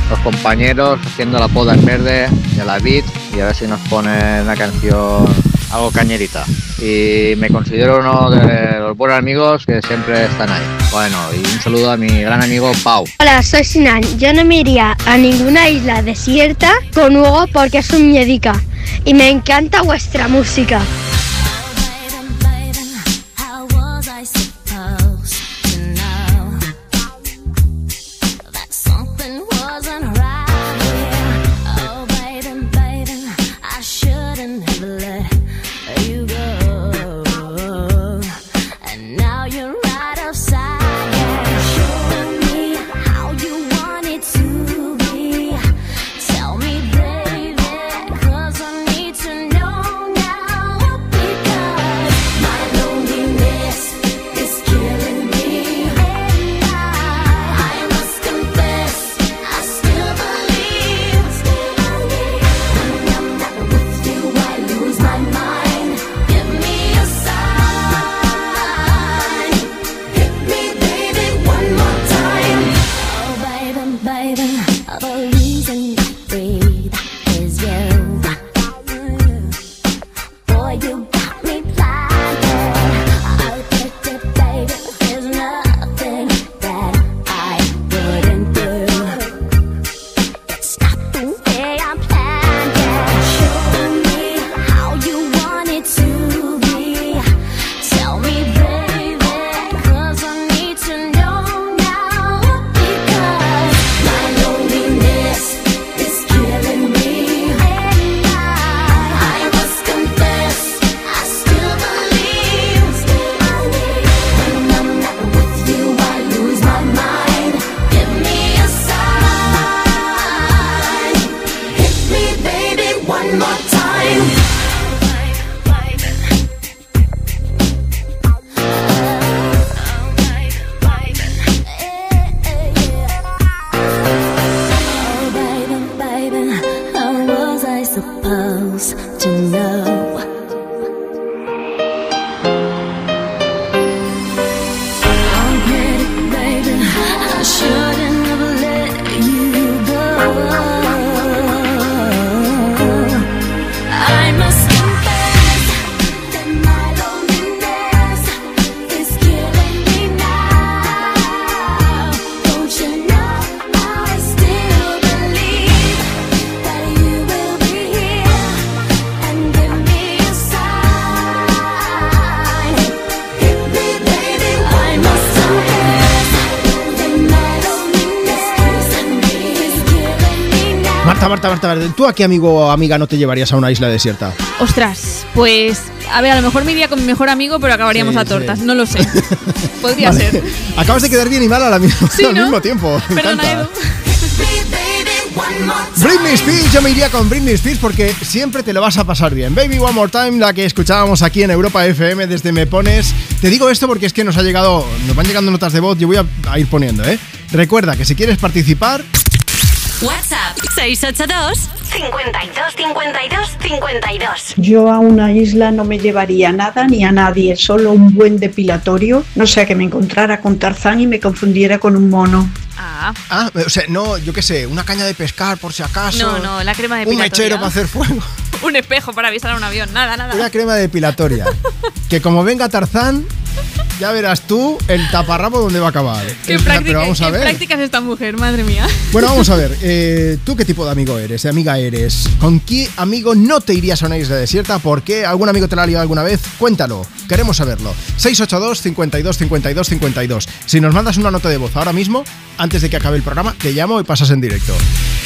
los compañeros haciendo la poda en verde de la beat y a ver si nos ponen una canción algo cañerita. Y me considero uno de los buenos amigos que siempre están ahí. Bueno, y un saludo a mi gran amigo Pau. Hola, soy Sinan. Yo no me iría a ninguna isla desierta con Hugo porque es un miedica y me encanta vuestra música. Qué amigo o amiga no te llevarías a una isla desierta? Ostras, pues a ver, a lo mejor me iría con mi mejor amigo, pero acabaríamos Sí, a tortas. sí. No lo sé. Podría Vale. ser. Acabas de quedar bien y mal a la misma- Sí, al ¿no? mismo tiempo. Me Perdona. Britney Spears, yo me iría con Britney Spears porque siempre te lo vas a pasar bien. Baby One More Time, la que escuchábamos aquí en Europa FM desde Me Pones. Te digo esto porque es que nos ha llegado, nos van llegando notas de voz, yo voy a, a ir poniendo, ¿eh? Recuerda que si quieres participar, WhatsApp 682 52 52 52 Yo a una isla no me llevaría nada ni a nadie, solo un buen depilatorio, no sea que me encontrara con Tarzán y me confundiera con un mono. Ah. ah, o sea, no, yo qué sé, una caña de pescar por si acaso. No, no, la crema de Un mechero para hacer fuego. Un espejo para avisar a un avión. Nada, nada. Una crema depilatoria. que como venga Tarzán, ya verás tú el taparrabo donde va a acabar. Qué, práctica, pero vamos a qué ver. práctica es esta mujer, madre mía. Bueno, vamos a ver. eh, ¿Tú qué tipo de amigo eres? ¿De amiga eres? ¿Con qué amigo no te irías a una isla desierta? ¿Por qué? ¿Algún amigo te la ha liado alguna vez? Cuéntalo. Queremos saberlo. 682 52 52 52. Si nos mandas una nota de voz ahora mismo, antes de que acabe el programa, te llamo y pasas en directo.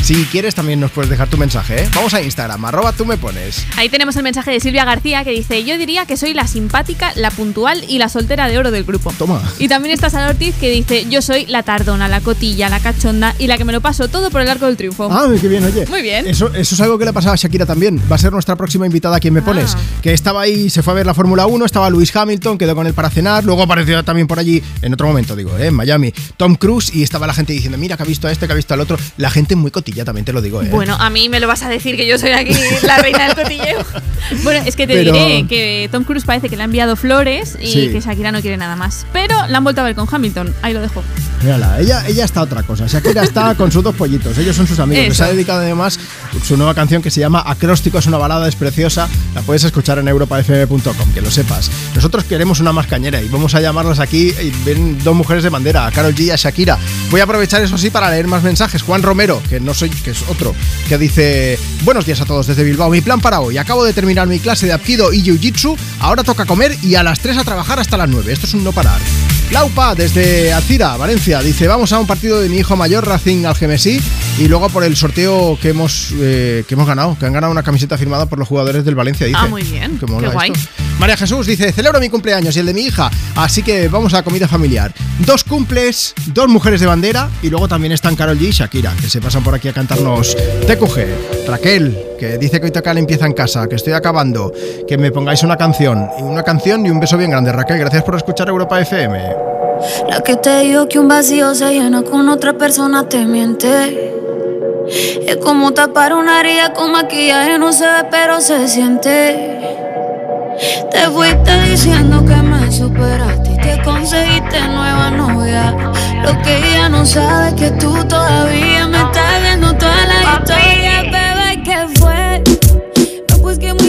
Si quieres, también nos puedes dejar tu mensaje, ¿eh? Vamos a Instagram, arroba tú me pones. Ahí tenemos el mensaje de Silvia García que dice: Yo diría que soy la simpática, la puntual y la soltera de oro del grupo. Toma. Y también está Sara Ortiz que dice: Yo soy la tardona, la cotilla, la cachonda y la que me lo paso todo por el arco del triunfo. Ah, qué bien, oye. Muy bien. Eso, eso es algo que le pasaba a Shakira también. Va a ser nuestra próxima invitada a quien me pones. Que estaba ahí, se fue a ver la Fórmula 1, estaba Luis Hamilton, quedó con él para cenar. Luego apareció también por allí, en otro momento, digo, ¿eh? en Miami, Tom Cruise. Y estaba la gente diciendo: Mira, que ha visto a este, que ha visto al otro. La gente muy cotilla, también te lo digo, ¿eh? Bueno, a mí me lo vas a decir que yo soy aquí la reina del cotilleo. Bueno, es que te Pero- diré que Tom Cruise parece que le ha enviado flores y Sí. que Shakira no quiere nada más. Pero la han vuelto a ver con Hamilton. Ahí lo dejo. Mírala, ella, ella está otra cosa. Shakira está con sus dos pollitos. Ellos son sus amigos. Les Eso. ha dedicado además su nueva canción que se llama Acróstico. Es una balada, es preciosa. La puedes escuchar en europafm.com, que lo sepas. Nosotros queremos una más cañera y vamos a llamarlas aquí. Y ven dos mujeres de bandera, a Carol G y a Shakira. Voy a aprovechar eso sí para leer más mensajes. Juan Romero, que no soy, que es otro, que dice: Buenos días a todos desde Bilbao. Mi plan para hoy. Acabo de terminar mi clase de Apkido y Jiu-Jitsu. Ahora toca comer y a las 3 a trabajar hasta las 9. Esto es un no parar. Laupa, desde Alcira, Valencia, dice, vamos a un partido de mi hijo mayor, Racing Algemesí, y luego por el sorteo que hemos, eh, que hemos ganado, que han ganado una camiseta firmada por los jugadores del Valencia, dice. Ah, muy bien. Qué mola Qué guay. esto. María Jesús dice, celebro mi cumpleaños y el de mi hija, así que vamos a la comida familiar. Dos cumples, dos mujeres de bandera, y luego también están Carol G y Shakira, que se pasan por aquí a cantarnos TQG. Raquel, que dice que hoy toca limpieza en casa, que estoy acabando, que me pongáis una canción, una canción y un beso bien grande. Raquel, gracias por escuchar Europa FM. La que te digo que un vacío se llena con otra persona te miente. Es como tapar una herida con maquillaje, no se ve, pero se siente. Te fuiste diciendo que me superaste y te conseguiste nueva novia. Lo que ella no sabe es que tú todavía me estás viendo toda la historia, bebé, ¿qué fue? No, pues que muy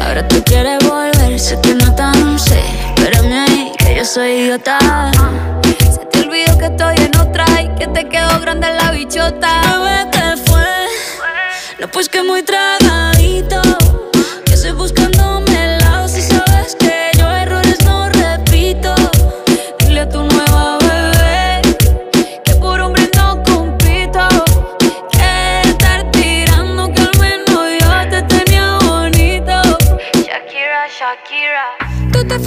Ahora tú quieres volver, sé que no tan sé. Espérame ahí, que yo soy idiota. Se te olvidó que estoy en otra y que te quedó grande la bichota. Bebé, ¿qué fue? No, pues que muy tragadito.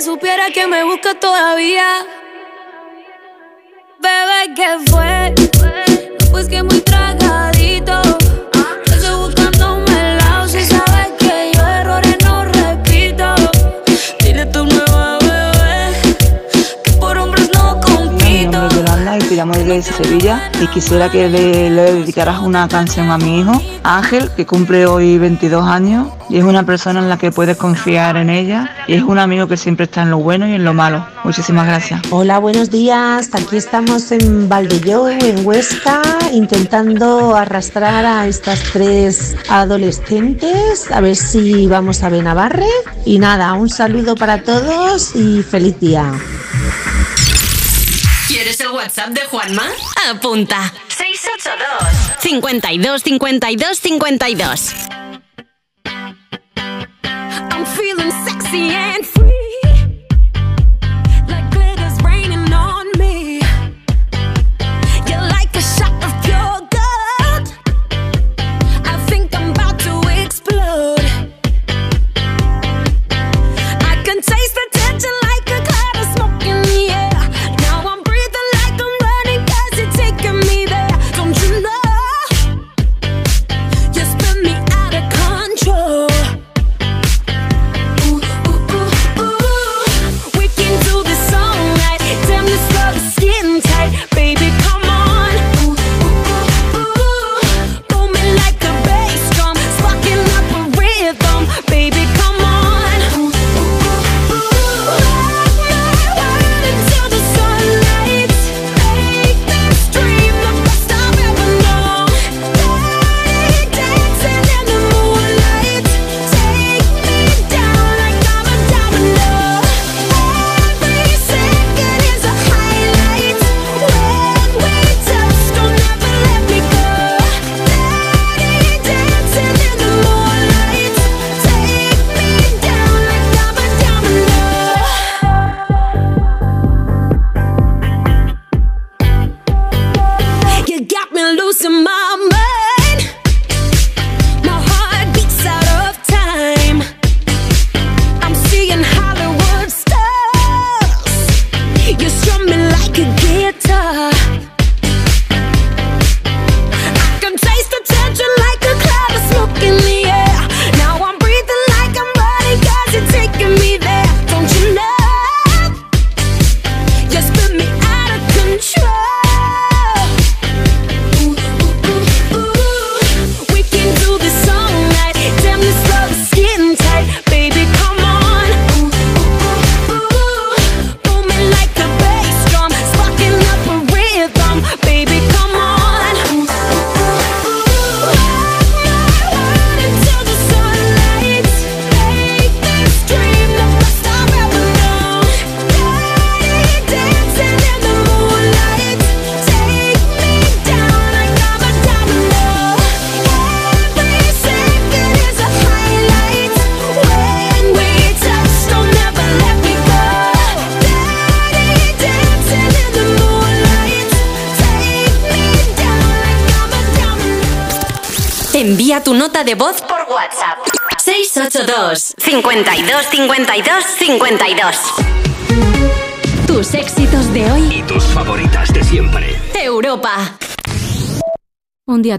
Supiera que me busca todavía. Bebé, ¿qué fue? Pues que muy tragadito. Llamo desde Sevilla y quisiera que le, dedicaras una canción a mi hijo, Ángel, que cumple hoy 22 años y es una persona en la que puedes confiar en ella y es un amigo que siempre está en lo bueno y en lo malo. Muchísimas gracias. Hola, buenos días. Aquí estamos en Valdello, en Huesca, intentando arrastrar a estas tres adolescentes, a ver si vamos a Benavarre. Y nada, un saludo para todos y feliz día. ¿Quieres el WhatsApp de Juanma? Apunta. 682 52 52 52 I'm feeling sexy and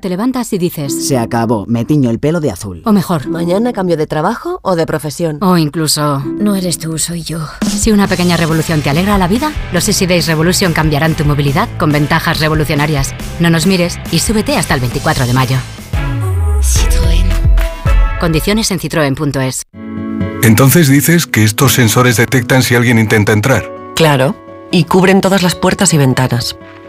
te levantas y dices... Se acabó, me tiño el pelo de azul. O mejor... ¿Mañana cambio de trabajo o de profesión? O incluso... No eres tú, soy yo. Si una pequeña revolución te alegra la vida, los Easy Days Revolution cambiarán tu movilidad con ventajas revolucionarias. No nos mires y súbete hasta el 24 de mayo. Citroën. Condiciones en citroen.es. Entonces dices que estos sensores detectan si alguien intenta entrar. Claro, y cubren todas las puertas y ventanas.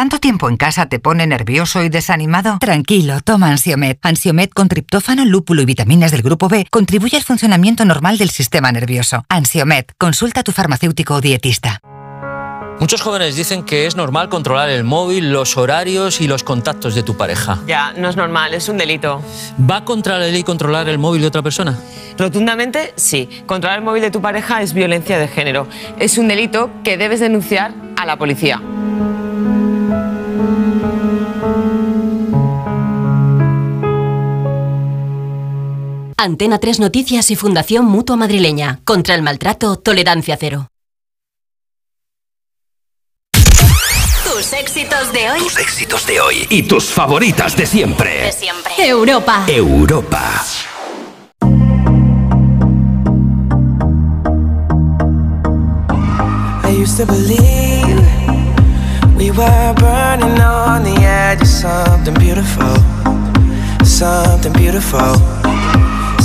¿Tanto tiempo en casa te pone nervioso y desanimado? Tranquilo, toma Ansiomed. Ansiomed con triptófano, lúpulo y vitaminas del grupo B contribuye al funcionamiento normal del sistema nervioso. Ansiomed, consulta a tu farmacéutico o dietista. Muchos jóvenes dicen que es normal controlar el móvil, los horarios y los contactos de tu pareja. Ya, no es normal, es un delito. ¿Va contra la ley controlar el móvil de otra persona? Rotundamente, sí. Controlar el móvil de tu pareja es violencia de género. Es un delito que debes denunciar a la policía. Antena 3 Noticias y Fundación Mutua Madrileña. Contra el maltrato, tolerancia cero. Tus éxitos de hoy. Tus éxitos de hoy. Y tus favoritas de siempre. De siempre. Europa. Europa. I used to believe we were burning on the edge of something beautiful, something beautiful.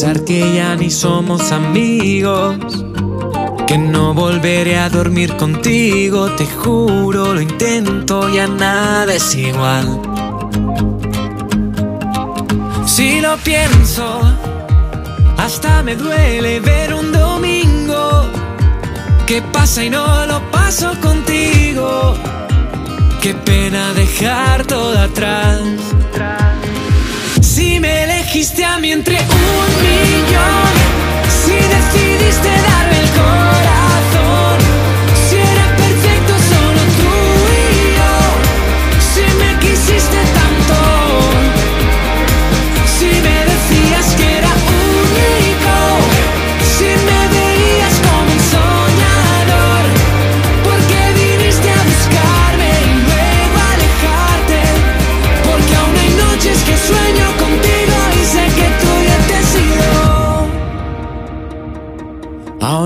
Pensar que ya ni somos amigos, que no volveré a dormir contigo, te juro, lo intento, ya nada es igual. Si lo pienso, hasta me duele ver un domingo que pasa y no lo paso contigo. Qué pena dejar todo atrás. Elegiste a mí entre un millón, si decidiste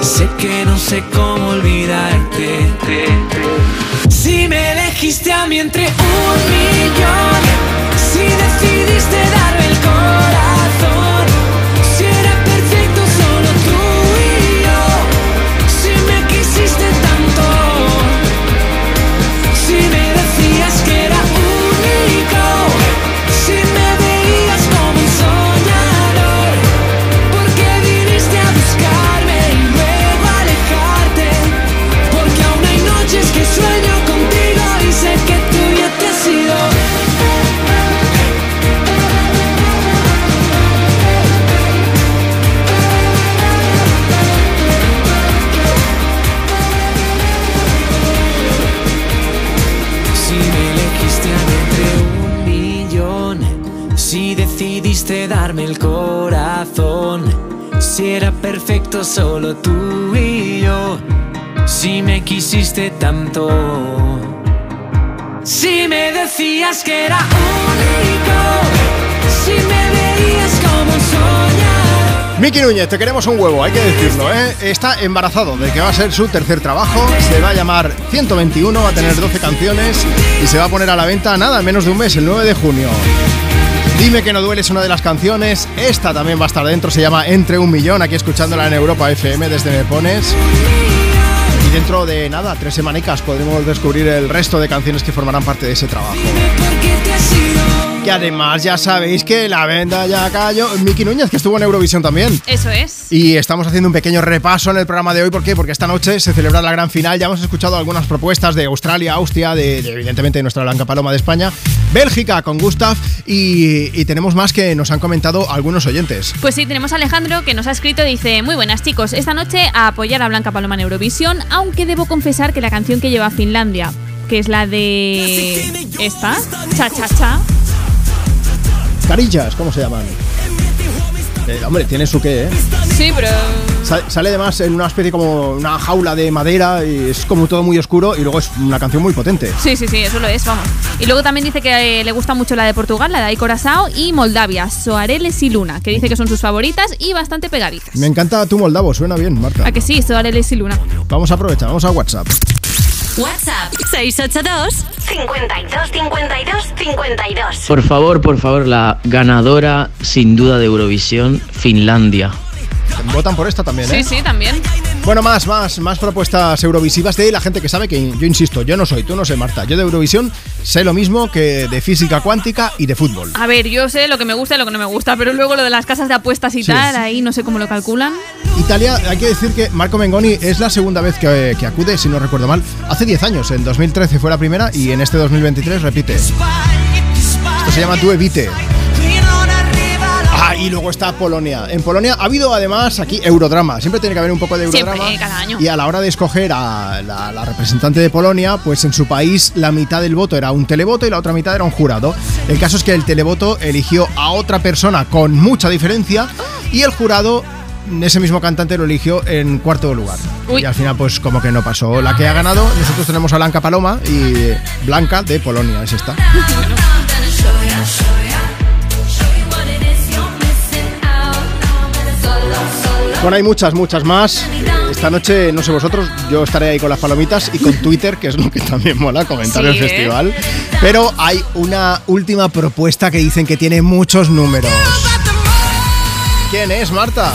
Sé que no sé cómo olvidarte. Si me elegiste a mí entre un millón, si decidiste darme el corazón, si era perfecto solo tú y yo, si me quisiste tanto, si me decías que era único, si me veías como soñador. Miki Núñez, te queremos un huevo, hay que decirlo, ¿eh? Está embarazado de que va a ser su tercer trabajo, se va a llamar 121, va a tener 12 canciones y se va a poner a la venta nada, en menos de un mes, el 9 de junio. Dime que no duele es una de las canciones, esta también va a estar dentro, se llama Entre un Millón, aquí escuchándola en Europa FM desde Me Pones. Y dentro de nada, tres semanicas podremos descubrir el resto de canciones que formarán parte de ese trabajo. Que además ya sabéis que la venda ya cayó. Miki Núñez, que estuvo en Eurovisión también. Eso es. Y estamos haciendo un pequeño repaso en el programa de hoy. ¿Por qué? Porque esta noche se celebra la gran final. Ya hemos escuchado algunas propuestas de Australia, Austria, de, de, evidentemente de nuestra Blanca Paloma de España, Bélgica con Gustav y, y tenemos más que nos han comentado algunos oyentes. Pues sí, tenemos a Alejandro que nos ha escrito, dice, muy buenas chicos, esta noche a apoyar a Blanca Paloma en Eurovisión, aunque debo confesar que la canción que lleva a Finlandia, que es la de... esta, cha cha cha, Carillas, ¿cómo se llaman? Eh, hombre, tiene su qué, ¿eh? Sí, pero... Sa- Sale además en una especie como una jaula de madera y es como todo muy oscuro y luego es una canción muy potente. Sí, sí, sí, eso lo es, vamos. Y luego también dice que eh, le gusta mucho la de Portugal, la de Corazao y Moldavia, Soareles y Luna, que dice que son sus favoritas y bastante pegadizas. Me encanta tu moldavo, suena bien, Marta. ¿A que sí? Soareles y Luna. Vamos a aprovechar, vamos a WhatsApp. WhatsApp 682 52 52 52. Por favor, por favor, la ganadora sin duda de Eurovisión, Finlandia. Votan por esta también, ¿eh? Sí, sí, también. Bueno, más, más, más propuestas eurovisivas de la gente que sabe que, yo insisto, yo no soy, tú no sé, Marta. Yo de Eurovisión sé lo mismo que de física cuántica y de fútbol. A ver, yo sé lo que me gusta y lo que no me gusta, pero luego lo de las casas de apuestas y Sí. tal, ahí no sé cómo lo calculan. Italia, hay que decir que Marco Mengoni es la segunda vez que, que acude, si no recuerdo mal. Hace 10 años, en 2013 fue la primera y en este 2023 repite. Esto se llama Tu Evite. Ah, y luego está Polonia. En Polonia ha habido además aquí Eurodrama. Siempre tiene que haber un poco de Eurodrama. Siempre, cada año. Y a la hora de escoger a la, la representante de Polonia, pues en su país la mitad del voto era un televoto y la otra mitad era un jurado. El caso es que el televoto eligió a otra persona con mucha diferencia y el jurado, ese mismo cantante, lo eligió en cuarto lugar. Uy. Y al final, pues como que no pasó. La que ha ganado, nosotros tenemos a Blanca Paloma y Blanca de Polonia, es esta. Bueno, hay muchas, muchas más. Esta noche, no sé vosotros, yo estaré ahí con las palomitas y con Twitter, que es lo que también mola comentar Sí, el ¿eh? festival. Pero hay una última propuesta que dicen que tiene muchos números. ¿Quién es, Marta?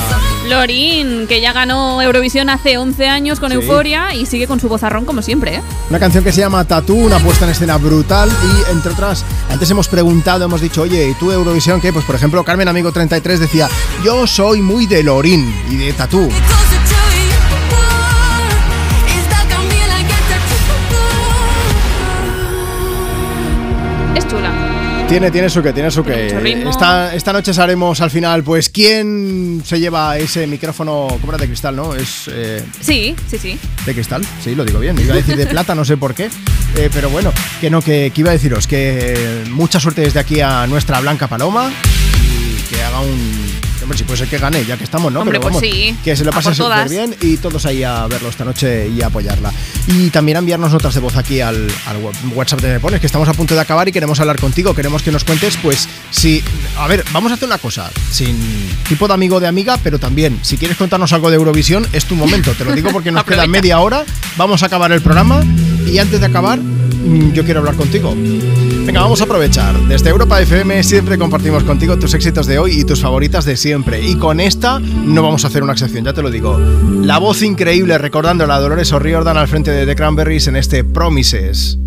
Lorin, que ya ganó Eurovisión hace 11 años con Sí. Euforia y sigue con su vozarrón como siempre, ¿eh? Una canción que se llama Tatú, una puesta en escena brutal y entre otras, antes hemos preguntado, hemos dicho, oye, ¿y tú Eurovisión qué? Pues por ejemplo, Carmen Amigo 33 decía, yo soy muy de Lorín y de Tatú. Tiene, tiene su que, tiene su que. ritmo. Esta, esta noche haremos al final, pues, ¿quién se lleva ese micrófono? ¿Cómo era de cristal, no? Es eh, Sí, sí, sí. de cristal, sí, lo digo bien. Iba a decir de plata, no sé por qué. Eh, pero bueno, que no, que, que iba a deciros que mucha suerte desde aquí a nuestra Blanca Paloma y que haga un. Hombre, si puede ser que gane, ya que estamos, ¿no? Hombre, pero pues vamos, sí, que se lo pase súper bien y todos ahí a verlo esta noche y a apoyarla. Y también a enviarnos notas de voz aquí al, WhatsApp de Me Pones, que estamos a punto de acabar y queremos hablar contigo. Queremos que nos cuentes, pues, si. A ver, vamos a hacer una cosa, sin tipo de amigo o de amiga, pero también, si quieres contarnos algo de Eurovisión, es tu momento. Te lo digo porque nos queda media hora, vamos a acabar el programa y antes de acabar, yo quiero hablar contigo. Venga, vamos a aprovechar. Desde Europa FM siempre compartimos contigo tus éxitos de hoy y tus favoritas de siempre. Y con esta no vamos a hacer una excepción, ya te lo digo. La voz increíble recordando a Dolores O'Riordan al frente de The Cranberries en este Promises.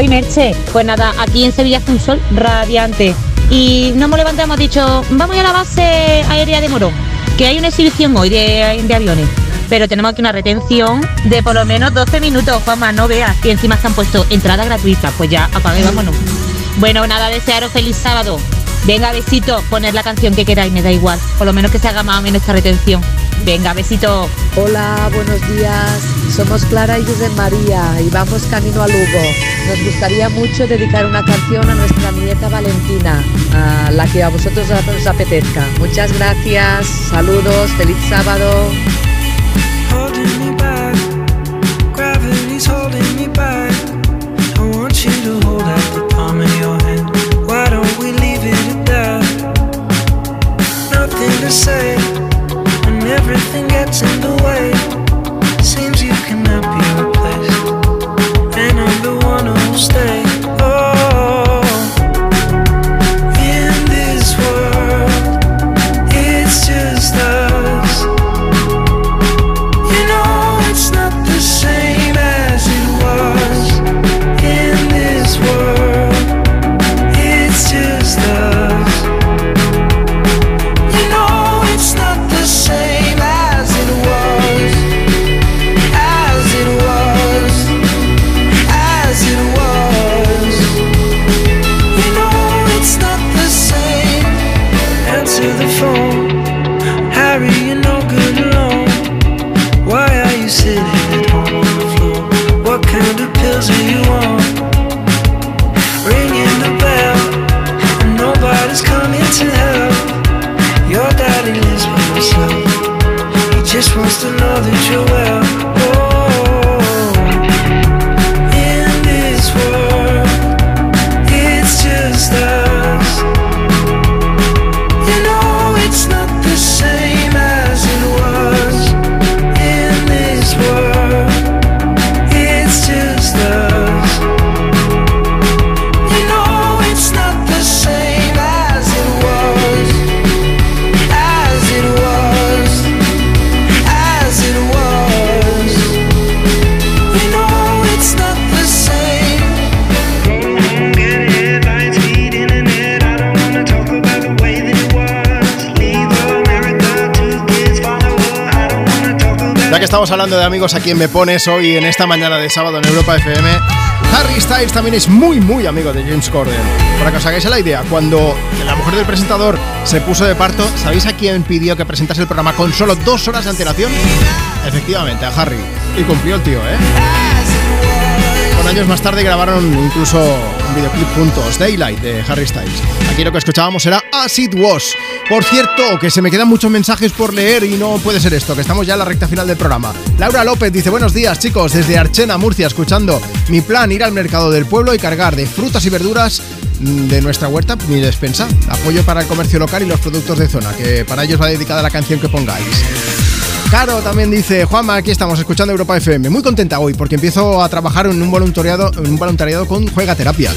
Soy Merche. Pues nada, aquí en Sevilla hace un sol radiante. Y nos hemos levantado hemos dicho, vamos a la base aérea de Morón, que hay una exhibición hoy de, de aviones. Pero tenemos aquí una retención de por lo menos 12 minutos, Juanma, no veas. Y encima se han puesto entrada gratuita. Pues ya, apague, vámonos. Bueno, nada, desearos feliz sábado. Venga, besito, poner la canción que queráis, me da igual. Por lo menos que se haga más o menos esta retención. Venga, besito. Hola, buenos días. Somos Clara y José María y vamos camino a Lugo. Nos gustaría mucho dedicar una canción a nuestra nieta Valentina, a la que a vosotros os apetezca. Muchas gracias, saludos, feliz sábado. Everything gets in the way. Estamos hablando de amigos a quien me pones hoy en esta mañana de sábado en Europa FM, Harry Styles también es muy, muy amigo de James Corden. Para que os hagáis la idea, cuando la mujer del presentador se puso de parto, ¿sabéis a quién pidió que presentase el programa con solo dos horas de antelación? Efectivamente, a Harry. Y cumplió el tío, ¿eh? Con años más tarde grabaron incluso un videoclip juntos, Daylight, de Harry Styles. Aquí lo que escuchábamos era As It Was. Por cierto, que se me quedan muchos mensajes por leer y no puede ser esto, que estamos ya en la recta final del programa. Laura López dice, buenos días chicos, desde Archena, Murcia, escuchando mi plan, ir al mercado del pueblo y cargar de frutas y verduras mm, de nuestra huerta mi despensa. Apoyo para el comercio local y los productos de zona, que para ellos va dedicada la canción que pongáis. Caro también dice, Juanma, aquí estamos escuchando Europa FM. Muy contenta hoy porque empiezo a trabajar en un voluntariado, en un voluntariado con Juega Terapia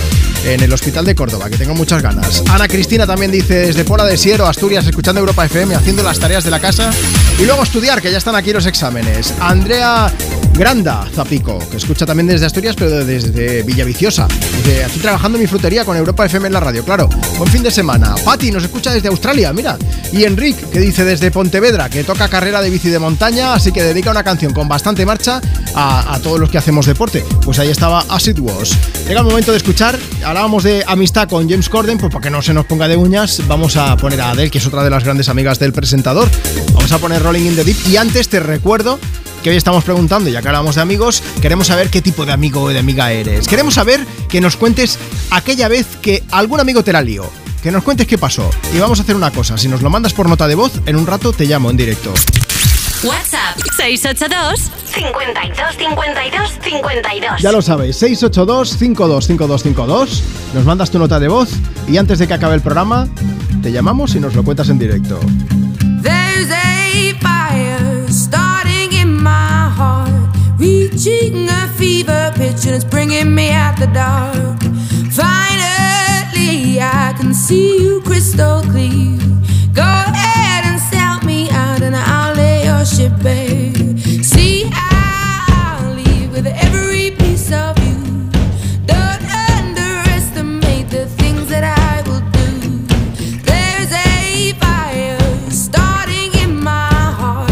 en el Hospital de Córdoba, que tengo muchas ganas. Ana Cristina también dice, desde Pola de Siero, Asturias, escuchando Europa FM, haciendo las tareas de la casa y luego estudiar, que ya están aquí los exámenes. Andrea Granda Zapico, que escucha también desde Asturias, pero desde Villaviciosa. Dice, aquí trabajando en mi frutería con Europa FM en la radio, claro. Buen fin de semana. Patti nos escucha desde Australia, mira. Y Enric, que dice desde Pontevedra, que toca carrera de bici de montaña, así que dedica una canción con bastante marcha a, todos los que hacemos deporte. Pues ahí estaba As It Was. Llega el momento de escuchar, hablábamos de amistad con James Corden, pues para que no se nos ponga de uñas, vamos a poner a Adele, que es otra de las grandes amigas del presentador. Vamos a poner Rolling in the Deep y antes te recuerdo que hoy estamos preguntando, ya que hablamos de amigos, queremos saber qué tipo de amigo o de amiga eres. Queremos saber que nos cuentes aquella vez que algún amigo te la lió. Que nos cuentes qué pasó. Y vamos a hacer una cosa, si nos lo mandas por nota de voz, en un rato te llamo en directo. WhatsApp 682 52 52 52. Ya lo sabéis, 682-525252. Nos mandas tu nota de voz y antes de que acabe el programa, te llamamos y nos lo cuentas en directo. There's a fire starting in my heart, reaching a fever pitch, and it's bringing me out the dark. Finally, I can see you crystal clear. Go ahead and sell me out, and I'll lay your ship bare. See, I'll leave with every piece of you. Don't underestimate the things that I will do. There's a fire starting in my heart,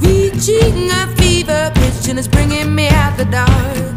reaching a fever pitch, and it's bringing me out the dark.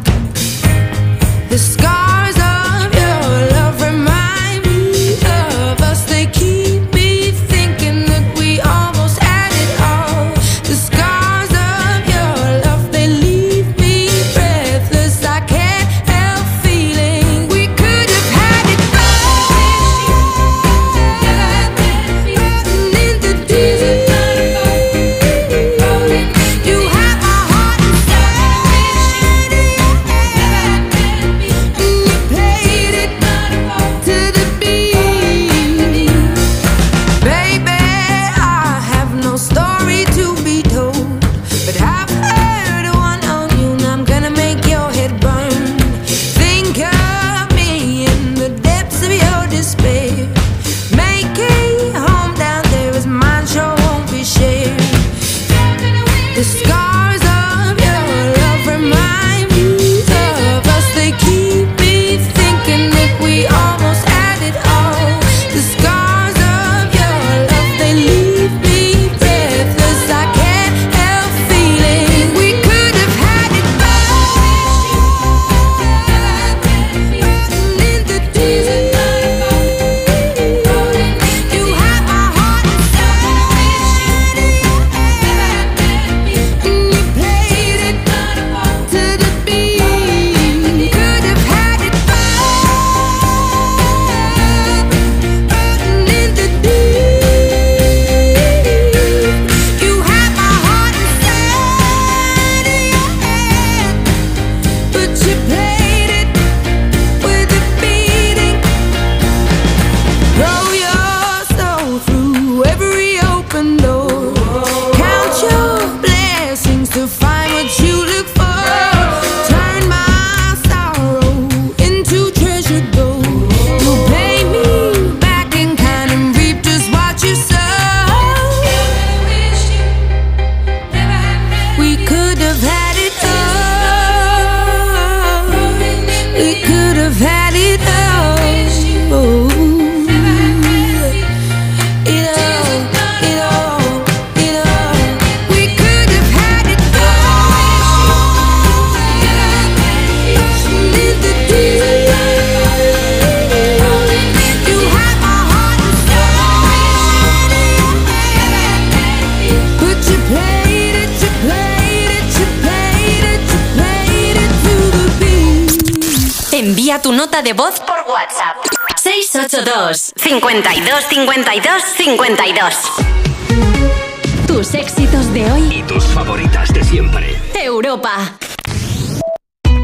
52 52 Tus éxitos de hoy. Y tus favoritas de siempre. Europa.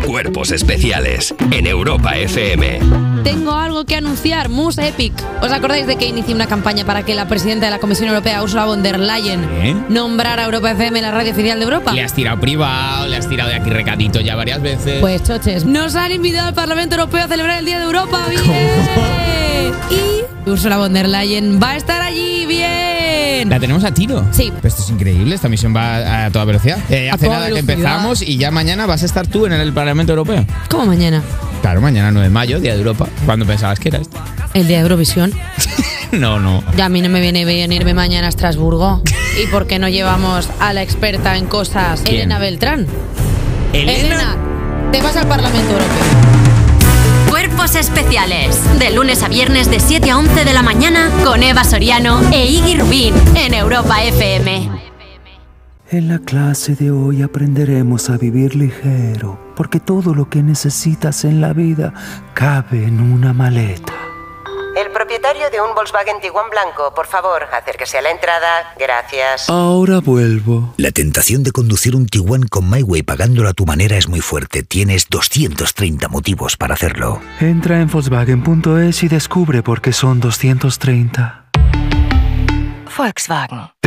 Cuerpos especiales en Europa FM. Tengo algo que anunciar, Mus Epic. ¿Os acordáis de que inicié una campaña para que la presidenta de la Comisión Europea, Ursula von der Leyen, ¿Eh? nombrara a Europa FM la radio oficial de Europa? Le has tirado privado, le has tirado de aquí recadito ya varias veces. Pues choches, nos han invitado al Parlamento Europeo a celebrar el Día de Europa. ¡Bien! Y Ursula von der Leyen va a estar. ¡Bien! ¿La tenemos a tiro? Sí. Pues esto es increíble, esta misión va a toda velocidad. Eh, hace toda nada que empezamos y ya mañana vas a estar tú en el Parlamento Europeo. ¿Cómo mañana? Claro, mañana 9 de mayo, Día de Europa. ¿Cuándo pensabas que era esto? El Día de Eurovisión. No, no. Ya a mí no me viene bien irme mañana a Estrasburgo. ¿Y por qué no llevamos a la experta en cosas, ¿Quién? Elena Beltrán? ¿Elena? te vas al Parlamento Europeo. Especiales. De lunes a viernes de 7 a 11 de la mañana con Eva Soriano e Iggy Rubín en Europa FM. En la clase de hoy aprenderemos a vivir ligero, porque todo lo que necesitas en la vida cabe en una maleta. Propietario de un Volkswagen Tiguan blanco, por favor, acérquese a la entrada. Gracias. Ahora vuelvo. La tentación de conducir un Tiguan con MyWay pagándolo a tu manera es muy fuerte. Tienes 230 motivos para hacerlo. Entra en Volkswagen.es y descubre por qué son 230. Volkswagen.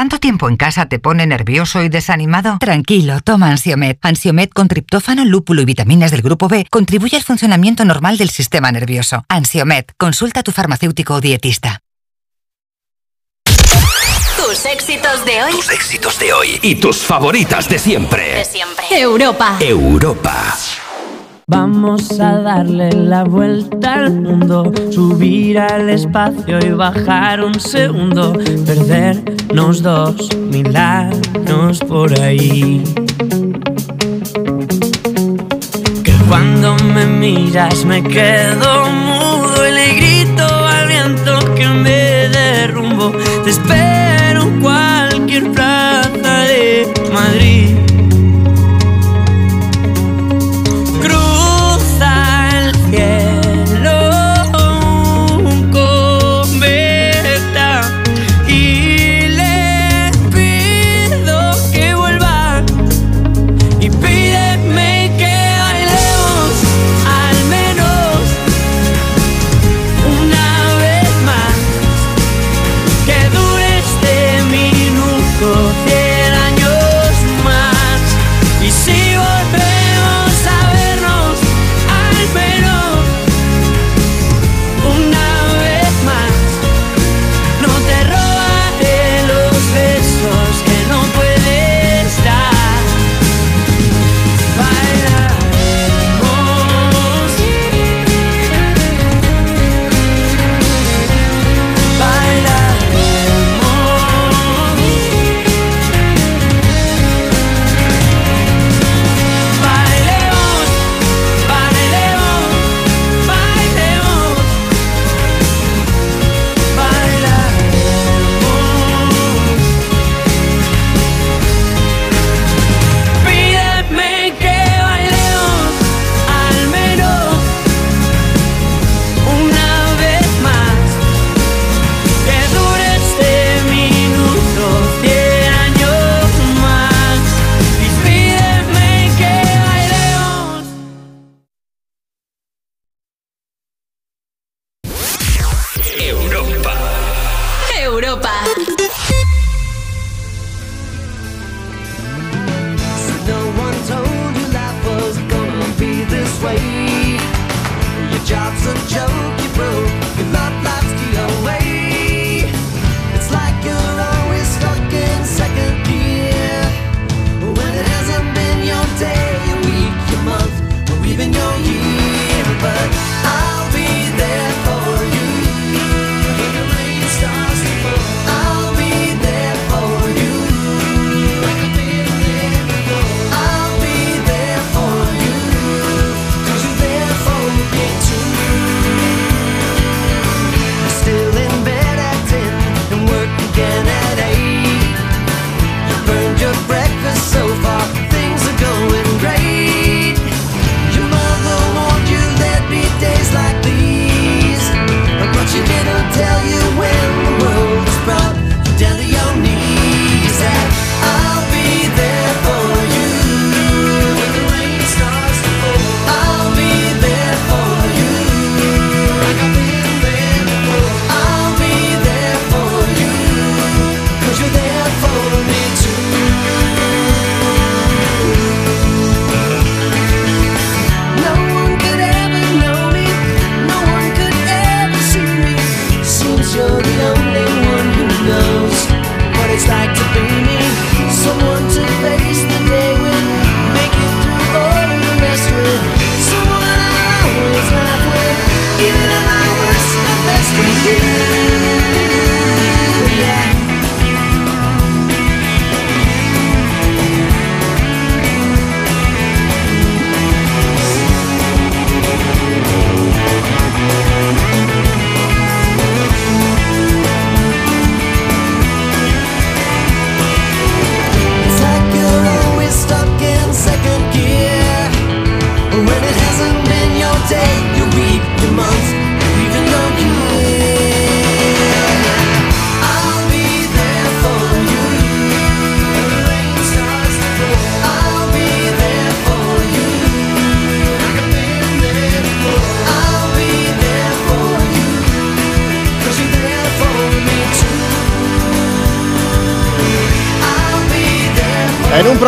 ¿Tanto tiempo en casa te pone nervioso y desanimado? Tranquilo, toma Ansiomet. Ansiomet con triptófano, lúpulo y vitaminas del grupo B contribuye al funcionamiento normal del sistema nervioso. Ansiomet, consulta a tu farmacéutico o dietista. Tus éxitos de hoy. Tus éxitos de hoy y tus favoritas de siempre. De siempre. Europa. Europa. Vamos a darle la vuelta al mundo, subir al espacio y bajar un segundo, perdernos dos mil años por ahí. Que cuando me miras me quedo mudo y le grito al viento que me derrumbo. Te espero en cualquier plaza de Madrid.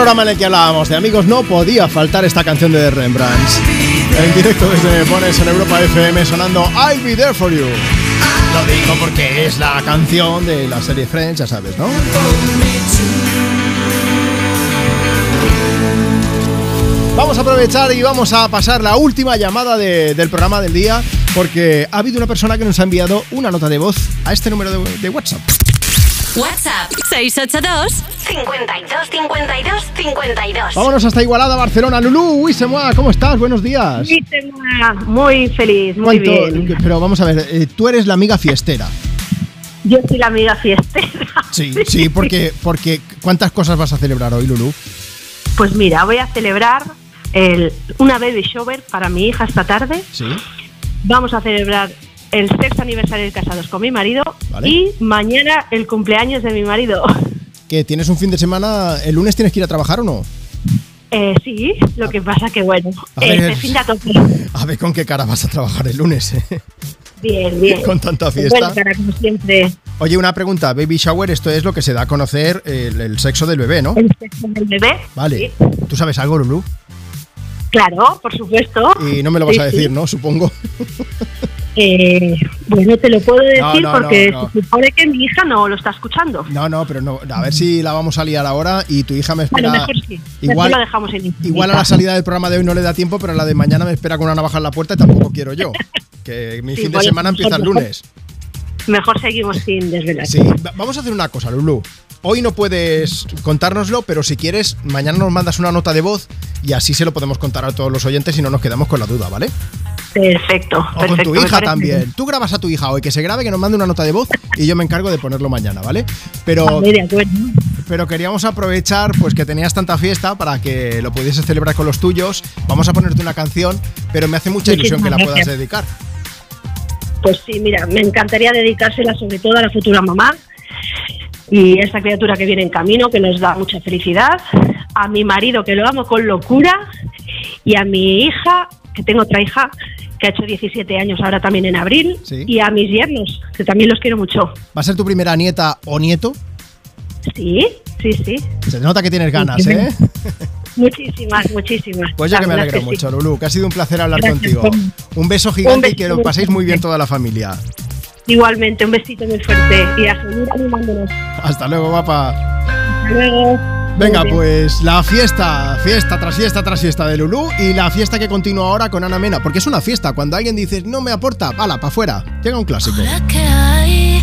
Programa en el que hablábamos de amigos no podía faltar esta canción de The Rembrandts. En directo desde Pones en Europa FM sonando I'll Be There For You. Lo digo porque es la canción de la serie Friends, ya sabes, ¿no? Vamos a aprovechar y vamos a pasar la última llamada de- del programa del día porque ha habido una persona que nos ha enviado una nota de voz a este número de, de WhatsApp. WhatsApp 682 52 52 52. Vámonos hasta Igualada, Barcelona. Lulú, uy, se mueva, ¿cómo estás? Buenos días. Muy feliz, muy ¿Cuánto- bien. Pero vamos a ver, eh, tú eres la amiga fiestera. Yo soy la amiga fiestera. Sí, sí, porque, porque ¿cuántas cosas vas a celebrar hoy, Lulú? Pues mira, voy a celebrar el, una baby shower para mi hija esta tarde. Sí. Vamos a celebrar el sexto aniversario de casados con mi marido Vale. y mañana el cumpleaños de mi marido. ¿Que tienes un fin de semana? ¿El lunes tienes que ir a trabajar o no? Eh, sí, lo que pasa que bueno, A ver. este fin de tope. A ver con qué cara vas a trabajar el lunes. eh? Bien, bien. Con tanta fiesta. Bueno, cara, como siempre, Oye, una pregunta, baby shower, esto es lo que se da a conocer el, el sexo del bebé, ¿no? el sexo del bebé. Vale. ¿Tú sabes algo, Lulú? Claro, por supuesto. Y no me lo vas Sí, a sí. decir, ¿no? Supongo. Eh, bueno, te lo puedo decir No, no, porque no, se supone que mi hija no lo está escuchando. No, no, pero no. A ver si la vamos a liar ahora y tu hija me espera. Bueno, mejor sí. Igual, Mejor lo dejamos en igual a la salida del programa de hoy no le da tiempo, pero a la de mañana me espera con una navaja en la puerta y tampoco quiero yo. Que mi Sí, fin de semana empieza el lunes. Mejor seguimos sin desvelar. Sí, va- vamos a hacer una cosa, Lulu. Hoy no puedes contárnoslo, pero si quieres, mañana nos mandas una nota de voz y así se lo podemos contar a todos los oyentes y no nos quedamos con la duda, ¿vale? Perfecto. O con tu hija también. Tú grabas a tu hija hoy, que se grabe, que nos mande una nota de voz y yo me encargo de ponerlo mañana, ¿vale? Pero, Vale, pero queríamos aprovechar pues que tenías tanta fiesta para que lo pudieses celebrar con los tuyos. Vamos a ponerte una canción, pero me hace mucha ilusión que la puedas gracias. dedicar. Pues sí, mira, me encantaría dedicársela sobre todo a la futura mamá y esta criatura que viene en camino, que nos da mucha felicidad, a mi marido, que lo amo con locura, y a mi hija, que tengo otra hija, que ha hecho 17 años ahora también en abril, Sí. y a mis yernos, que también los quiero mucho. ¿Va a ser tu primera nieta o nieto? Sí, sí, sí. Se nota que tienes ganas, ¿eh? Muchísimas, muchísimas. Pues yo que me alegro sí. mucho, Lulu, que ha sido un placer hablar Gracias, contigo. Un beso gigante Un y que lo paséis muy bien toda la familia. Igualmente, un besito muy fuerte y a seguir animándonos. Hasta luego, guapa. Hasta luego. Venga, pues la fiesta, fiesta tras fiesta tras fiesta de Lulú y la fiesta que continúa ahora con Ana Mena, porque es una fiesta. Cuando alguien dice no me aporta, pala, para afuera. Llega un clásico. que hay.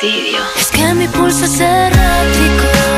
Es que mi pulso es errático.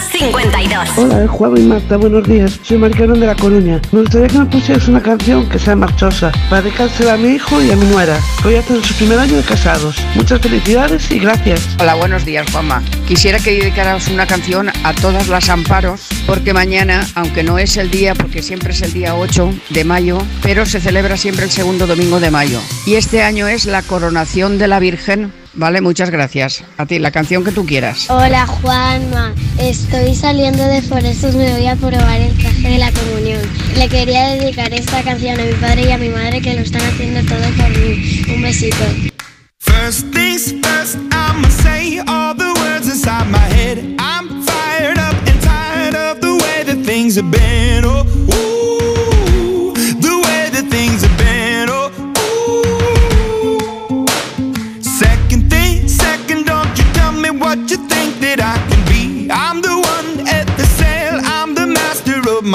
52 52. Hola, Juan y Marta, buenos días. Soy Maricarón de La Coruña. Me gustaría que me pusieras una canción que sea marchosa, para dedicársela a mi hijo y a mi nuera, que hoy hacen su primer año de casados. Muchas felicidades y gracias. Hola, buenos días, Juanma. Quisiera que dedicaras una canción a todas las amparos, porque mañana, aunque no es el día, porque siempre es el día 8 de mayo, pero se celebra siempre el segundo domingo de mayo. Y este año es la coronación de la Virgen. Vale, muchas gracias. A ti, la canción que tú quieras. Hola Juanma, estoy saliendo de Forestos, me voy a probar el traje de la comunión. Le quería dedicar esta canción a mi padre y a mi madre que lo están haciendo todo por mí. Un besito. First things first, I'ma say all the words inside my head. I'm fired up and tired of the way that things have been.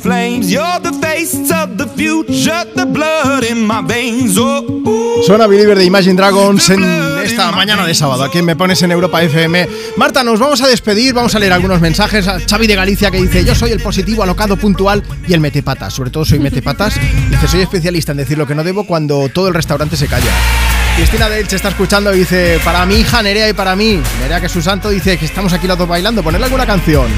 flames. You're the face of the future, the blood in my veins. Oh, ooh. Suena Believer de Imagine Dragons en esta mañana de sábado. Aquí me pones en Europa FM. Marta, nos vamos a despedir. Vamos a leer algunos mensajes. A Xavi de Galicia que dice: Yo soy el positivo, alocado, puntual y el metepatas. Sobre todo soy metepatas. Dice: Soy especialista en decir lo que no debo cuando todo el restaurante se calla. Cristina de Elche está escuchando y dice: Para mi hija Nerea y para mí. Nerea, que es su santo, dice que estamos aquí los dos bailando. Ponerle alguna canción.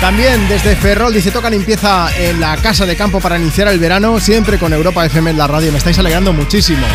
También desde Ferrol dice toca limpieza en la casa de campo para iniciar el verano, siempre con Europa FM en la radio. Me estáis alegrando muchísimo.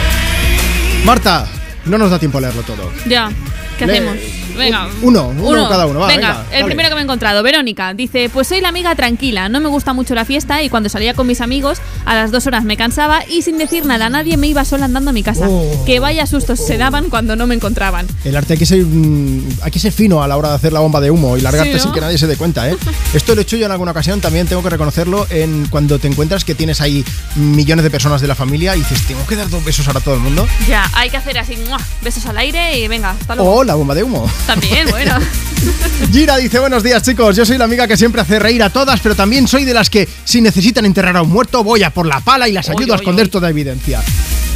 Marta, no nos da tiempo a leerlo todo. Ya, ¿qué Le- hacemos? Venga. Uno, uno cada uno, va, venga, venga, el dale. primero que me he encontrado, Verónica, dice, pues soy la amiga tranquila, no me gusta mucho la fiesta y cuando salía con mis amigos a las dos horas me cansaba y sin decir nada a nadie me iba sola andando a mi casa. Oh. Que vaya sustos se daban cuando no me encontraban. El arte hay que, ser, mm, hay que ser fino a la hora de hacer la bomba de humo y largarte Sí, ¿no? sin que nadie se dé cuenta, ¿eh? Esto lo he hecho yo en alguna ocasión, también tengo que reconocerlo, en cuando te encuentras que tienes ahí millones de personas de la familia y dices, tengo que dar dos besos ahora a todo el mundo. Ya, hay que hacer así, besos al aire y venga, hasta luego. O la bomba de humo. También, bueno. Gira dice, buenos días chicos, yo soy la amiga que siempre hace reír a todas, pero también soy de las que si necesitan enterrar a un muerto voy a por la pala y las Oy, ayudo a esconder oy. toda evidencia.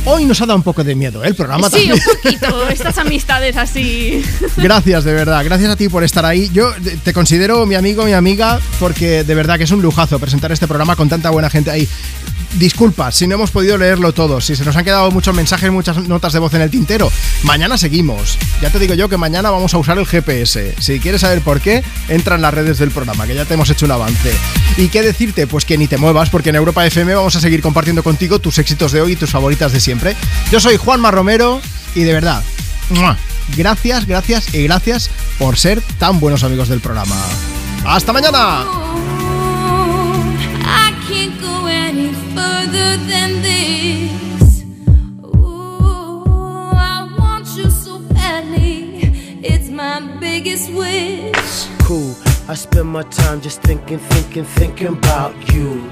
Hoy nos ha dado un poco de miedo ¿eh? el programa Sí, también. un poquito. Estas amistades así. Gracias, de verdad. Gracias a ti por estar ahí. Yo te considero mi amigo, mi amiga, porque de verdad que es un lujazo presentar este programa con tanta buena gente ahí. Disculpas si no hemos podido leerlo todo, si se nos han quedado muchos mensajes, muchas notas de voz en el tintero. Mañana seguimos. Ya te digo yo que mañana vamos a usar el GPS. Si quieres saber por qué, entra en las redes del programa, que ya te hemos hecho un avance. ¿Y qué decirte? Pues que ni te muevas, porque en Europa FM vamos a seguir compartiendo contigo tus éxitos de hoy y tus favoritas de siempre. Yo soy Juanma Romero y de verdad, gracias, gracias y gracias por ser tan buenos amigos del programa. ¡Hasta mañana! Than this. Ooh, I want you so badly. It's my biggest wish. cool. I spend my time just thinking, thinking, thinking about you.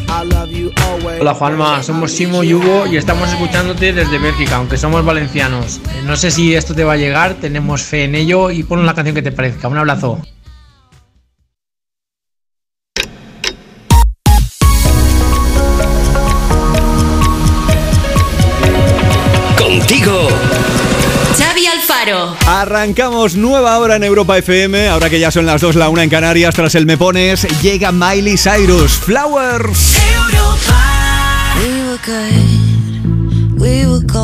Hola Juanma, somos Simo y Hugo y estamos escuchándote desde Bélgica, aunque somos valencianos. Eh, No sé si esto te va a llegar, tenemos fe en ello y pon una canción que te parezca. Un abrazo. Contigo. Alfaro. Arrancamos nueva hora en Europa FM, ahora que ya son las 2, la 1 en Canarias, tras el Me Pones, llega Miley Cyrus, Flowers. We were good, we were gold.